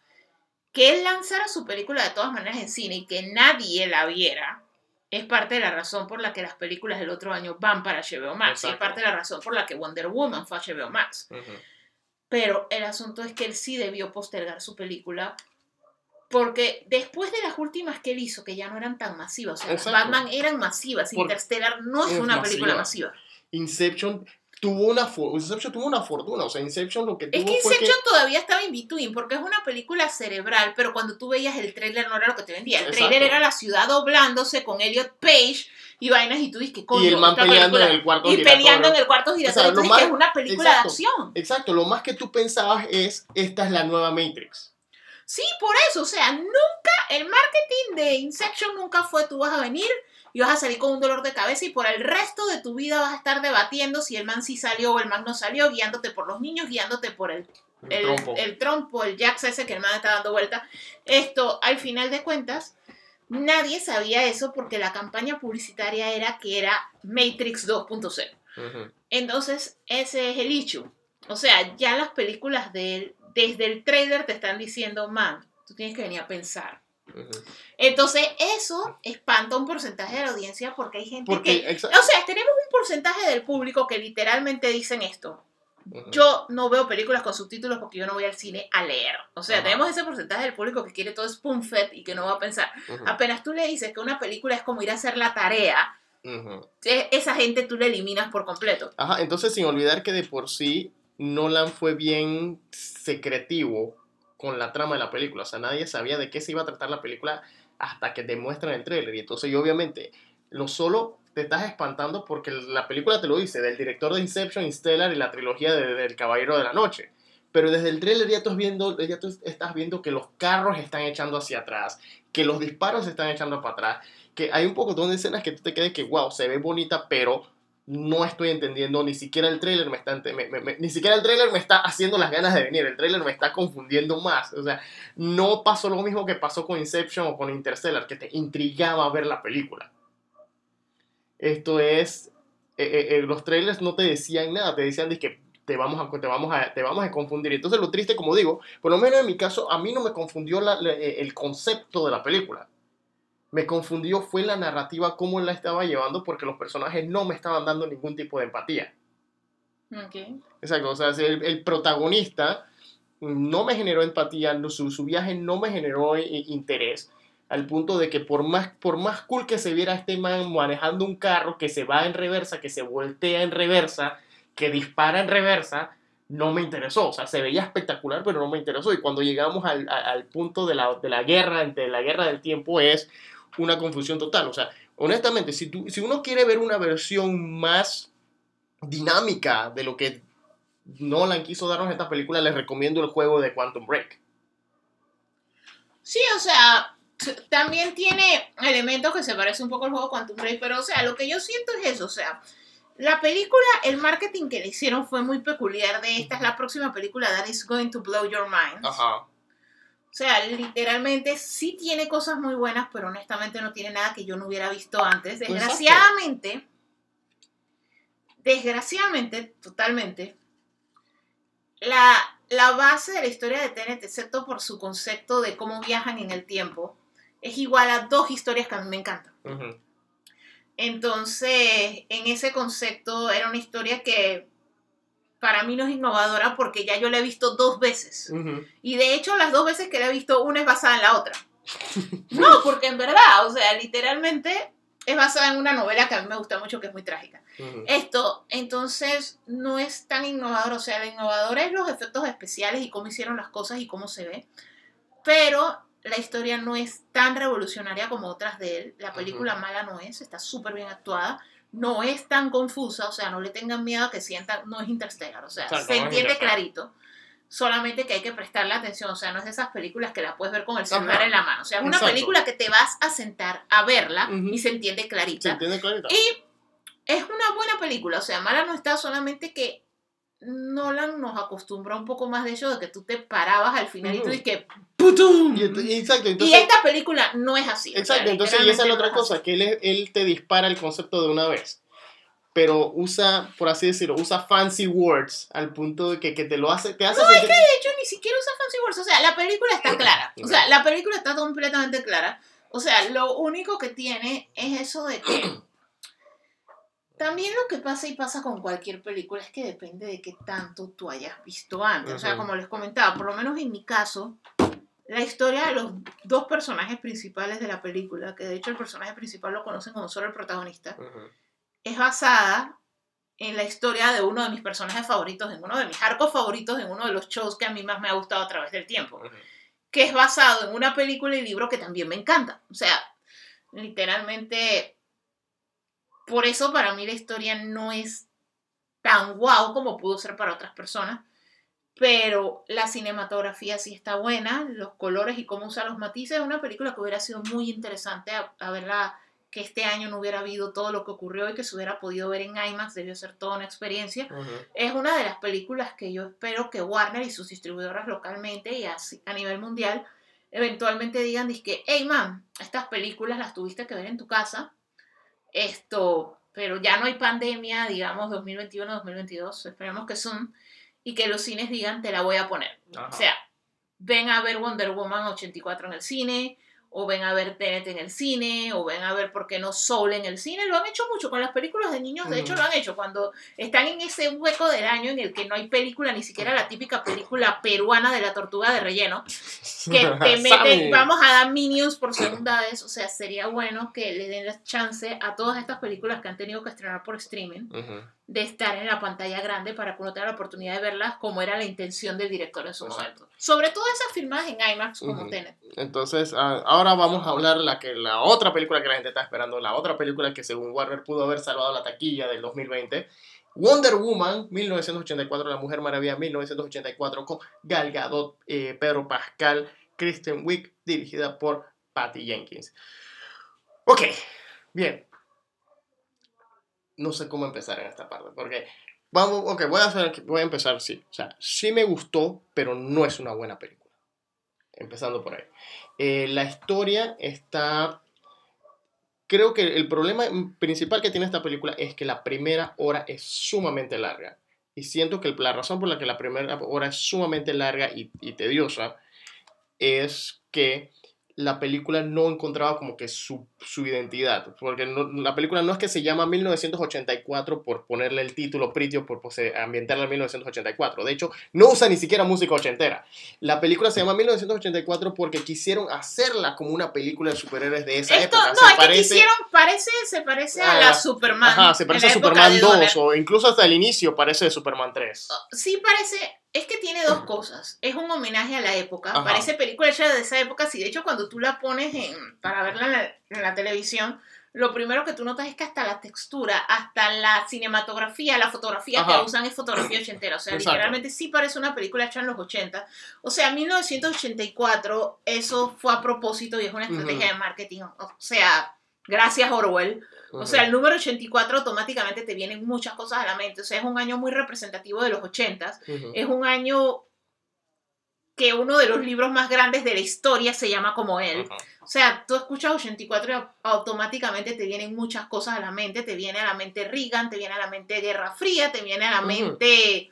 S2: que él lanzara su película de todas maneras en cine y que nadie la viera, es parte de la razón por la que las películas del otro año van para HBO Max, y es
S1: Exacto.
S2: parte de la razón por la que Wonder Woman fue a HBO Max.
S1: Ujú.
S2: Pero el asunto es que él sí debió postergar su película. Porque después de las últimas que él hizo, que ya no eran tan masivas, o sea, las
S1: Exacto.
S2: Batman eran masivas, Interstellar no es
S1: es
S2: una película
S1: masiva. Inception tuvo una, Inception tuvo una fortuna. O sea, Inception lo que tuvo
S2: Es que
S1: fue
S2: Inception todavía estaba in between, porque es una película cerebral, pero cuando tú veías el tráiler no era lo que te vendía. El tráiler era la ciudad doblándose con Elliot Page y vainas, y tú dices que coño.
S1: Y el man peleando
S2: película-
S1: en el cuarto
S2: Y
S1: giratorio.
S2: peleando en el cuarto giratorio. tú dices
S1: más-
S2: que es una película
S1: exacto.
S2: de acción.
S1: Exacto, lo más que tú pensabas es, esta es la nueva Matrix.
S2: Sí, por eso, o sea, nunca, el marketing de Inception nunca fue tú vas a venir y vas a salir con un dolor de cabeza y por el resto de tu vida vas a estar debatiendo si el man sí salió o el man no salió, guiándote por los niños, guiándote por el, el,
S1: trompo.
S2: el trompo, el Jax ese que el man está dando vuelta. Esto, al final de cuentas, nadie sabía eso porque la campaña publicitaria era que era Matrix 2.0.
S1: Ujú.
S2: Entonces, ese es el issue. O sea, ya las películas de él, desde el trailer te están diciendo, man, tú tienes que venir a pensar. Entonces, eso espanta un porcentaje de la audiencia porque hay gente
S1: Porque,
S2: que... O sea, tenemos un porcentaje del público que literalmente dicen esto. Yo no veo películas con subtítulos porque yo no voy al cine a leer. O sea, tenemos ese porcentaje del público que quiere todo spoon-fed y que no va a pensar. Apenas tú le dices que una película es como ir a hacer la tarea, esa gente tú la eliminas por completo.
S1: Ajá, entonces sin olvidar que de por sí Nolan fue bien secretivo con la trama de la película. O sea, nadie sabía de qué se iba a tratar la película hasta que te muestran el tráiler. Y entonces, y obviamente, no solo te estás espantando porque la película te lo dice, del director de Inception, Interstellar y la trilogía de- del Caballero de la Noche. Pero desde el tráiler ya, estás viendo, ya tú estás viendo que los carros están echando hacia atrás, que los disparos se están echando para atrás, que hay un poco de escenas que tú te quedes que, wow, se ve bonita, pero no estoy entendiendo, ni siquiera el tráiler me está, ni siquiera el tráiler me está haciendo las ganas de venir, el tráiler me está confundiendo más, o sea, no pasó lo mismo que pasó con Inception o con Interstellar, que te intrigaba ver la película. Esto es, eh, eh, eh, los trailers no te decían nada, te decían de que te vamos, a, te, vamos a, te vamos a confundir. Entonces lo triste, como digo, por lo menos en mi caso, a mí no me confundió eh, el concepto de la película. Me confundió fue la narrativa, cómo la estaba llevando, porque los personajes no me estaban dando ningún tipo de empatía. Exacto, o sea, el, el protagonista no me generó empatía, su, su viaje no me generó i- interés, al punto de que por más, por más cool que se viera este man manejando un carro que se va en reversa, que se voltea en reversa, que dispara en reversa, no me interesó, o sea, se veía espectacular, pero no me interesó. Y cuando llegamos al, al punto de la, de la guerra, de la guerra del tiempo, es una confusión total. O sea, honestamente, si, tú, si uno quiere ver una versión más dinámica de lo que Nolan quiso darnos esta película, les recomiendo el juego de Quantum Break.
S2: Sí, o sea, también tiene elementos que se parecen un poco al juego Quantum Break, pero o sea, lo que yo siento es eso, o sea, la película, el marketing que le hicieron fue muy peculiar de esta es la próxima película that is going to blow your mind.
S1: Ajá.
S2: O sea, literalmente sí tiene cosas muy buenas, pero honestamente no tiene nada que yo no hubiera visto antes. Desgraciadamente, desgraciadamente, totalmente, la, la base de la historia de Tenet, excepto por su concepto de cómo viajan en el tiempo, es igual a dos historias que a mí me encantan. Entonces, en ese concepto era una historia que para mí no es innovadora porque ya yo la he visto dos veces.
S1: Ujú.
S2: Y de hecho, las dos veces que la he visto, una es basada en la otra. No, porque en verdad, o sea, literalmente es basada en una novela que a mí me gusta mucho, que es muy trágica.
S1: Ujú.
S2: Esto, entonces, no es tan innovador. O sea, lo innovador es los efectos especiales y cómo hicieron las cosas y cómo se ve. Pero la historia no es tan revolucionaria como otras de él. La película mala no es, está súper bien actuada. No es tan confusa, o sea, no le tengan miedo a que sientan, no es Interstellar, o sea, se
S1: no
S2: entiende clarito. Solamente que hay que prestarle atención, o sea, no es de esas películas que la puedes ver con el celular
S1: Ajá.
S2: en la mano. O sea, es una
S1: Exacto.
S2: película que te vas a sentar a verla y se entiende
S1: ¿Se
S2: clarita.
S1: entiende clarito?
S2: Y es una buena película, o sea, mala no está, solamente que Nolan nos acostumbró un poco más de hecho de que tú te parabas al final y tú dices que ¡putum!
S1: Y y exacto,
S2: Y
S1: entonces,
S2: esta película no es así. o sea,
S1: exacto, entonces y esa es la otra
S2: no
S1: cosa, que él, es- él te dispara el concepto de una vez. Pero usa, por así decirlo, usa fancy words al punto de que, que te lo hace, te hace sentir-
S2: De hecho, ni siquiera usa fancy words. O sea, la película está clara. O sea, la película está completamente clara. O sea, lo único que tiene es eso de que. También lo que pasa y pasa con cualquier película es que depende de qué tanto tú hayas visto antes. O sea, como les comentaba, por lo menos en mi caso, la historia de los dos personajes principales de la película, que de hecho el personaje principal lo conocen como solo el protagonista,
S1: Ujú.
S2: es basada en la historia de uno de mis personajes favoritos, en uno de mis arcos favoritos, en uno de los shows que a mí más me ha gustado a través del tiempo, que es basado en una película y libro que también me encanta. O sea, literalmente, por eso para mí la historia no es tan guau como pudo ser para otras personas, pero la cinematografía sí está buena, los colores y cómo usa los matices, es una película que hubiera sido muy interesante a, a verla que este año no hubiera habido todo lo que ocurrió y que se hubiera podido ver en IMAX, debió ser toda una experiencia. Es una de las películas que yo espero que Warner y sus distribuidoras localmente y así- a nivel mundial eventualmente digan, que, hey man, estas películas las tuviste que ver en tu casa, esto, pero ya no hay pandemia, digamos 2021, 2022, esperemos que son, y que los cines digan, te la voy a poner.
S1: Ajá.
S2: O sea, ven a ver Wonder Woman 84 en el cine, o ven a ver Tenet en el cine, o ven a ver, ¿por qué no Soul en el cine? Lo han hecho mucho con las películas de niños, de hecho lo han hecho cuando están en ese hueco del año en el que no hay película, ni siquiera la típica película peruana de la tortuga de relleno, que te meten, vamos a dar Minions por segunda vez, o sea, sería bueno que le den la chance a todas estas películas que han tenido que estrenar por streaming
S1: Ujú.
S2: De estar en la pantalla grande para que uno tenga la oportunidad de verlas como era la intención del director en su
S1: Exacto.
S2: momento. Sobre todo esas filmadas en IMAX como
S1: Ujú.
S2: Tenet.
S1: Entonces, ah, ahora vamos a hablar la que la otra película que la gente está esperando, la otra película que según Warner pudo haber salvado la taquilla del 2020, Wonder Woman 1984, La Mujer Maravilla 1984 con Gal Gadot, eh, Pedro Pascal, Kristen Wiig, dirigida por Patty Jenkins. Ok, bien. No sé cómo empezar en esta parte, porque vamos, ok, voy a hacer, voy a empezar, sí, o sea, sí me gustó, pero no es una buena película. Empezando por ahí. Eh, la historia está. Creo que el problema principal que tiene esta película es que la primera hora es sumamente larga. Y siento que la razón por la que la primera hora es sumamente larga y tediosa es que la película no encontraba como que su, su identidad. Porque no- la película no es que se llama 1984 por ponerle el título Pretty o por pose- ambientarla en 1984. De hecho, no usa ni siquiera música ochentera. La película se llama 1984 porque quisieron hacerla como una película de superhéroes de esa
S2: Esto,
S1: época.
S2: no,
S1: Se
S2: es que quisieron, parece, se parece a
S1: Ah,
S2: la Superman.
S1: Ajá, se parece a Superman
S2: de
S1: 2
S2: Donner.
S1: o incluso hasta el inicio parece de Superman 3.
S2: Sí parece, es que tiene dos cosas. Es un homenaje a la época.
S1: Ajá.
S2: Parece película hecha de esa época. Si de hecho cuando tú la pones en, para verla en la, en la televisión, lo primero que tú notas es que hasta la textura, hasta la cinematografía, la fotografía
S1: Ajá.
S2: que usan es fotografía ochentera. O sea,
S1: Exacto.
S2: literalmente sí parece una película hecha en los 80. O sea, 1984, eso fue a propósito y es una estrategia de marketing. O sea, gracias Orwell. O sea, el número 84 automáticamente te vienen muchas cosas a la mente. O sea, es un año muy representativo de los 80
S1: Ujú.
S2: es un año que uno de los libros más grandes de la historia se llama como él. O sea, tú escuchas 84 y au- automáticamente te vienen muchas cosas a la mente. Te viene a la mente Reagan, te viene a la mente Guerra Fría, te viene a la mente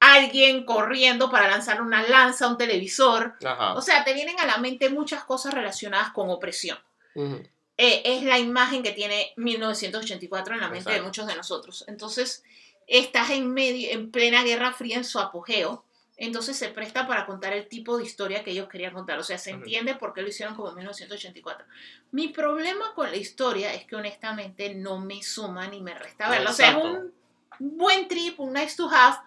S2: alguien corriendo para lanzar una lanza a un televisor. O sea, te vienen a la mente muchas cosas relacionadas con opresión. Eh, es la imagen que tiene 1984 en la mente de muchos de nosotros. Entonces, estás en medio, en plena Guerra Fría en su apogeo. Entonces se presta para contar el tipo de historia que ellos querían contar. O sea, se entiende por qué lo hicieron como 1984. Mi problema con la historia es que honestamente no me suma ni me resta verla. O sea, es un buen trip, un nice to have,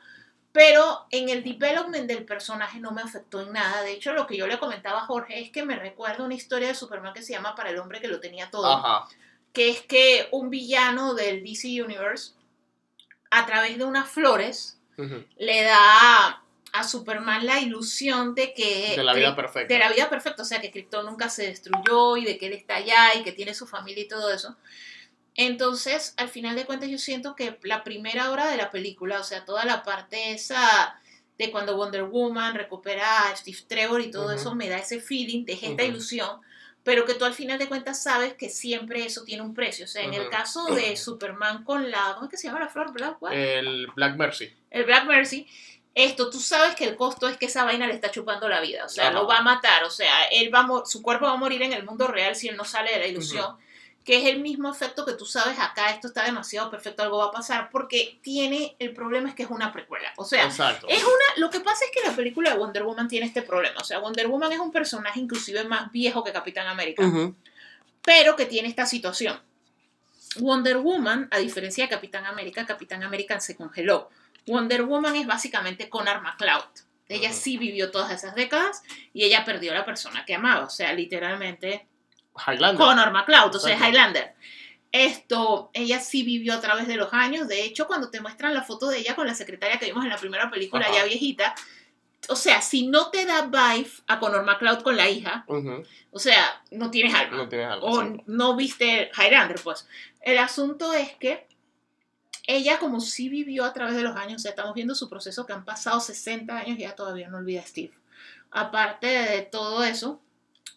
S2: pero en el development del personaje no me afectó en nada. De hecho, lo que yo le comentaba a Jorge es que me recuerda una historia de Superman que se llama Para el hombre que lo tenía todo
S1: Ajá.
S2: que es que un villano del DC Universe, a través de unas flores, le da a Superman la ilusión de que...
S1: De la vida perfecta.
S2: De la vida perfecta, o sea, que Krypton nunca se destruyó y de que él está allá y que tiene su familia y todo eso. Entonces, al final de cuentas, yo siento que la primera hora de la película, o sea, toda la parte esa de cuando Wonder Woman recupera a Steve Trevor y todo eso, me da ese feeling, de esta
S1: Ujú.
S2: ilusión, pero que tú al final de cuentas sabes que siempre eso tiene un precio. O sea, en el caso de Superman con la, ¿cómo es que se llama la flor? Black, what?
S1: El Black Mercy.
S2: el Black Mercy, esto tú sabes que el costo es que esa vaina le está chupando la vida, o sea,
S1: Ajá.
S2: lo va a matar, o sea, él va a su cuerpo va a morir en el mundo real si él no sale de la ilusión, que es el mismo efecto que tú sabes acá, esto está demasiado perfecto, algo va a pasar, porque tiene, el problema es que es una precuela, o sea,
S1: Exacto.
S2: es una, lo que pasa es que la película de Wonder Woman tiene este problema, o sea, Wonder Woman es un personaje inclusive más viejo que Capitán América, pero que tiene esta situación. Wonder Woman, a diferencia de Capitán América, Capitán América se congeló. Wonder Woman es básicamente Connor McCloud. Ella sí vivió todas esas décadas y ella perdió a la persona que amaba. O sea, literalmente
S1: Highlander.
S2: Connor McCloud, o sea,
S1: Exacto.
S2: Highlander. Esto, ella sí vivió a través de los años. De hecho, cuando te muestran la foto de ella con la secretaria que vimos en la primera película,
S1: Ajá.
S2: ya viejita, o sea, si no te da vibe a Connor McCloud con la hija,
S1: Ujú,
S2: o sea, no tienes alma.
S1: No tienes algo.
S2: o
S1: exacto.
S2: no viste Highlander, pues. El asunto es que ella, como sí vivió a través de los años, o sea, estamos viendo su proceso que han pasado 60 años y ya todavía no olvida a Steve. Aparte de todo eso,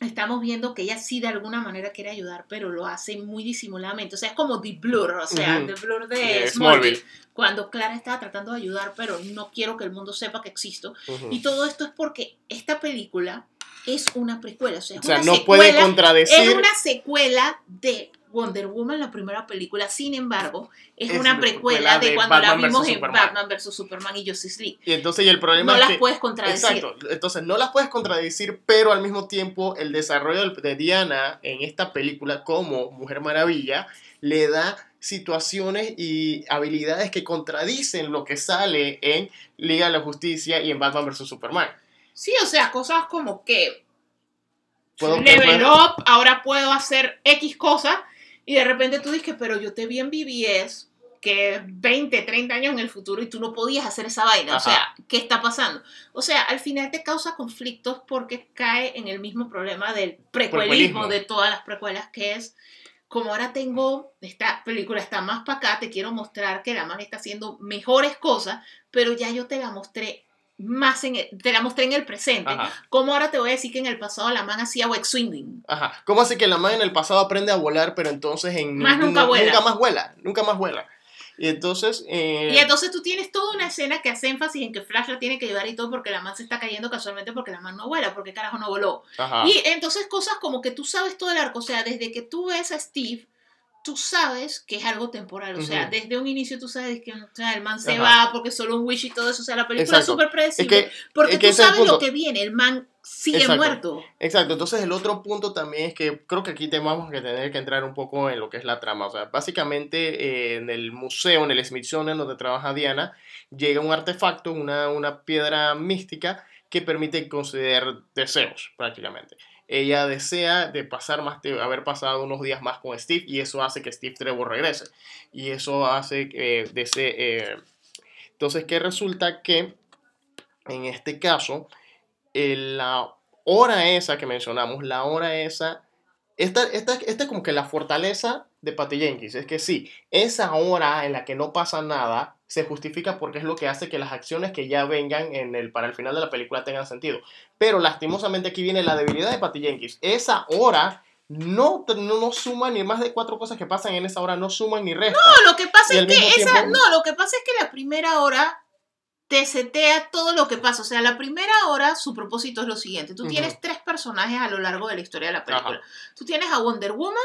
S2: estamos viendo que ella sí de alguna manera quiere ayudar, pero lo hace muy disimuladamente. O sea, es como The Blur, o sea. The Blur de
S1: De
S2: Smallville.
S1: Smallville.
S2: Cuando Clara estaba tratando de ayudar, pero no quiero que el mundo sepa que existo. Y todo esto es porque esta película es una precuela, o sea, es
S1: O sea,
S2: una
S1: no
S2: secuela
S1: puede contradecir.
S2: es una secuela de Wonder Woman, la primera película. Sin embargo, es,
S1: Es
S2: una precuela
S1: precuela
S2: de,
S1: de
S2: cuando la vimos en
S1: Superman.
S2: Batman vs. Superman y Justice League.
S1: Y entonces, y el problema
S2: No
S1: es
S2: las
S1: que-
S2: puedes contradecir.
S1: Exacto. Entonces, no las puedes contradecir, pero al mismo tiempo, el desarrollo de Diana en esta película como Mujer Maravilla le da situaciones y habilidades que contradicen lo que sale en Liga de la Justicia y en Batman vs. Superman.
S2: Sí, o sea, cosas como que
S1: Puedo-
S2: level up, ahora puedo hacer X cosas, y de repente tú dices, pero yo te vi en BBS que 20, 30 años en el futuro y tú no podías hacer esa vaina. O sea, ¿qué está pasando? O sea, al final te causa conflictos porque cae en el mismo problema del precuelismo
S1: Precuelismo.
S2: de todas las precuelas, que es como ahora tengo, esta película está más para acá, te quiero mostrar que la man está haciendo mejores cosas, pero ya yo te la mostré más en el- te la mostré en el presente.
S1: Ajá.
S2: ¿Cómo ahora te voy a decir que en el pasado la man hacía web swinging?
S1: Ajá. ¿Cómo hace que la man en el pasado aprende a volar, pero entonces en
S2: Más nunca vuela?
S1: Nunca más vuela. Nunca más vuela. Y entonces. eh,
S2: Y entonces tú tienes toda una escena que hace énfasis en que Flash la tiene que ayudar y todo porque la man se está cayendo casualmente porque la man no vuela, porque carajo no voló.
S1: ajá.
S2: Y entonces cosas como que tú sabes todo el arco, o sea, desde que tú ves a Steve, tú sabes que es algo temporal, o sea, desde un inicio tú sabes que o sea, el man se
S1: Ajá.
S2: va porque solo un wish y todo eso, o sea, la película es súper
S1: Es
S2: predecible
S1: que.
S2: porque
S1: es que
S2: tú sabes lo que viene, el man sigue
S1: Exacto.
S2: muerto.
S1: Exacto, entonces el otro punto también es que creo que aquí tenemos que tener que entrar un poco en lo que es la trama. O sea, básicamente eh, en el museo, en el Smithsonian donde trabaja Diana, llega un artefacto, una, una piedra mística que permite conceder deseos prácticamente. Ella desea de pasar más, de haber pasado unos días más con Steve y eso hace que Steve Trevor regrese. Y eso hace que desee... eh, entonces, que resulta que en este caso, eh, la hora esa que mencionamos, la hora esa, esta, esta, esta es como que la fortaleza de Patty Jenkins. Es que sí, esa hora en la que no pasa nada se justifica porque es lo que hace que las acciones que ya vengan en el, para el final de la película tengan sentido. Pero lastimosamente aquí viene la debilidad de Patty Jenkins. Esa hora no, no, no suma ni más de cuatro cosas que pasan en esa hora, no suman ni restan.
S2: No, lo que pasa es que esa,
S1: tiempo-
S2: no, lo que pasa es que la primera hora te setea todo lo que pasa. O sea, la primera hora, su propósito es lo siguiente. Tú tienes tres personajes a lo largo de la historia de la película. Tú tienes a Wonder Woman,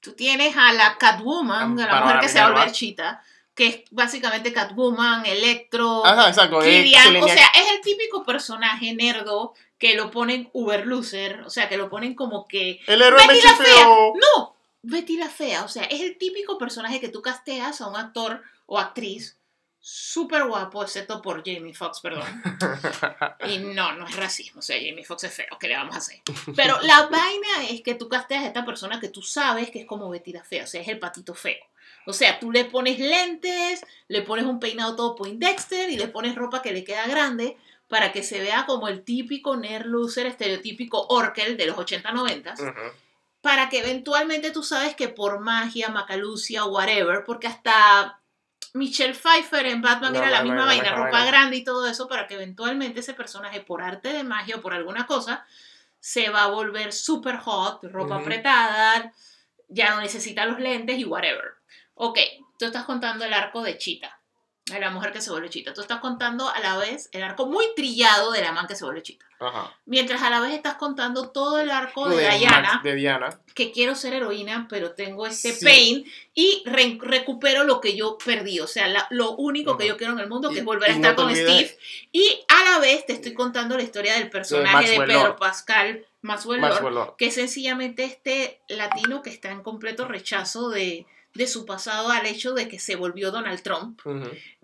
S2: tú tienes a la Catwoman, a la mujer que se va a volver chita, que es básicamente Catwoman, Electro,
S1: Ajá, exacto. es
S2: O sea, es el típico personaje nerdo que lo ponen uber loser, o sea, que lo ponen como que
S1: el héroe
S2: Betty la fea.
S1: feo.
S2: no, Betty la fea. O sea, es el típico personaje que tú casteas a un actor o actriz súper guapo, excepto por Jamie Foxx, perdón. Y no, no es racismo. O sea, Jamie Foxx es feo. ¿Qué le vamos a hacer? Pero la vaina es que tú casteas a esta persona que tú sabes que es como Betty la fea. O sea, es el patito feo. O sea, tú le pones lentes, le pones un peinado todo Poindexter y le pones ropa que le queda grande para que se vea como el típico nerd loser estereotípico Orkel de los 80-90
S1: Ujú.
S2: para que eventualmente tú sabes que por magia, macalucia, whatever, porque hasta Michelle Pfeiffer en Batman
S1: No,
S2: era la
S1: no,
S2: misma
S1: no,
S2: vaina, ropa grande y todo eso, para que eventualmente ese personaje, por arte de magia o por alguna cosa, se va a volver super hot, ropa apretada, ya no necesita los lentes y whatever. Ok, tú estás contando el arco de Chita, de la mujer que se vuelve Chita. Tú estás contando a la vez el arco muy trillado de la man que se vuelve Chita.
S1: Ajá.
S2: Mientras a la vez estás contando todo el arco de,
S1: De
S2: Diana,
S1: de Diana.
S2: que quiero ser heroína, pero tengo este
S1: Sí.
S2: pain y re- recupero lo que yo perdí. O sea, la- lo único que yo quiero en el mundo, que
S1: Y-
S2: es volver a estar
S1: no
S2: con
S1: olvides-
S2: Steve. Y a la vez te estoy contando la historia del personaje de, Pedro
S1: Lord.
S2: Pascal Maxwell Lord,
S1: Maxwell Lord.
S2: que es sencillamente este latino que está en completo rechazo de de su pasado al hecho de que se volvió Donald Trump.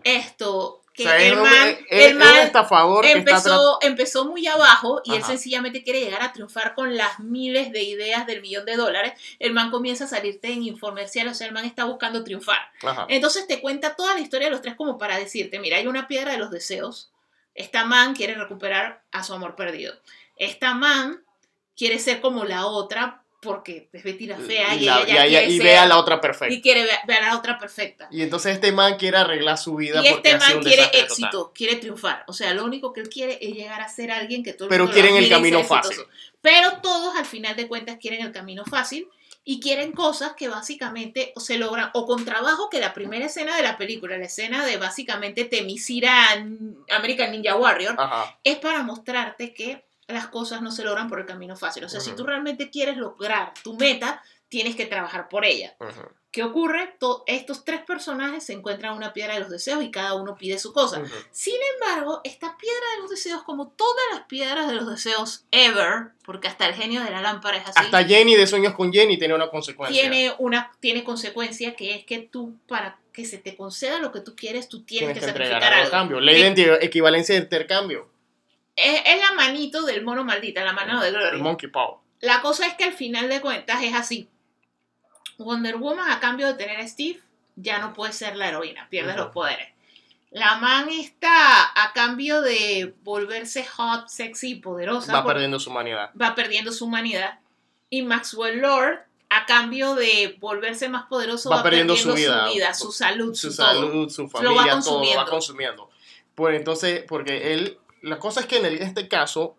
S2: Esto, que
S1: O sea,
S2: el man,
S1: es-
S2: el
S1: es
S2: man
S1: estafador
S2: empezó, empezó muy abajo y él sencillamente quiere llegar a triunfar con las miles de ideas del millón de dólares. El man comienza a salirte en infomercial, o sea, el man está buscando triunfar.
S1: Ajá.
S2: Entonces te cuenta toda la historia de los tres como para decirte, mira, hay una piedra de los deseos. Esta man quiere recuperar a su amor perdido. Esta man quiere ser como la otra porque es Betty la fea y,
S1: y, la-
S2: ella
S1: y
S2: ya
S1: a-
S2: quiere
S1: y ve a la otra perfecta.
S2: y quiere ver, a la otra perfecta.
S1: Y entonces este man quiere arreglar su vida
S2: Y este man quiere éxito,
S1: total.
S2: quiere triunfar. O sea, lo único que él quiere es llegar a ser alguien que todo el
S1: Pero
S2: mundo
S1: quieren el camino fácil.
S2: Pero todos al final de cuentas quieren el camino fácil y quieren cosas que básicamente se logran o con trabajo que la primera escena de la película, la escena de básicamente Temisira American Ninja Warrior,
S1: Ajá.
S2: es para mostrarte que las cosas no se logran por el camino fácil. O sea, si tú realmente quieres lograr tu meta, tienes que trabajar por ella. ¿Qué ocurre? To- estos tres personajes se encuentran una piedra de los deseos y cada uno pide su cosa. Sin embargo, esta piedra de los deseos, como todas las piedras de los deseos ever, porque hasta el genio de la lámpara es así,
S1: Hasta Jenny de Sueños con Jenny tiene una consecuencia.
S2: tiene una tiene consecuencia que es que tú para que se te conceda lo que tú quieres, tú tienes,
S1: Tienes
S2: que,
S1: que entregar algo cambio. Ley de enti- equivalencia de intercambio.
S2: Es, es la manito del mono maldita, la mano de
S1: El
S2: Gloria.
S1: Monkey Paw.
S2: La cosa es que al final de cuentas es así. Wonder Woman, a cambio de tener a Steve, ya no puede ser la heroína, pierde los poderes. La man está a cambio de volverse hot, sexy y poderosa.
S1: Va perdiendo su humanidad.
S2: va perdiendo su humanidad. Y Maxwell Lord, a cambio de volverse más poderoso,
S1: Va perdiendo su vida.
S2: su salud, su,
S1: Su
S2: todo.
S1: salud, su
S2: Lo va
S1: familia, todo lo va
S2: consumiendo.
S1: consumiendo. Pues entonces, porque él, la cosa es que en este caso,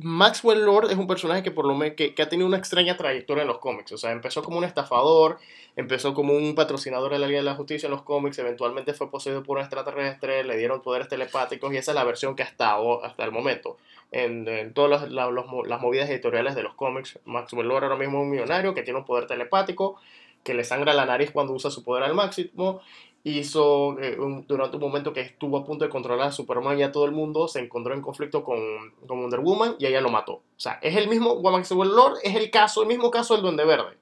S1: Maxwell Lord es un personaje que por lo menos que, ha tenido una extraña trayectoria en los cómics. O sea, empezó como un estafador, empezó como un patrocinador de la Liga de la Justicia en los cómics, eventualmente fue poseído por un extraterrestre, le dieron poderes telepáticos y esa es la versión que hasta, hasta el momento. En, todas las, las movidas editoriales de los cómics, Maxwell Lord ahora mismo es un millonario que tiene un poder telepático, que le sangra la nariz cuando usa su poder al máximo hizo eh, durante un momento que estuvo a punto de controlar a Superman y a todo el mundo, se encontró en conflicto con, con Wonder Woman y ella lo mató. O sea, es el mismo, Maxwell Lord es el caso, el mismo caso del Duende Verde.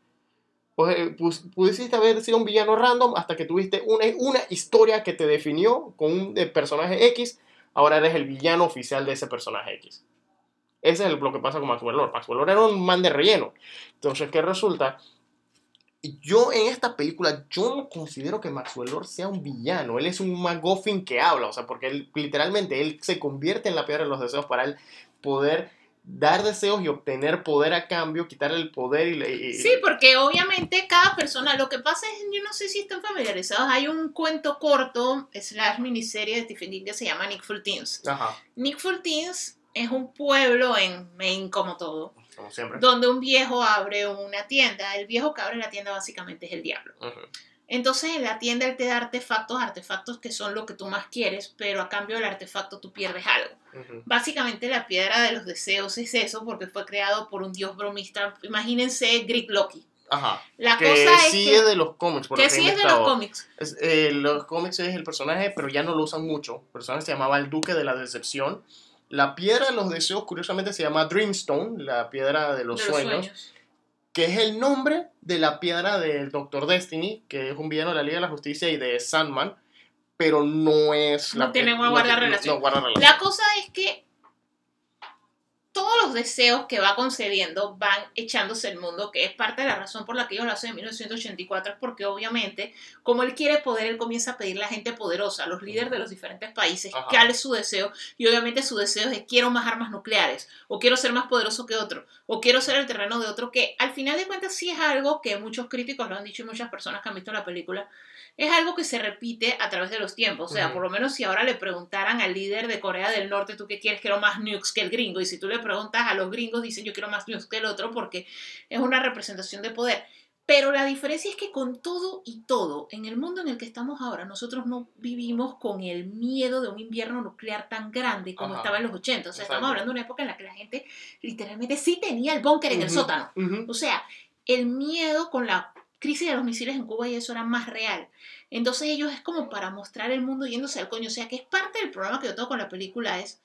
S1: Pues, eh, pudiste haber sido un villano random hasta que tuviste una, una historia que te definió con un eh, personaje X, ahora eres el villano oficial de ese personaje X. Ese es lo que pasa con Maxwell Lord. Maxwell Lord era un man de relleno. Entonces, ¿qué resulta? Yo en esta película, yo no considero que Maxwell Lord sea un villano. Él es un MacGuffin que habla, o sea, porque él, literalmente él se convierte en la piedra de los deseos para él poder dar deseos y obtener poder a cambio, quitar el poder y... le- y-
S2: Sí, porque obviamente cada persona, lo que pasa es, yo no sé si están familiarizados, hay un cuento corto, slash miniserie de Stephen King que se llama Nick Teens.
S1: Ajá,
S2: Nick Teens es un pueblo en Maine como todo,
S1: como siempre.
S2: donde un viejo abre una tienda. El viejo que abre la tienda básicamente es el diablo. Entonces en la tienda él te da artefactos, artefactos que son lo que tú más quieres, pero a cambio del artefacto tú pierdes algo. Básicamente la piedra de los deseos es eso, porque fue creado por un dios bromista. Imagínense Greek Loki.
S1: Ajá.
S2: La
S1: Que
S2: cosa es
S1: sí
S2: que,
S1: es de los cómics, por
S2: que
S1: que
S2: sí es de los cómics.
S1: Es, eh, los cómics es el personaje, pero ya no lo usan mucho. El personaje se llamaba el Duque de la Decepción. La piedra de los deseos, curiosamente, se llama Dreamstone, la piedra de los,
S2: de los
S1: sueños,
S2: sueños.
S1: que es el nombre de la piedra del Doctor Destiny, que es un villano de la Liga de la Justicia y de Sandman, pero no es
S2: No tiene una guarda
S1: no-
S2: relación.
S1: no guarda relación.
S2: La cosa es que todos los deseos que va concediendo van echándose el mundo, que es parte de la razón por la que ellos lo hacen en 1984, es porque obviamente, como él quiere poder, él comienza a pedirle a gente poderosa, a los líderes de los diferentes países,
S1: Ajá.
S2: cuál es su deseo, y obviamente su deseo es quiero más armas nucleares, o quiero ser más poderoso que otro, o quiero ser el terreno de otro, que al final de cuentas sí es algo que muchos críticos lo han dicho y muchas personas que han visto la película, es algo que se repite a través de los tiempos. O sea, por lo menos si ahora le preguntaran al líder de Corea del Norte, ¿tú qué quieres? Quiero más nukes que el gringo. Y si tú le preguntas a los gringos, dicen yo quiero más nukes que el otro porque es una representación de poder. Pero la diferencia es que con todo y todo, en el mundo en el que estamos ahora, nosotros no vivimos con el miedo de un invierno nuclear tan grande como
S1: Ajá.
S2: estaba en los 80. O sea,
S1: Exacto.
S2: estamos hablando de una época en la que la gente literalmente sí tenía el búnker en el sótano.
S1: ujú.
S2: O sea, el miedo con la crisis de los misiles en Cuba y eso era más real. Entonces ellos es como para mostrar el mundo yéndose al coño. O sea, que es parte del problema que yo tengo con la película es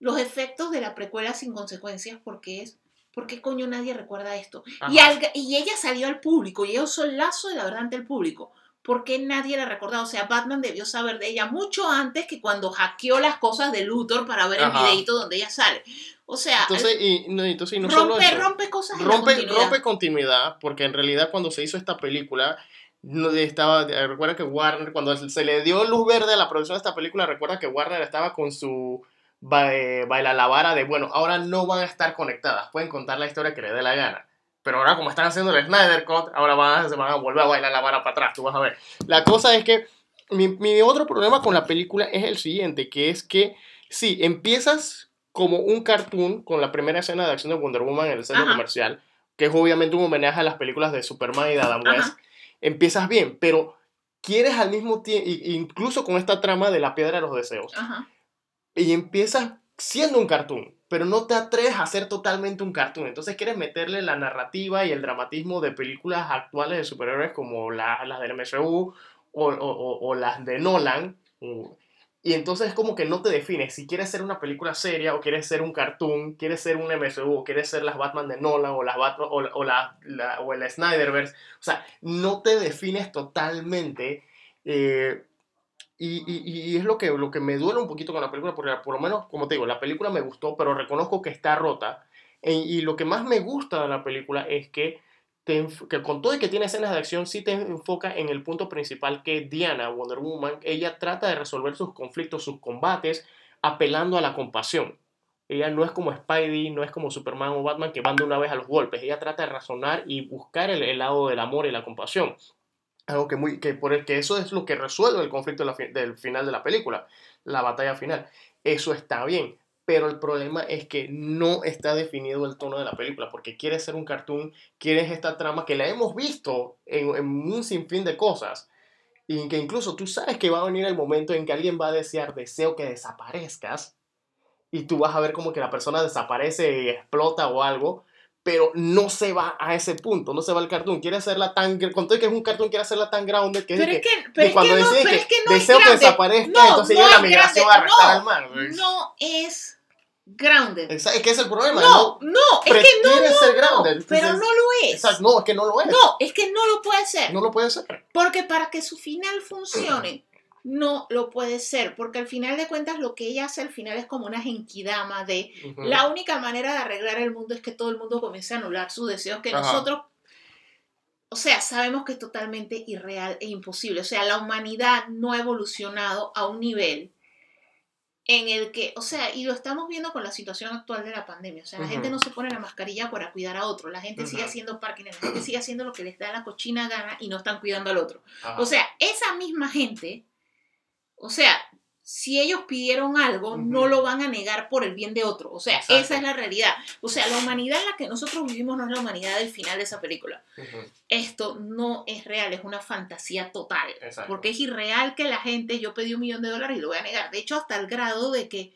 S2: los efectos de la precuela sin consecuencias porque es ¿por qué coño nadie recuerda esto? Y, al- y ella salió al público y ella usó el lazo de la verdad ante el público. ¿Por qué nadie la recordaba? O sea, Batman debió saber de ella mucho antes que cuando hackeó las cosas de Luthor para ver
S1: Ajá.
S2: el videito donde ella sale. O sea,
S1: Entonces, y, no, entonces, y no solo
S2: rompe,
S1: eso.
S2: rompe cosas en la
S1: rompe,
S2: continuidad.
S1: rompe continuidad, porque en realidad cuando se hizo esta película, no estaba, recuerda que Warner, cuando se le dio luz verde a la producción de esta película, recuerda que Warner estaba con su ba- eh, baila la vara de, bueno, ahora no van a estar conectadas, pueden contar la historia que les dé la gana. Pero ahora como están haciendo el Snyder Cut, ahora van se van a volver a bailar la vara para atrás, tú vas a ver. La cosa es que mi, mi otro problema con la película es el siguiente, que es que, sí, empiezas como un cartoon con la primera escena de acción de Wonder Woman en el centro
S2: Ajá.
S1: comercial, que es obviamente un homenaje a las películas de Superman y de Adam
S2: Ajá.
S1: West. Empiezas bien, pero quieres al mismo tiempo, incluso con esta trama de la piedra de los deseos,
S2: Ajá.
S1: y empiezas siendo un cartoon, pero no te atreves a ser totalmente un cartoon. Entonces quieres meterle la narrativa y el dramatismo de películas actuales de superhéroes como la- las del MCU o, o- o- las de Nolan. Y entonces es como que no te defines si quieres ser una película seria o quieres ser un cartoon, quieres ser un MCU o quieres ser las Batman de Nolan o, las Batman, o, o la, la- o el Snyderverse. O sea, no te defines totalmente. eh, y, es lo que, lo que me duele un poquito con la película, porque por lo menos, como te digo, la película me gustó, pero reconozco que está rota. E- y lo que más me gusta de la película es que con todo y que tiene escenas de acción, sí te enfoca en el punto principal que Diana, Wonder Woman, ella trata de resolver sus conflictos, sus combates, apelando a la compasión. Ella no es como Spidey, no es como Superman o Batman que van de una vez a los golpes. Ella trata de razonar y buscar el, el lado del amor y la compasión. Algo que, muy, que, por el que eso es lo que resuelve el conflicto de fi- del final de la película, la batalla final. Eso está bien, pero el problema es que no está definido el tono de la película, porque quiere ser un cartoon, quieres esta trama que la hemos visto en, en un sinfín de cosas, y que incluso tú sabes que va a venir el momento en que alguien va a desear, deseo que desaparezcas, y tú vas a ver como que la persona desaparece y explota o algo, pero no se va a ese punto, no se va al cartoon, quiere hacerla tan, con todo que es un cartoon, quiere hacerla tan grounded que es
S2: Pero es
S1: que,
S2: que, pero
S1: de
S2: es
S1: cuando
S2: que no, pero
S1: que,
S2: es que no es
S1: deseo que
S2: grounded.
S1: desaparezca,
S2: No,
S1: entonces llega la
S2: es
S1: migración a
S2: grounded.
S1: arrestar
S2: No,
S1: al mar.
S2: No es grounded.
S1: Es que es el problema.
S2: No, no, es que no, no,
S1: ser grounded,
S2: pero no lo es.
S1: Exacto, no, es que no lo es.
S2: No, es que no lo puede ser.
S1: No lo puede ser.
S2: Porque para que su final funcione, no lo puede ser. Porque al final de cuentas, lo que ella hace al final es como una genkidama de la única manera de arreglar el mundo es que todo el mundo comience a anular sus deseos que
S1: Ajá.
S2: nosotros. O sea, sabemos que es totalmente irreal e imposible. O sea, la humanidad no ha evolucionado a un nivel en el que, o sea, y lo estamos viendo con la situación actual de la pandemia. O sea, la gente no se pone la mascarilla para cuidar a otro. La gente sigue haciendo parking, la gente sigue haciendo lo que les da la cochina gana y no están cuidando al otro. O sea, esa misma gente, o sea, si ellos pidieron algo, no lo van a negar por el bien de otro. O sea,
S1: Exacto.
S2: esa es la realidad. O sea, la humanidad en la que nosotros vivimos no es la humanidad del final de esa película. Esto no es real, es una fantasía total.
S1: Exacto.
S2: Porque es irreal que la gente, yo pedí un millón de dólares y lo voy a negar. De hecho, hasta el grado de que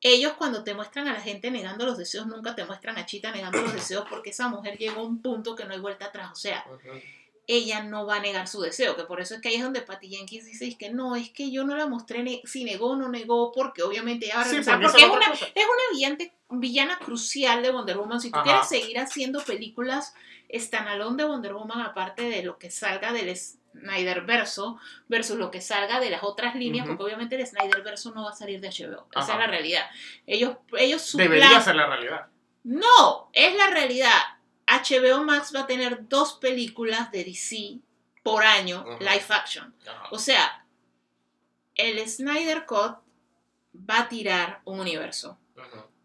S2: ellos cuando te muestran a la gente negando los deseos, nunca te muestran a Chita negando los deseos porque esa mujer llegó a un punto que no hay vuelta atrás. O sea. Ella no va a negar su deseo, que por eso es que ahí es donde Patty Jenkins dice es que no, es que yo no la mostré ne- si negó o no negó, porque obviamente ella va a
S1: Sí,
S2: regresar,
S1: porque
S2: porque,
S1: esa
S2: es una, es una villante- villana crucial de Wonder Woman, si tú
S1: Ajá.
S2: quieres seguir haciendo películas standalone de Wonder Woman, aparte de lo que salga del Snyder verso versus lo que salga de las otras líneas, porque obviamente el Snyder verso no va a salir de HBO, esa es la realidad. Ellos, ellos su
S1: Debería
S2: plan-
S1: ser la realidad.
S2: no, es la realidad. HBO Max va a tener dos películas de DC por año, live action. O sea, el Snyder Cut va a tirar un universo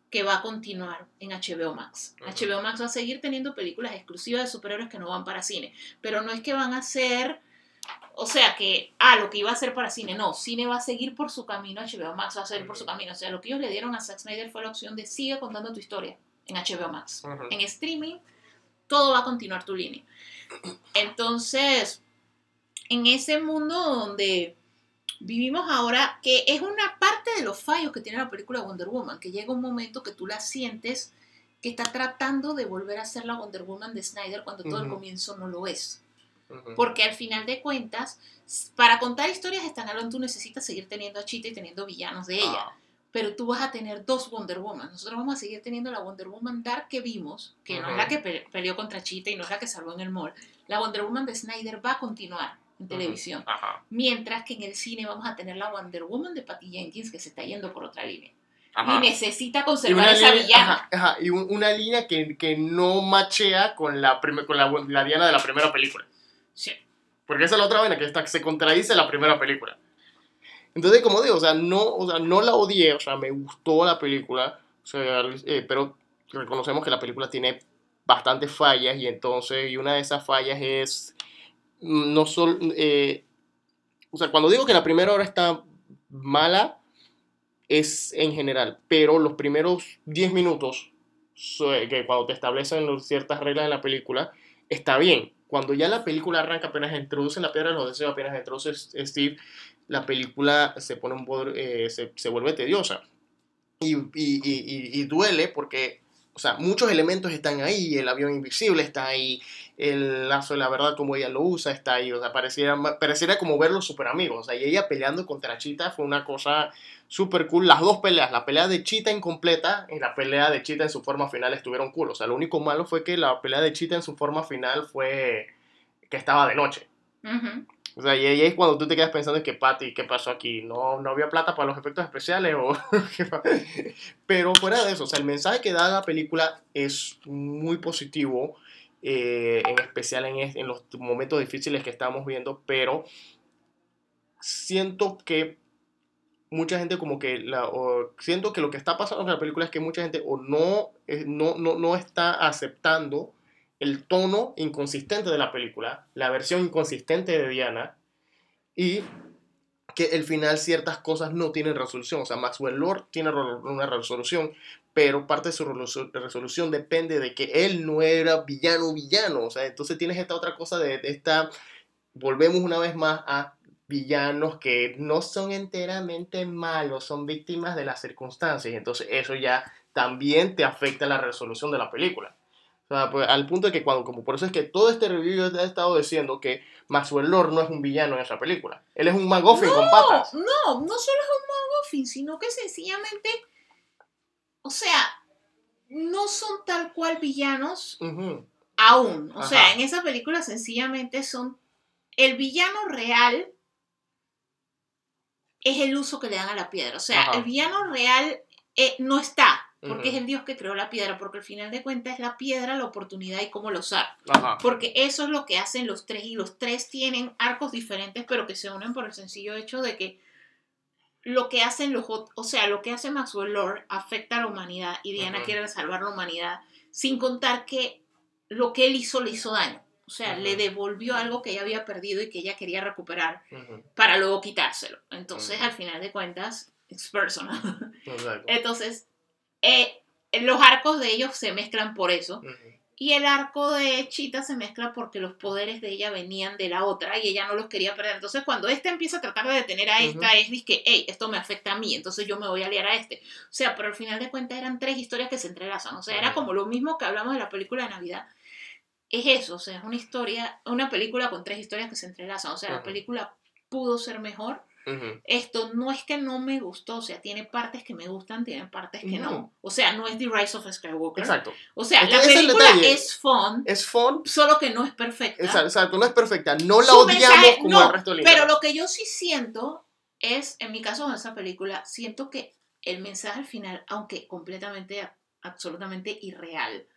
S2: que va a continuar en HBO Max. HBO Max va a seguir teniendo películas exclusivas de superhéroes que no van para cine, pero no es que van a ser, o sea, que, ah, lo que iba a ser para cine, no, cine va a seguir por su camino, HBO Max va a seguir por su camino, o sea, lo que ellos le dieron a Zack Snyder fue la opción de sigue contando tu historia en HBO Max. En streaming, todo va a continuar tu línea. Entonces, en ese mundo donde vivimos ahora, que es una parte de los fallos que tiene la película Wonder Woman, que llega un momento que tú la sientes que está tratando de volver a ser la Wonder Woman de Snyder cuando todo el comienzo no lo es. Porque al final de cuentas, para contar historias standalone tú necesitas seguir teniendo a Cheetah y teniendo villanos de ella.
S1: Ah,
S2: pero tú vas a tener dos Wonder Woman. Nosotros vamos a seguir teniendo la Wonder Woman Dark que vimos, que no es la que pe- peleó contra Cheetah y no es la que salvó en el mall. La Wonder Woman de Snyder va a continuar en televisión.
S1: Ajá.
S2: Mientras que en el cine vamos a tener la Wonder Woman de Patty Jenkins que se está yendo por otra línea.
S1: Ajá.
S2: Y necesita
S1: Y
S2: conservar
S1: una
S2: esa
S1: línea,
S2: villana.
S1: ajá, y un- una línea que, que no machea con la, prim- con la, la Diana de la primera película.
S2: Sí.
S1: Porque esa es la otra vaina, que está, se contradice la primera película. Entonces, como digo, o sea, no, o sea, no la odié, o sea, me gustó la película, o sea, eh, pero reconocemos que la película tiene bastantes fallas y entonces, una de esas fallas es, mm, no solo, eh, o sea, cuando digo que la primera hora está mala, es en general, pero los primeros 10 minutos, so- que cuando te establecen ciertas reglas de la película, está bien. Cuando ya la película arranca, apenas introducen la piedra de los deseos, apenas introduce Steve, la película se pone un poder, eh, se, se vuelve tediosa. Y, y- y- y- duele porque, o sea, muchos elementos están ahí, el avión invisible está ahí, el lazo de la verdad como ella lo usa está ahí, o sea, pareciera, pareciera como ver los super amigos, o y ella peleando contra Chita fue una cosa súper cool, las dos peleas, la pelea de Chita incompleta y la pelea de Chita en su forma final estuvieron cool, o sea, lo único malo fue que la pelea de Chita en su forma final fue que estaba de noche. O sea, y ahí es cuando tú te quedas pensando en que, Patty, ¿qué pasó aquí? ¿No, no había plata para los efectos especiales? O... Pero fuera de eso, o sea, el mensaje que da la película es muy positivo, eh, en especial en, en los momentos difíciles que estamos viendo, pero siento que mucha gente como que la, o siento que lo que está pasando con la película es que mucha gente o no, eh, no, no, no está aceptando el tono inconsistente de la película, la versión inconsistente de Diana y que el final ciertas cosas no tienen resolución. O sea, Maxwell Lord tiene una resolución, pero parte de su resolu- resolución depende de que él no era villano villano. O sea, entonces tienes esta otra cosa de, esta... Volvemos una vez más a villanos que no son enteramente malos, son víctimas de las circunstancias. Entonces eso ya también te afecta la resolución de la película. O sea, pues, al punto de que cuando, como por eso es que todo este review yo he estado diciendo que Maxwell Lord no es un villano en esa película. Él es un McGuffin con patas.
S2: No, no, no solo es un McGuffin, sino que sencillamente, o sea, no son tal cual villanos aún. O sea, en esa película sencillamente son el villano real es el uso que le dan a la piedra. O sea,
S1: Ajá.
S2: el villano real eh, no está, porque
S1: Ujú.
S2: es el Dios que creó la piedra, porque al final de cuentas es la piedra, la oportunidad y cómo la usar.
S1: Ajá.
S2: Porque eso es lo que hacen los tres y los tres tienen arcos diferentes, pero que se unen por el sencillo hecho de que lo que hacen los o sea, lo que hace Maxwell Lord afecta a la humanidad y Diana
S1: Ujú.
S2: quiere salvar la humanidad, sin contar que lo que él hizo le hizo daño. O sea,
S1: Ujú.
S2: le devolvió algo que ella había perdido y que ella quería recuperar para luego quitárselo. Entonces, al final de cuentas, it's personal.
S1: Exacto.
S2: Entonces, eh, los arcos de ellos se mezclan por eso. Y el arco de Chita se mezcla porque los poderes de ella venían de la otra y ella no los quería perder. Entonces, cuando esta empieza a tratar de detener a esta, es que, hey, esto me afecta a mí, entonces yo me voy a aliar a este. O sea, pero al final de cuentas eran tres historias que se entrelazan. O sea, era como lo mismo que hablamos de la película de Navidad. Es eso, o sea, es una historia, una película con tres historias que se entrelazan. O sea, la película pudo ser mejor. Esto no es que no me gustó, o sea, tiene partes que me gustan, tiene partes que no.
S1: No.
S2: O sea, no es The Rise of Skywalker.
S1: Exacto.
S2: O sea, la
S1: es
S2: película es fun,
S1: Es fun.
S2: solo que no es perfecta.
S1: Exacto, exacto, no es perfecta. No la
S2: Su
S1: odiamos
S2: mensaje,
S1: como
S2: no,
S1: el resto del
S2: Pero lo que yo sí siento es, en mi caso con esa película, siento que el mensaje al final, aunque completamente, absolutamente irreal,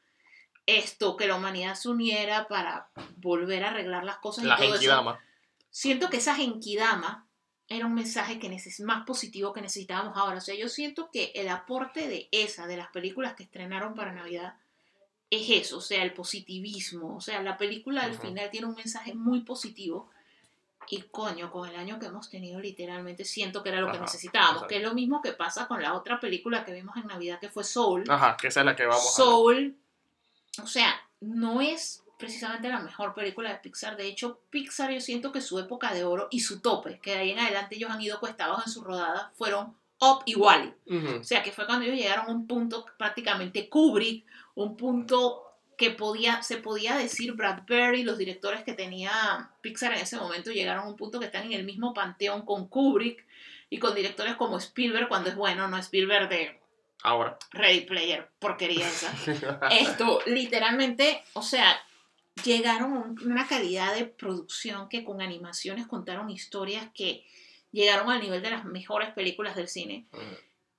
S2: esto, que la humanidad se uniera para volver a arreglar las cosas
S1: La
S2: y todo eso,
S1: Genkidama.
S2: siento que esa Genkidama era un mensaje que más positivo que necesitábamos ahora. O sea, yo siento que el aporte de esa, de las películas que estrenaron para Navidad, es eso, o sea, el positivismo. O sea, la película al final tiene un mensaje muy positivo. Y coño, con el año que hemos tenido, literalmente siento que era lo que necesitábamos.
S1: exacto.
S2: Que es lo mismo que pasa con la otra película que vimos en Navidad, que fue Soul.
S1: Ajá, que esa es la que vamos a
S2: Soul, o sea, no es precisamente la mejor película de Pixar. De hecho, Pixar yo siento que su época de oro y su tope, que de ahí en adelante ellos han ido cuesta abajo en su rodada, fueron Up y Wally. O sea, que fue cuando ellos llegaron a un punto prácticamente Kubrick, un punto que podía, se podía decir Brad Bird y los directores que tenía Pixar en ese momento llegaron a un punto que están en el mismo panteón con Kubrick y con directores como Spielberg cuando es bueno, no Spielberg de
S1: Ahora.
S2: Ready Player, porquería esa. Esto, literalmente, o sea, llegaron a una calidad de producción que con animaciones contaron historias que llegaron al nivel de las mejores películas del cine.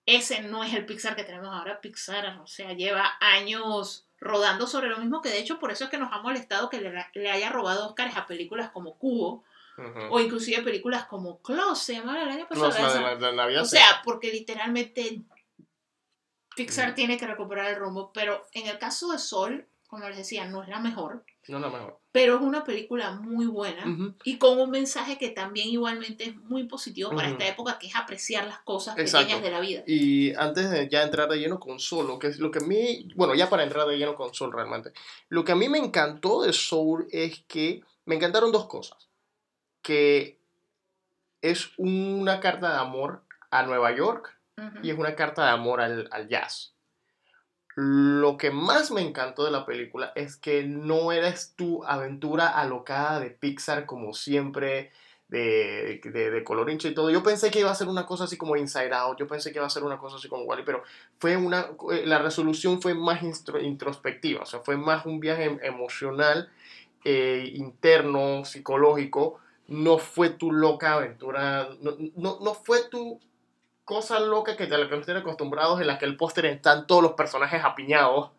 S2: Ese no es el Pixar que tenemos ahora. Pixar, o sea, lleva años rodando sobre lo mismo que de hecho por eso es que nos ha molestado que le, le haya robado Oscars a películas como Cubo
S1: Ujú.
S2: o inclusive películas como Close, el año pasado.
S1: La la- la
S2: O sea, porque literalmente Pixar tiene que recuperar el rumbo, pero en el caso de Sol, como les decía, no es la mejor,
S1: No es la mejor.
S2: pero es una película muy buena y con un mensaje que también igualmente es muy positivo para esta época, que es apreciar las cosas
S1: Exacto.
S2: pequeñas de la vida.
S1: Y antes de ya entrar de lleno con Soul, lo que es lo que a mí, bueno, ya para entrar de lleno con Soul realmente, lo que a mí me encantó de Soul es que me encantaron dos cosas. Que es una carta de amor a Nueva York y es una carta de amor al, al jazz. Lo que más me encantó de la película es que no eres tu aventura alocada de Pixar como siempre, de, de, de y todo. Yo pensé que iba a ser una cosa así como Inside Out, yo pensé que iba a ser una cosa así como Wally, pero fue una, la resolución fue más introspectiva, o sea, fue más un viaje em- emocional, eh, interno, psicológico. No fue tu loca aventura, no, no, no fue tu cosa loca que de la que nos tienen acostumbrados en la que el póster están todos los personajes apiñados.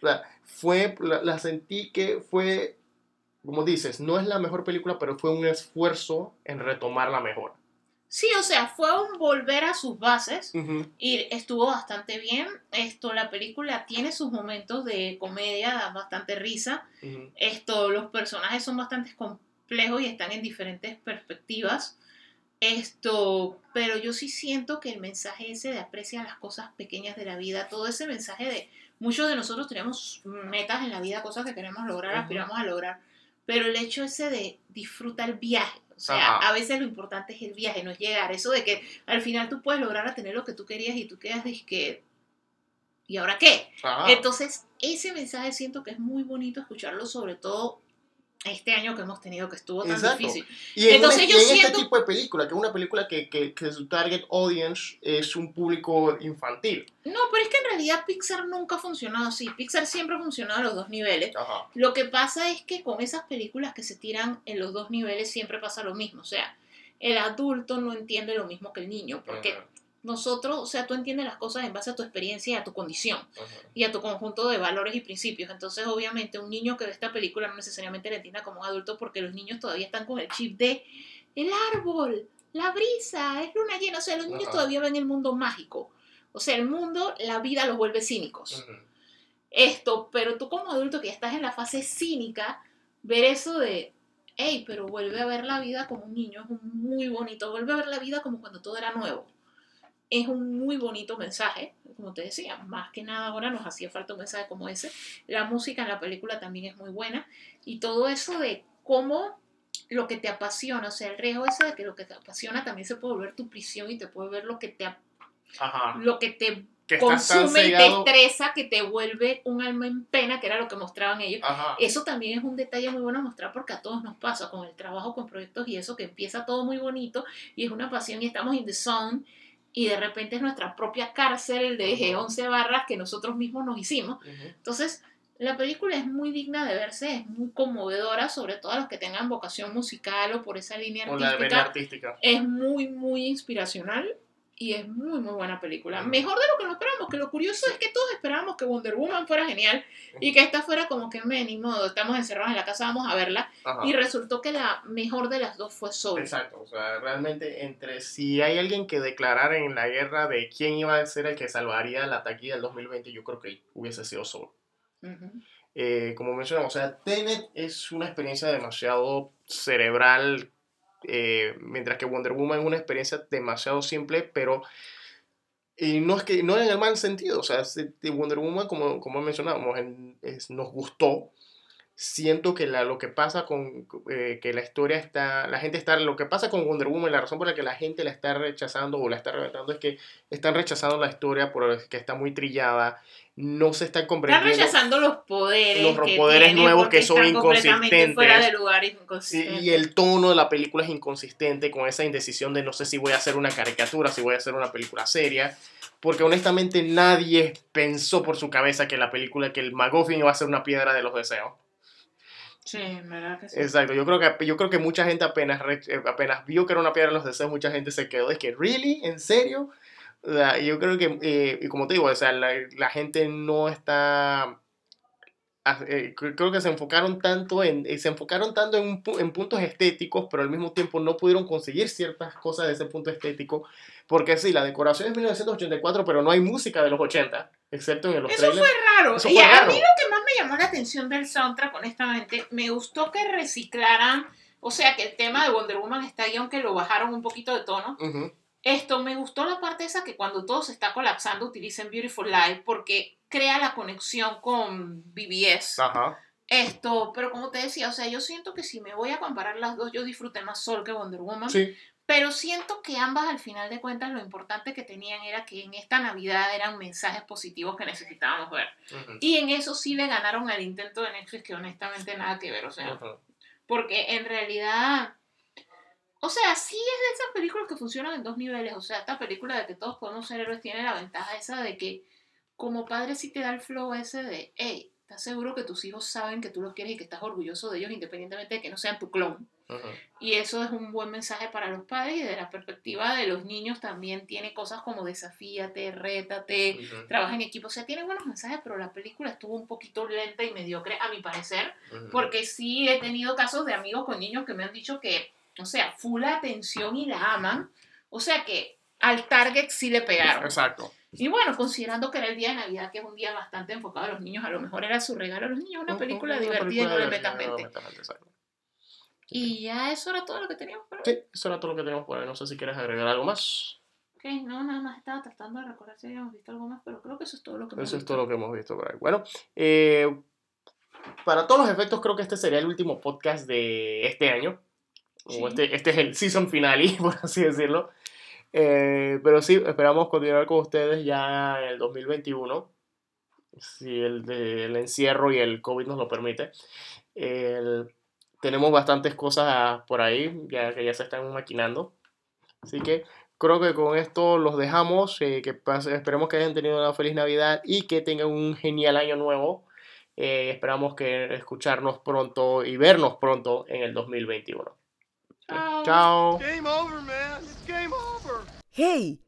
S1: O sea, fue, la, la sentí que fue, como dices, no es la mejor película, pero fue un esfuerzo en retomar la mejor.
S2: Sí, o sea, fue un volver a sus bases y estuvo bastante bien. Esto, la película tiene sus momentos de comedia, da bastante risa. Esto, los personajes son bastante complejos y están en diferentes perspectivas. Esto, pero yo sí siento que el mensaje ese de apreciar las cosas pequeñas de la vida, todo ese mensaje de muchos de nosotros tenemos metas en la vida, cosas que queremos lograr, aspiramos a lograr, pero el hecho ese de disfrutar el viaje, o sea,
S1: Ajá.
S2: a veces lo importante es el viaje, no es llegar, eso de que al final tú puedes lograr a tener lo que tú querías y tú quedas que ¿y ahora qué?
S1: Ajá.
S2: Entonces, ese mensaje siento que es muy bonito escucharlo, sobre todo este año que hemos tenido que estuvo tan
S1: Exacto.
S2: difícil.
S1: Y en,
S2: Entonces
S1: un-
S2: yo
S1: y en
S2: siento-
S1: este tipo de película, que es una película que, que, que su target audience es un público infantil.
S2: No, pero es que en realidad Pixar nunca ha funcionado así. Pixar siempre ha funcionado a los dos niveles.
S1: Ajá.
S2: Lo que pasa es que con esas películas que se tiran en los dos niveles siempre pasa lo mismo. O sea, el adulto no entiende lo mismo que el niño, porque
S1: Ajá,
S2: nosotros, o sea, tú entiendes las cosas en base a tu experiencia y a tu condición.
S1: ajá.
S2: y a tu conjunto de valores y principios. Entonces, obviamente, un niño que ve esta película no necesariamente la entienda como un adulto porque los niños todavía están con el chip de el árbol, la brisa, es luna llena. O sea, los niños todavía ven el mundo mágico. O sea, el mundo, la vida los vuelve cínicos. Esto, pero tú como adulto que ya estás en la fase cínica, ver eso de, hey, pero vuelve a ver la vida como un niño, es muy bonito, vuelve a ver la vida como cuando todo era nuevo. Es un muy bonito mensaje, como te decía, más que nada ahora nos hacía falta un mensaje como ese. La música en la película también es muy buena y todo eso de cómo lo que te apasiona, o sea, el riesgo ese de que lo que te apasiona también se puede volver tu prisión y te puede ver lo que te,
S1: Ajá.
S2: lo que te
S1: Que
S2: consume y te estresa, que te vuelve un alma en pena, que era lo que mostraban ellos.
S1: Ajá.
S2: Eso también es un detalle muy bueno a mostrar porque a todos nos pasa con el trabajo, con proyectos y eso que empieza todo muy bonito y es una pasión y estamos in the zone y de repente es nuestra propia cárcel de
S1: Ujú.
S2: 11 barras que nosotros mismos nos hicimos.
S1: Ujú.
S2: Entonces, la película es muy digna de verse, es muy conmovedora, sobre todo a los que tengan vocación musical o por esa línea
S1: O la
S2: artística. Es muy, muy inspiracional y es muy, muy buena película. Mejor de lo que nos esperamos, que lo curioso es que todos esperábamos que Wonder Woman fuera genial y que esta fuera como que, me, ni modo, estamos encerrados en la casa, vamos a verla.
S1: Ajá.
S2: Y resultó que la mejor de las dos fue Soul.
S1: Exacto, o sea, realmente entre si hay alguien que declarara en la guerra de quién iba a ser el que salvaría la taquilla del 2020, yo creo que hubiese sido Soul.
S2: Ujú.
S1: Eh, como mencionamos, o sea, Tenet es una experiencia demasiado cerebral, eh, mientras que Wonder Woman es una experiencia demasiado simple, pero y no es que no en el mal sentido, o sea, se- de Wonder Woman, como, como mencionábamos, en- es- nos gustó, siento que la, lo que pasa con eh, que la historia está, la gente está, lo que pasa con Wonder Woman, la razón por la que la gente la está rechazando o la está reventando es que están rechazando la historia porque está muy trillada, no se están
S2: Están
S1: comprendiendo.
S2: rechazando los poderes.
S1: Los
S2: que
S1: poderes nuevos que son
S2: están
S1: inconsistentes.
S2: Fuera de lugar y
S1: Sí,
S2: inconsistentes.
S1: y el tono de la película es inconsistente con esa indecisión de no sé si voy a hacer una caricatura, si voy a hacer una película seria, porque honestamente nadie pensó por su cabeza que la película, que el McGuffin iba a ser una piedra de los deseos.
S2: Sí, en verdad que sí.
S1: Exacto, yo creo que, yo creo que mucha gente apenas, eh, apenas vio que era una piedra de los deseos, mucha gente se quedó, es que, ¿really? ¿En serio? O yo creo que, eh, y como te digo, o sea, la, la gente no está... ah, eh, cre- creo que se enfocaron tanto en se enfocaron tanto en, en puntos estéticos pero al mismo tiempo no pudieron conseguir ciertas cosas de ese punto estético porque sí la decoración es 1984 pero no hay música de los 80 excepto en los
S2: Eso
S1: trailers
S2: fue raro.
S1: Eso
S2: y
S1: fue
S2: a
S1: raro.
S2: mí lo que más me llamó la atención del soundtrack, honestamente, me gustó que reciclaran, o sea, que el tema de Wonder Woman está ahí, aunque lo bajaron un poquito de tono.
S1: Ujú,
S2: Esto, me gustó la parte esa que cuando todo se está colapsando utilicen Beautiful Life porque crea la conexión con BBS.
S1: ajá
S2: Esto, pero como te decía, o sea, yo siento que si me voy a comparar las dos, yo disfruté más Sol que Wonder Woman.
S1: sí
S2: Pero siento que ambas, al final de cuentas, lo importante que tenían era que en esta Navidad eran mensajes positivos que necesitábamos ver. Y en eso sí le ganaron al intento de Netflix, que honestamente nada que ver, o sea, porque en realidad, o sea, sí es de esas películas que funcionan en dos niveles, o sea, esta película de que todos podemos ser héroes tiene la ventaja esa de que como padre sí te da el flow ese de, hey, ¿estás seguro que tus hijos saben que tú los quieres y que estás orgulloso de ellos independientemente de que no sean tu clon? Y eso es un buen mensaje para los padres y de la perspectiva de los niños también tiene cosas como desafíate, rétate, trabaja en equipo. O sea, tiene buenos mensajes, pero la película estuvo un poquito lenta y mediocre, a mi parecer, porque sí he tenido casos de amigos con niños que me han dicho que, o sea, full atención y la aman. O sea que al target sí le pegaron.
S1: Exacto.
S2: Y bueno, considerando que era el día de Navidad, que es un día bastante enfocado a los niños, a lo mejor era su regalo a los niños, una película
S1: Una
S2: divertida y no
S1: película
S2: le metas
S1: no
S2: mente.
S1: le metas mente, exacto.
S2: Y ya eso era todo lo que teníamos para hoy.
S1: Sí, eso era todo lo que teníamos por hoy. No sé si quieres agregar algo más.
S2: Ok, no, nada más estaba tratando de recordar si habíamos visto algo más, pero creo que eso es todo lo que hemos
S1: Eso es todo lo que hemos visto por ahí. Bueno, eh, para todos los efectos, creo que este sería el último podcast de este año.
S2: Sí.
S1: O este, este es el season finale, por así decirlo. Eh, pero sí, esperamos continuar con ustedes ya en el 2021. Si el, el encierro y el COVID nos lo permite. El- tenemos bastantes cosas por ahí ya, que ya se están maquinando. Así que creo que con esto los dejamos. eh, que pase- esperemos que hayan tenido una feliz Navidad y que tengan un genial año nuevo. Eh, esperamos que escucharnos pronto y vernos pronto en el 2021.
S2: Chao.
S1: Chao.
S3: ¡Hey!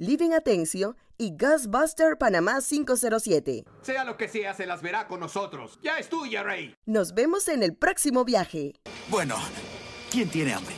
S3: Living Atencio y Ghostbuster Panamá 507.
S4: Sea lo que sea, se las verá con nosotros. Ya es tuya, Rey.
S3: Nos vemos en el próximo viaje.
S5: Bueno, ¿quién tiene hambre?